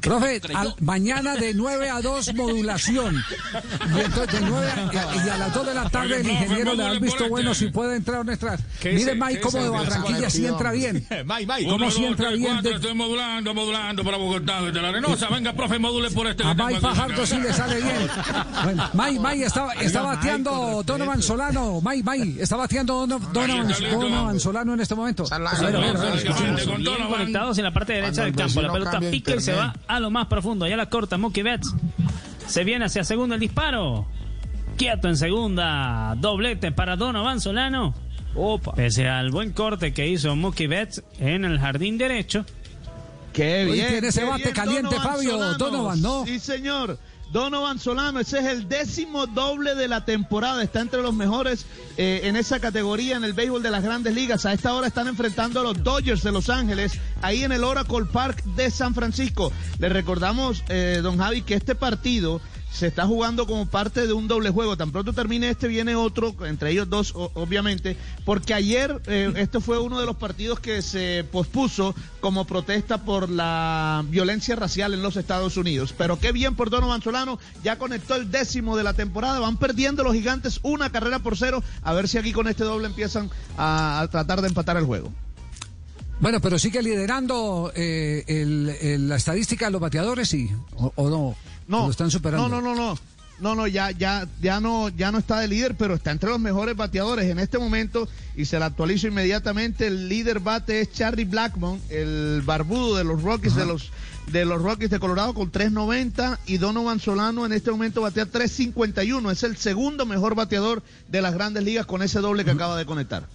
Profe, al- mañana de 9 a 2 modulación. Y entonces de 9 a, y a las 2 de la tarde el ingeniero le module visto bueno este. si puede entrar o no entrar. ¿Qué Mire? Mike, ¿Qué cómo de? Barranquilla sí entra bien. May, May. ¿Cómo si entra bien? Estoy modulando, modulando para Bogotá desde la Arenosa. Venga, profe, module por este. A aquí. Fajardo sí le sale bien. Bueno, May, May está, está bateando Donovan Solano. May, May, está bateando Dono- Donovan, Donovan Solano en este momento. A ver, a ver, a ver, escuchemos. Bien conectados en la parte derecha del campo. La pelota pica y se va internet. a lo más profundo. Ya la corta Mookie Betts. Se viene hacia segundo el disparo. Quieto en segunda. Doblete para Donovan Solano. Pese al buen corte que hizo Mookie Betts en el jardín derecho. Qué Hoy bien. tiene ese bate bien, caliente, Fabio. Solano. Donovan, ¿no? Sí, señor. Donovan Solano, ese es el décimo doble de la temporada. Está entre los mejores eh, en esa categoría en el béisbol de las grandes ligas. A esta hora están enfrentando a los Dodgers de Los Ángeles, ahí en el Oracle Park de San Francisco. Le recordamos, eh, don Javi, que este partido se está jugando como parte de un doble juego. Tan pronto termine este, viene otro, entre ellos dos, obviamente, porque ayer eh, este fue uno de los partidos que se pospuso como protesta por la violencia racial en los Estados Unidos. Pero qué bien por Donovan Solano, ya conectó el décimo de la temporada, van perdiendo los gigantes una carrera por cero, a ver si aquí con este doble empiezan a, tratar de empatar el juego. Bueno, pero sigue liderando eh, el- la estadística de los bateadores, sí, o no. No, lo están superando. No, no, no, no. No, no, ya, ya, ya no, ya no está de líder, pero está entre los mejores bateadores en este momento y se la actualizo inmediatamente. El líder bate es Charlie Blackmon, el barbudo de los Rockies de los de los Rockies de Colorado con 3.90 y Donovan Solano en este momento batea 3.51. Es el segundo mejor bateador de las Grandes Ligas con ese doble que acaba de conectar.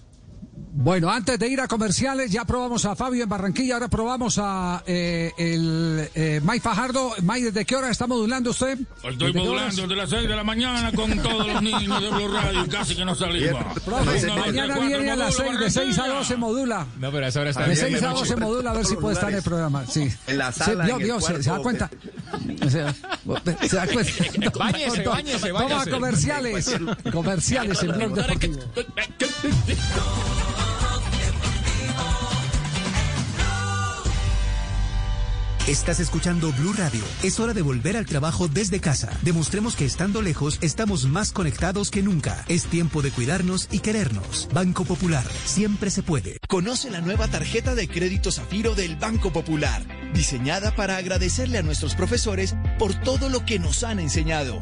Bueno, antes de ir a comerciales, ya probamos a Fabio en Barranquilla, ahora probamos a eh, el eh, May Fajardo. May, ¿desde qué hora está modulando usted? Estoy ¿Desde qué modulando desde las 6 de la mañana con todos los niños de Blue Radio, casi que no salimos. Profe, mañana viene a las modulo, 6, de 6 a Barranquilla. 12 modula. No, pero a esa hora está De bien, 6 a noche. 12 modula, a ver si puede estar en el programa. Sí. En la sala, el vio, se, se da cuenta. O sea, se da cuenta. Báñese, báñese, Toma báñese. comerciales. Comerciales en Blog Deportivo. Estás escuchando Blue Radio. Es hora de volver al trabajo desde casa. Demostremos que estando lejos estamos más conectados que nunca. Es tiempo de cuidarnos y querernos. Banco Popular. Siempre se puede. Conoce la nueva tarjeta de crédito Zafiro del Banco Popular, diseñada para agradecerle a nuestros profesores por todo lo que nos han enseñado,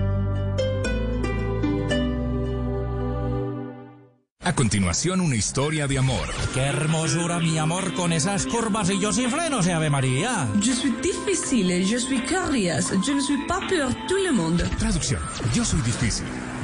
A continuación, una historia de amor. Qué hermosura, mi amor, con esas curvas y yo sin frenos, Ave María. Je suis difficile, je suis curious, je ne suis pas pour tout le monde. Traducción. Yo soy difícil,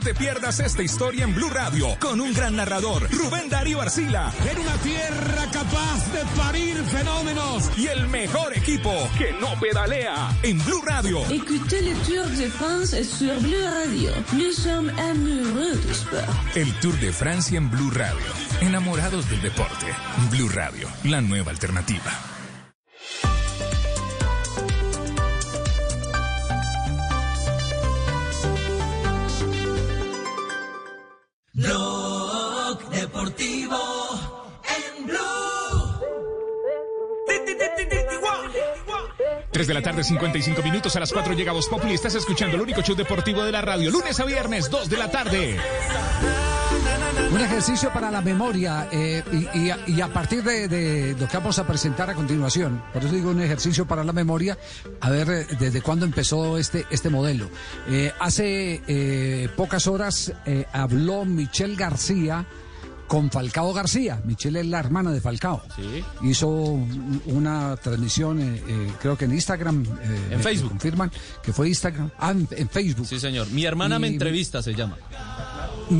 te pierdas esta historia en Blue Radio con un gran narrador, Rubén Darío Arcila. En una tierra capaz de parir fenómenos. Y el mejor equipo que no pedalea en Blue Radio. Écoutez le Tour de France sur Bleu Radio. Nous sommes amoureux du sport. El Tour de Francia en Blue Radio. Enamorados del deporte. Blue Radio, la nueva alternativa. Blog 3 de la tarde, 55 minutos. A las 4 llega Voz Populi. Estás escuchando el único show deportivo de la radio. Lunes a viernes, 2 de la tarde. Un ejercicio para la memoria eh, y, a, partir de, lo que vamos a presentar a continuación, por eso digo un ejercicio para la memoria, a ver eh, desde cuándo empezó este, este modelo. Eh, hace pocas horas habló Michelle García con Falcao García. Michelle es la hermana de Falcao. Hizo un- una transmisión, eh, eh, creo que en Instagram. eh, En me- Facebook. me confirman que fue Instagram. Ah, en, en Facebook. Sí, señor. Mi hermana me entrevista, se llama.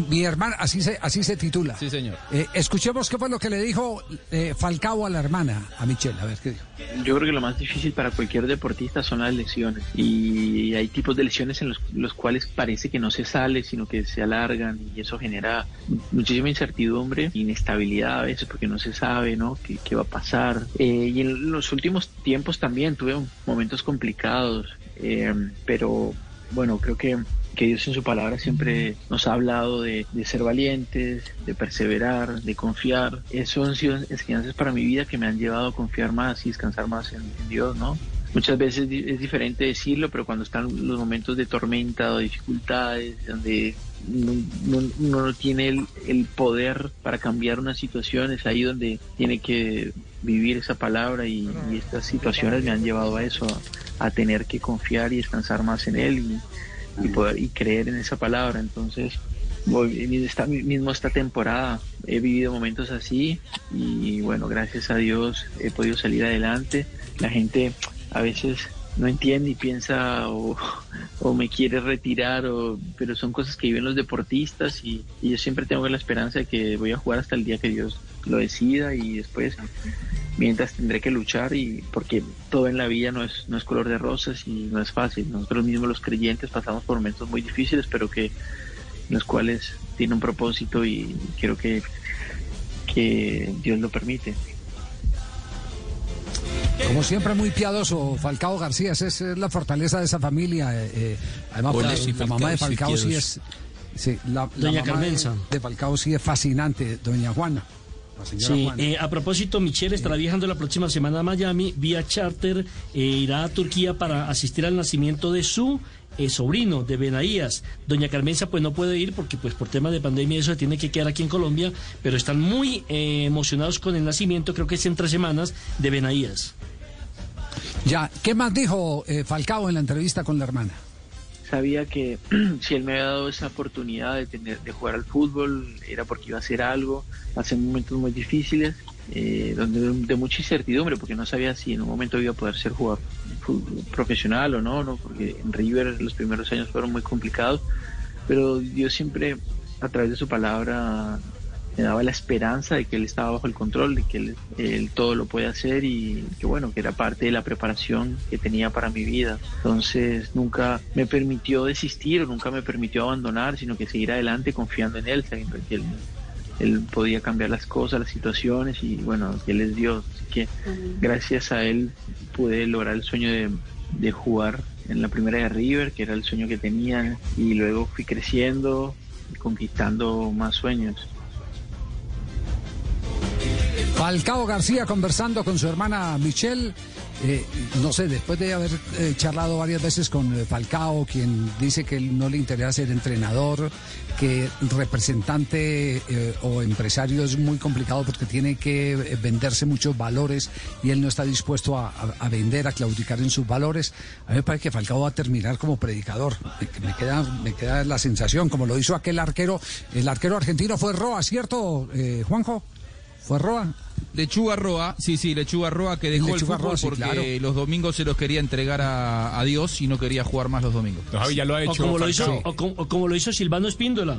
Mi hermana, así se, así se titula. Sí, señor. Eh, escuchemos qué fue lo que le dijo eh, Falcao a la hermana, a Michelle. A ver qué dijo. Yo creo que lo más difícil para cualquier deportista son las lesiones y hay tipos de lesiones en los, los cuales parece que no se sale, sino que se alargan y eso genera muchísima incertidumbre, inestabilidad a veces porque no se sabe, ¿no? ¿Qué, qué va a pasar? Eh, y en los últimos tiempos también tuve momentos complicados, eh, pero bueno, creo que que Dios en su palabra siempre nos ha hablado de, de ser valientes, de perseverar, de confiar. Eso han sido enseñanzas para mi vida que me han llevado a confiar más y descansar más en, en Dios, ¿no? Muchas veces es diferente decirlo, pero cuando están los momentos de tormenta o dificultades, donde no- no- uno no tiene el, el poder para cambiar una situación, es ahí donde tiene que vivir esa palabra y, y estas situaciones me han llevado a eso, a, a tener que confiar y descansar más en Él y, y poder y creer en esa palabra. Entonces, esta, mismo esta temporada he vivido momentos así y bueno, gracias a Dios he podido salir adelante. La gente a veces no entiende y piensa o, me quiere retirar, o, pero son cosas que viven los deportistas y, y yo siempre tengo la esperanza de que voy a jugar hasta el día que Dios lo decida y después mientras tendré que luchar y porque todo en la vida no es no es color de rosas y no es fácil. Nosotros mismos los creyentes pasamos por momentos muy difíciles pero que los cuales tiene un propósito y quiero que que Dios lo permite Como siempre, muy piadoso, Falcao García, esa es la fortaleza de esa familia. eh, eh, además, la, sí, la mamá de Falcao, sí, sí es. sí, la, la Doña mamá Carmenza. De, de Falcao sí es fascinante, doña Juana. Sí, eh, a propósito, Michelle estará viajando la próxima semana a Miami vía charter, eh, irá a Turquía para asistir al nacimiento de su eh, sobrino, de Benaías. Doña Carmenza pues no puede ir porque pues por temas de pandemia eso se tiene que quedar aquí en Colombia, pero están muy eh, emocionados con el nacimiento, creo que es en tres semanas, de Benaías. Ya, ¿qué más dijo eh, Falcao en la entrevista con la hermana? sabía que si él me había dado esa oportunidad de tener de jugar al fútbol era porque iba a hacer algo hace momentos muy difíciles eh, donde de mucha incertidumbre porque no sabía si en un momento iba a poder ser jugador profesional o no no porque en River los primeros años fueron muy complicados pero Dios siempre a través de su palabra me daba la esperanza de que él estaba bajo el control, de que él, todo lo puede hacer y que bueno, que era parte de la preparación que tenía para mi vida. Entonces nunca me permitió desistir nunca me permitió abandonar, sino que seguir adelante confiando en él, sabiendo que él, él podía cambiar las cosas, las situaciones y bueno, que él es Dios. Así que gracias a él pude lograr el sueño de, de jugar en la primera de River, que era el sueño que tenía, y luego fui creciendo y conquistando más sueños. Falcao García conversando con su hermana Michelle. Eh, no sé, después de haber eh, charlado varias veces con eh, Falcao, quien dice que no le interesa ser entrenador, que representante eh, o empresario es muy complicado porque tiene que eh, venderse muchos valores y él no está dispuesto a, vender, a claudicar en sus valores. A mí me parece que Falcao va a terminar como predicador. Me, me queda, me queda la sensación, como lo hizo aquel arquero. El arquero argentino fue Roa, ¿cierto, Juanjo? ¿Fue Roa? Lechuga Roa, sí, sí, Lechuga Roa que dejó Lechuga el fútbol Roa, sí, porque claro. los domingos se los quería entregar a, a Dios y no quería jugar más los domingos. ya lo ha o, como lo hizo, o, como, o como lo hizo Silvano Espíndola.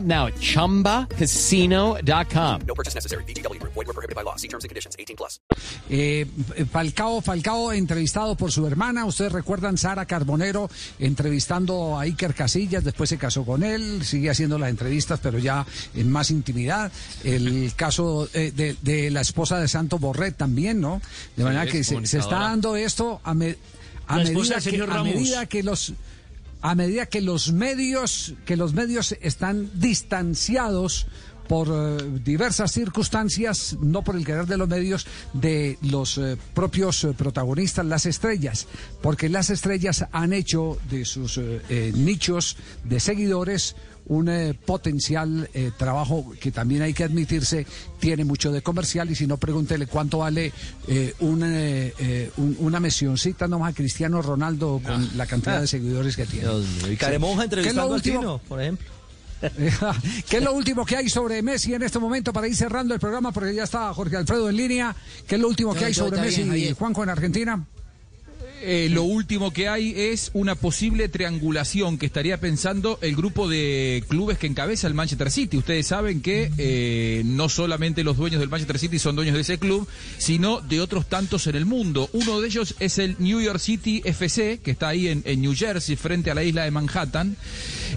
now at chumbacasino.com. No purchase necessary. VGW Group. Void were prohibited by law. See terms and conditions. 18 plus. Eh, Falcao, Falcao entrevistado por su hermana. Ustedes recuerdan Sara Carbonero entrevistando a Iker Casillas, después se casó con él, sigue haciendo las entrevistas, pero ya en más intimidad. El caso eh, de, de la esposa de Santo Borret también, ¿no? De Sí, manera es que se, se está dando esto a, me- medida que, a medida que los a medida que los medios que los medios están distanciados por eh, diversas circunstancias, no por el querer de los medios, de los eh, propios eh, protagonistas, las estrellas, porque las estrellas han hecho de sus nichos de seguidores un eh, potencial eh, trabajo que también hay que admitirse tiene mucho de comercial y si no pregúntele cuánto vale eh, un, eh, un- una mencioncita nomás a Cristiano Ronaldo con la cantidad de seguidores que tiene. Y Caremonja Sí. ¿Qué es lo entrevistando al último? Tino, por ejemplo. ¿Qué es lo último que hay sobre Messi en este momento para ir cerrando el programa? Porque ya está Jorge Alfredo en línea. ¿Qué es lo último que No, hay sobre Messi bien, y. Juanjo en Argentina? Eh, lo último que hay es una posible triangulación que estaría pensando el grupo de clubes que encabeza el Manchester City. Ustedes saben que eh, no solamente los dueños del Manchester City son dueños de ese club, sino de otros tantos en el mundo. Uno de ellos es el New York City FC, que está ahí en, New Jersey, frente a la isla de Manhattan.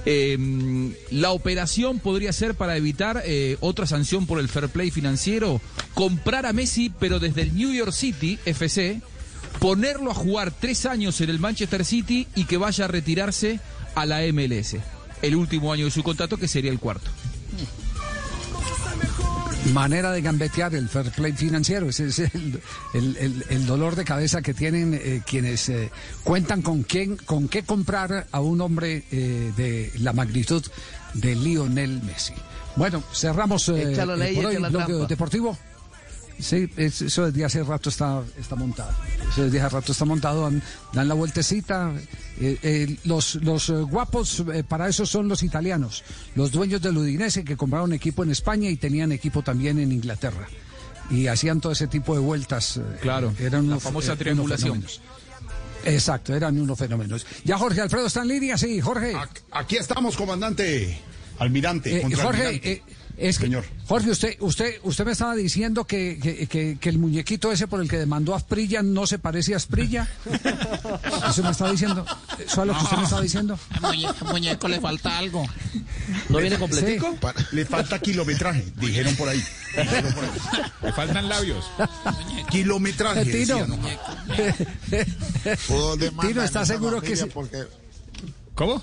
Eh, la operación podría ser para evitar eh, otra sanción por el fair play financiero, comprar a Messi, pero desde el New York City FC ponerlo a jugar tres años en el Manchester City y que vaya a retirarse a la MLS. El último año de su contrato, que sería el cuarto. Manera de gambetear el fair play financiero. Ese es el, el- el- el dolor de cabeza que tienen eh, quienes eh, cuentan con, quién, con qué comprar a un hombre eh, de la magnitud de Lionel Messi. Bueno, cerramos eh, eh, el bloque deportivo. Sí, es- eso desde hace rato está, está montado. Eso desde hace rato está montado, dan, dan la vueltecita. Eh, eh, los los eh, guapos eh, para eso son los italianos, los dueños del Udinese que compraron equipo en España y tenían equipo también en Inglaterra. y hacían todo ese tipo de vueltas. eh, Claro, eran la unos- famosa eh, unos triangulación. Exacto, eran unos fenómenos. Ya Jorge Alfredo está en línea, sí, Jorge. Aquí estamos, comandante. Almirante. Eh, contra Jorge, almirante. Eh, es que, Señor. Jorge, usted, usted, usted me estaba diciendo que, que, que- que el muñequito ese por el que demandó a Asprilla no se parece a Asprilla. Eso me está diciendo. Eso es lo que usted me estaba diciendo. Al muñeco le falta algo. ¿No viene completico? Le falta kilometraje, dijeron por ahí. Dijeron por ahí. Le faltan labios. Kilometraje. Tino. decían. Hubo demanda Tino, ¿está seguro que sí? porque ¿Cómo?